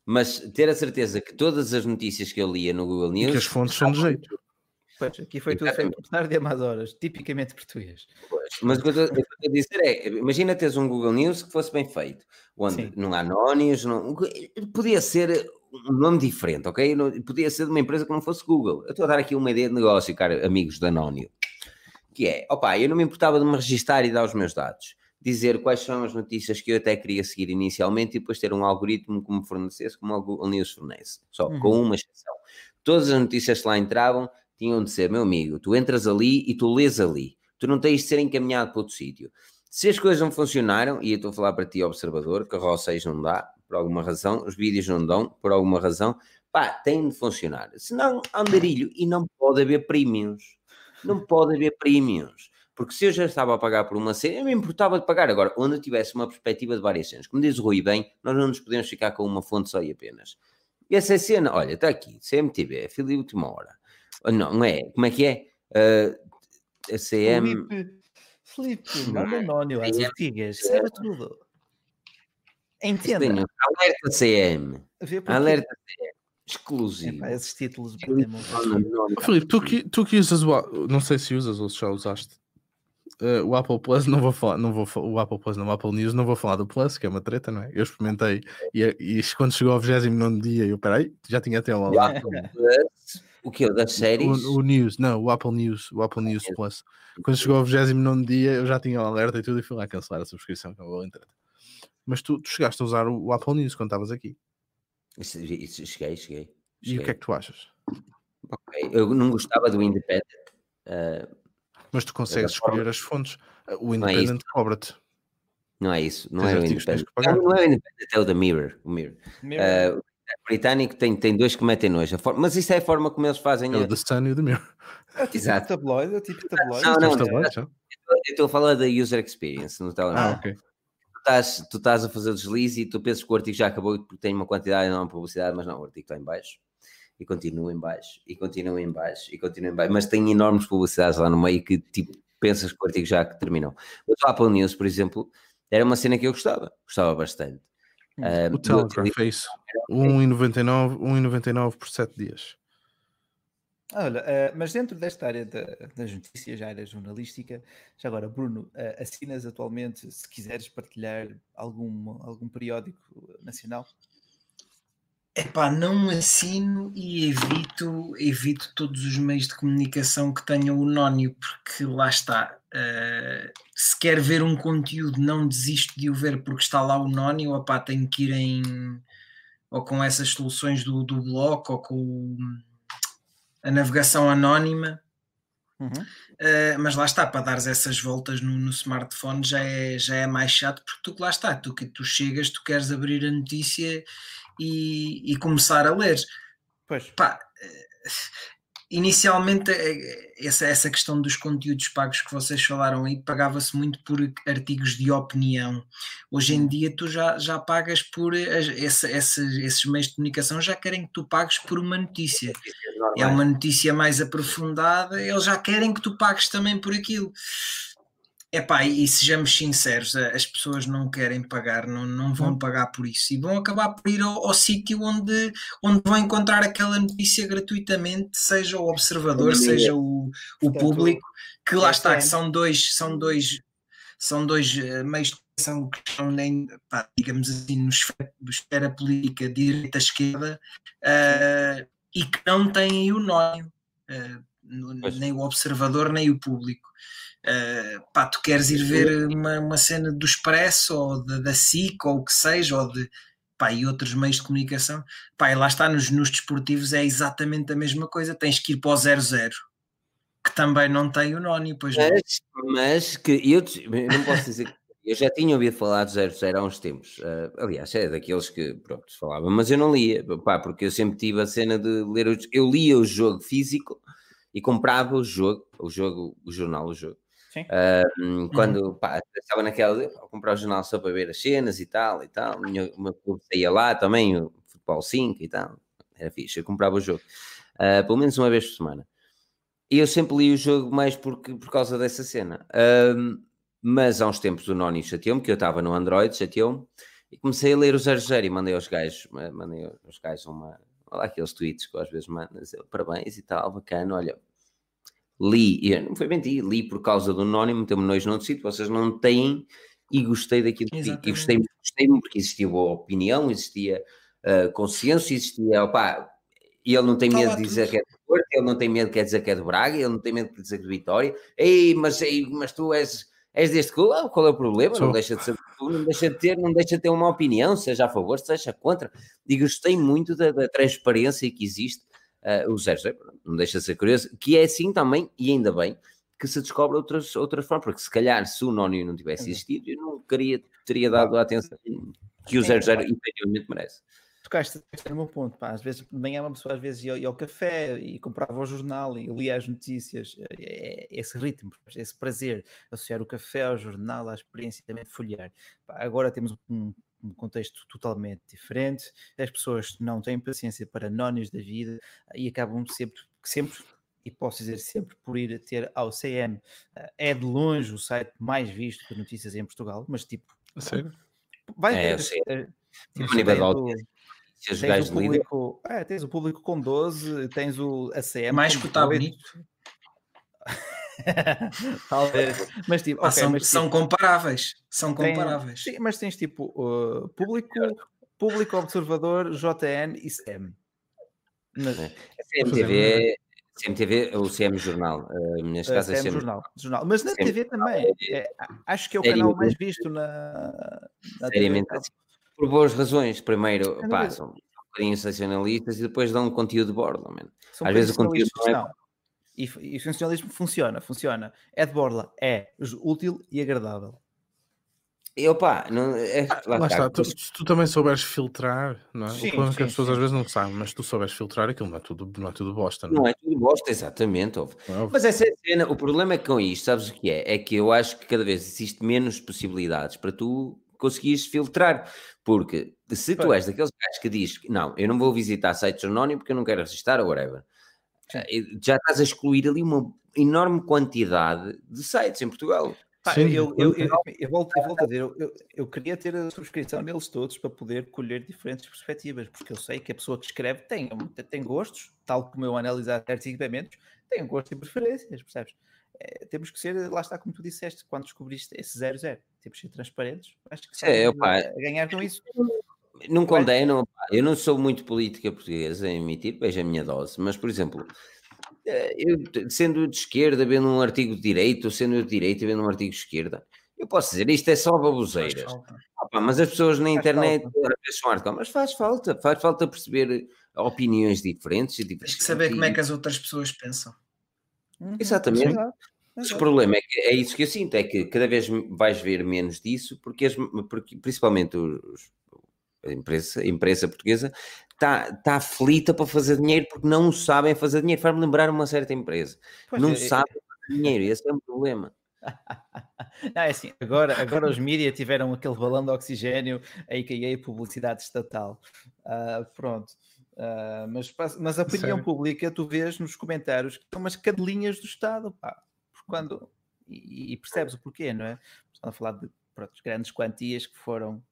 Mas ter a certeza que todas as notícias que eu lia no Google E News. que as fontes são de jeito. Pois, aqui foi tudo feito por tarde e a más horas, tipicamente português. Pois, Mas o que eu estou a dizer é: imagina teres um Google News que fosse bem feito, onde Sim. não há anónimos, não, podia ser um nome diferente, ok? Não- podia ser de uma empresa que não fosse Google. Eu estou a dar aqui uma ideia de negócio, cara, amigos da Anónimo, que é: opá, eu não me importava de me registar e dar os meus dados, dizer quais são as notícias que eu até queria seguir inicialmente e depois ter um algoritmo que me fornecesse, como o Google News fornece, só Uhum. com uma exceção. Todas as notícias que lá entravam tinham de ser, meu amigo, tu entras ali e tu lês ali. Tu não tens de ser encaminhado para outro sítio. Se as coisas não funcionaram, e eu estou a falar para ti, observador, que a RAW 6 não dá, por alguma razão, os vídeos não dão, por alguma razão, pá, tem de funcionar. Senão, andarilho, e não pode haver premiums. Não pode haver premiums. Porque se eu já estava a pagar por uma cena, eu me importava de pagar. Agora, onde eu tivesse uma perspectiva de várias cenas. Como diz o Rui bem, nós não nos podemos ficar com uma fonte só e apenas. E essa cena, olha, está aqui, CMTV, fila de última hora. Ah, Não, não é, como é que é? Ah, a CM... Felipe, Felipe, manda é? anónimo às é. antigas, sabe tudo. Entenda. Tenho alerta CM, alerta CM, exclusivo. Epá, esses títulos. Ó, Filipe, tu que, tu que usas o não sei se usas ou se já usaste eh, o Apple Plus, não vou falar, não vou o Apple Plus, não o Apple News, não vou falar do Plus, que é uma treta, não é? Eu experimentei e, e quando chegou ao 29 dia, eu peraí, já tinha até lá. O Apple Plus, o que das séries? O, o News, não, o Apple News, o Apple News Plus. Quando chegou ao 29 dia, eu já tinha o alerta e tudo, e fui lá cancelar a subscrição, que é boa treta. Mas tu, tu chegaste a usar o, o Apple News quando estavas aqui. Isso- isso- Cheguei, cheguei. E o cheguei. que é que tu achas? Ok, Eu não gostava do Independent. ah, Mas tu consegues forma- escolher as fontes. O é. Independent cobra-te. não é isso, não Tens é o Independent. Não, não é o Independent, é o da Mirror. O Mirror. Mirror. Ah, o britânico tem, tem dois que metem nojo. Forma- mas isso é a forma como eles fazem. É o The Sun e o The Mirror. É o tipo exato. de tabloide, é o tipo de tabloide. Não, não, não. Eu estou a falar da user experience no telemóvel. Ah, ok. tu estás, tu estás a fazer o deslize e tu pensas que o artigo já acabou porque tem uma quantidade enorme de publicidade, mas não, o artigo está em baixo e continua em baixo e continua em baixo e continua em baixo, mas tem enormes publicidades lá no meio que tipo pensas que o artigo já terminou. Mas o Apple News, por exemplo, era uma cena que eu gostava, gostava bastante. Ah, O Telegraph é isso. 1,99 1,99 por 7 dias. Olha, eh, mas dentro desta área da- das notícias, já área jornalística, já agora, Bruno, eh, assinas atualmente, se quiseres partilhar algum, algum periódico nacional? Epá, não assino e evito, evito todos os meios de comunicação que tenham o nónio, porque lá está. eh, se quer ver um conteúdo, não desisto de o ver porque está lá o nónio, opá, tenho que ir em ou com essas soluções do, do bloco ou com a navegação anónima. Uhum. Uh, mas lá está, para dares essas voltas no, no smartphone já é, já é mais chato, porque tu lá está, tu, que- tu chegas, tu queres abrir a notícia e, e começar a ler. Pois, Pá, inicialmente eh, essa, essa questão dos conteúdos pagos que vocês falaram aí pagava-se muito por artigos de opinião. Hoje em dia tu já, já pagas por eh, esses, esses meios de comunicação já querem que tu pagues por uma notícia é uma notícia mais aprofundada, eles já querem que tu pagues também por aquilo. Epá, e, e sejamos sinceros, a- as pessoas não querem pagar, não, não vão pagar por isso e vão acabar por ir ao, ao sítio onde, onde vão encontrar aquela notícia gratuitamente, seja o observador, seja o, o público, que lá está, que são dois, são dois, são dois eh, meios de comunicação que estão, nem, pá, digamos assim, no esfera, política direita-esquerda eh, e que não têm o nóio, eh, no- Pois. nem o observador, nem o público. Uh, pá, tu queres ir ver uma, uma cena do Expresso ou da, da SIC ou o que seja, ou de pá, e outros meios de comunicação, pá, e lá está nos, nos desportivos é exatamente a mesma coisa, tens que ir para o 00 que também não tem o Nónio, pois não. Mas, mas que eu, não posso dizer que eu já tinha ouvido falar de 00 há uns tempos. ah, aliás, é daqueles que pronto, falavam, mas eu não lia, pá, porque eu sempre tive a cena de ler. os- eu lia o jogo físico e comprava o jogo, o jogo, o jornal, o jogo. Sim. Ah, hum, quando pá, estava naquela "Vou comprar o jornal só para ver as cenas e tal e tal, o meu, meu clube saía lá também, o futebol 5 e tal, era fixe, eu comprava o jogo, ah, pelo menos uma vez por semana. E eu sempre li o jogo mais porque, por causa dessa cena. Ahm, mas há uns tempos o Noni chateou-me, que eu estava no Android, chateou-me, e comecei a ler o 00 e mandei aos gajos, ma- mandei aos gajos uma, olha aqueles tweets que eu às vezes mando, parabéns e tal, bacana, olha, li, e eu não foi mentir, li por causa do Noni, meteu-me nojo noutro sítio, vocês não têm, e gostei daquilo que. E gostei, gostei porque existia boa opinião, existia ah, consciência, existia, opá, e ele não tem medo de dizer que é do Porto, ele não tem medo de dizer que é do Braga, ele não tem medo de dizer que é do Vitória. Ei, mas, ei, mas tu és, és deste clube, Ah, qual é o problema? Sou. Não deixa de ser não deixa de ter, não deixa de ter uma opinião, seja a favor, seja contra. E gostei muito da, da transparência que existe, ah, o Zé José, não deixa de ser curioso, que é assim também, e ainda bem, que se descobre outras, outras formas, porque se calhar se o Nónio não tivesse existido, eu não queria, teria dado a atenção que o Sim, 00 efetivamente merece. tocaste tocaste no meu ponto, pá. Às vezes, de manhã, uma pessoa às vezes ia, ia ao café e comprava o jornal e lia as notícias. É, é esse ritmo, esse prazer, associar o café ao jornal, à experiência também de folhear. Pá, agora temos um, um contexto totalmente diferente. As pessoas não têm paciência para nónios da vida e acabam sempre, sempre e posso dizer sempre, por ir ter ao CM. Eh, É de longe o site mais visto de notícias em Portugal, mas tipo, sério? vai É, ver, sim. eh, Tipo, tipo, a nível de tens o- público, é, tens o público com 12, tens o ACM. Mais com que o Tá 18. Bonito. Talvez. Mas tipo, Ah, ok, são, mas, são tipo, comparáveis, são tem- comparáveis. sim, mas tens tipo uh, público, público observador, JN e CM. Mas, É. a CMTV, CMTV, o CM Jornal, eh, neste uh, caso é CM CM jornal, jornal. Mas na CM TV também. É, acho que é o canal mais visto na, na TV. seriamente assim. Por boas razões. Primeiro, pá, dúvida. são um bocadinho sensacionalistas e depois dão um conteúdo de bordo, Às vezes o conteúdo não é- não. E, e o sensacionalismo funciona, funciona. É de borla, é útil e agradável. E opá, não, é, lá, Lá está. tu, se tu também souberes filtrar, não é? Sim, o problema é que as sim, pessoas sim. às vezes não sabem, mas se tu souberes filtrar, aquilo não é tudo, não é tudo bosta, não, Não é tudo bosta, exatamente. é óbvio. Mas essa é a cena, o problema é que com isto, sabes o que é? É que eu acho que cada vez existe menos possibilidades para tu conseguires filtrar. Porque se tu és daqueles gajos que diz que não, eu não vou visitar sites anónimos porque eu não quero registrar ou whatever, Sim. Já estás a excluir ali uma enorme quantidade de sites em Portugal. Pá, Sim, eu, eu, eu, eu volto, eu volto a dizer, eu, eu, eu queria ter a subscrição neles todos para poder colher diferentes perspectivas, porque eu sei que a pessoa que escreve tem, tem gostos, tal como eu analisar certos equipamentos, tem gostos e preferências, percebes? É, temos que ser, lá está como tu disseste, quando descobriste esse 00, temos que ser transparentes, acho que É, temos opá, a ganhar com isso. Não condeno, pá, eu não sou muito política portuguesa em emitir, veja a minha dose, mas por exemplo, eh, eu sendo de esquerda, vendo um artigo de direita, ou sendo de direita, vendo um artigo de esquerda, eu posso dizer isto é só baboseiras. falta. Ah, mas as pessoas na Faz internet são hardcore, mas faz falta, faz falta perceber opiniões diferentes e Tens que saber como é que as outras pessoas pensam. Uhum, Exatamente. exato, Mas o problema é que é isso que eu sinto, é que cada vez vais ver menos disso, porque, as- porque principalmente os- a, imprensa, a imprensa portuguesa está tá aflita para fazer dinheiro porque não sabem fazer dinheiro. Faz-me lembrar uma certa empresa. Pois não é, é- sabem fazer dinheiro, esse é um problema. Não, é assim, agora, agora os mídia tiveram aquele balão de oxigênio, a.k.a. publicidade estatal. Ah, pronto. Ah, mas, mas a opinião Sério? pública, tu vês nos comentários que são umas cadelinhas do Estado, pá. Porque quando e, e percebes o porquê, não é? Estamos a falar de pronto, grandes quantias que foram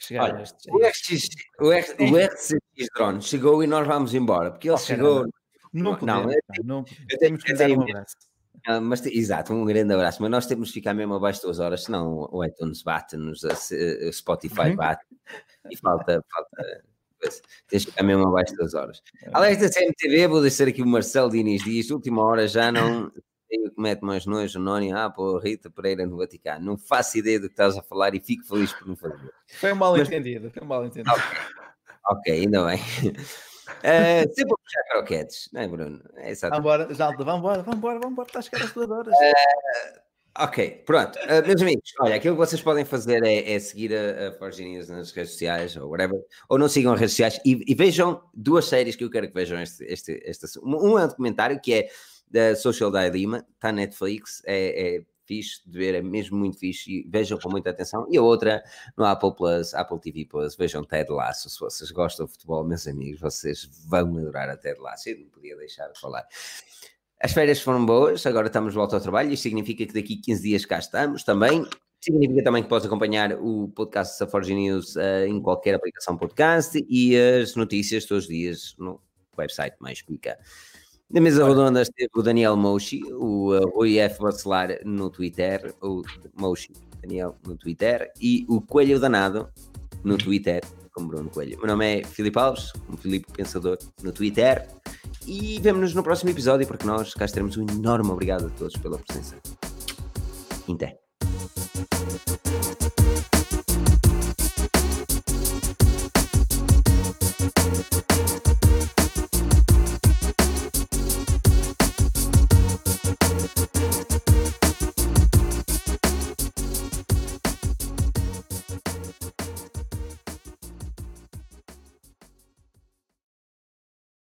que chegaram a Olha, estes. o RX, o, o RCX Drone chegou e nós vamos embora, porque ele chegou. Não Não, podemos, eu pá, não podemos. tenho Temos que que dar um abraço. Ah, mas, exato, um grande abraço. Mas nós temos de ficar mesmo abaixo de duas horas, senão o iTunes bate-nos, se- o Spotify Uhum. bate e falta. falta. Tens de ficar mesmo abaixo de duas horas. É. Além da CMTV, vou deixar aqui o Marcelo Diniz diz: última hora já não o que mete mais nojo, o Noni, ah, pô, Rita Pereira no Vaticano. Não faço ideia do que estás a falar e fico feliz por não fazer. Foi um mal Mas- entendido, foi um mal entendido. Ok, ainda bem. Ah, sempre a puxar croquetes, não é, Bruno? É exato. Vambora, Jalda, vambora, vambora, vambora, está a chegar às duas horas. Ok, pronto. Uh, meus amigos, olha, aquilo que vocês podem fazer é, é seguir a, a Forge News nas redes sociais ou whatever, ou não sigam as redes sociais e, e vejam duas séries que eu quero que vejam este, este, este um, um é um documentário que é da Social Dilemma, está na Netflix, é, é fixe de ver, é mesmo muito fixe e vejam com muita atenção. E a outra no Apple Plus, Apple TV Plus, vejam Ted Lasso, se vocês gostam de futebol, meus amigos, vocês vão adorar a Ted Lasso, eu não podia deixar de falar. As férias foram boas, agora estamos de volta ao trabalho. Isto significa que daqui a 15 dias cá estamos também. Significa também que podes acompanhar o podcast da Forge News uh, em qualquer aplicação podcast e as notícias todos os dias no website mais pica. Na mesa redonda esteve o Daniel Moshi, o uh, Rui F. Bacelar no Twitter, o Moshi, Daniel no Twitter, e o Coelho Danado no Twitter, como Bruno Coelho. O meu nome é Filipe Alves, como Filipe Pensador no Twitter. E vemo-nos no próximo episódio, porque nós cá estaremos. Um enorme obrigado a todos pela presença. Até.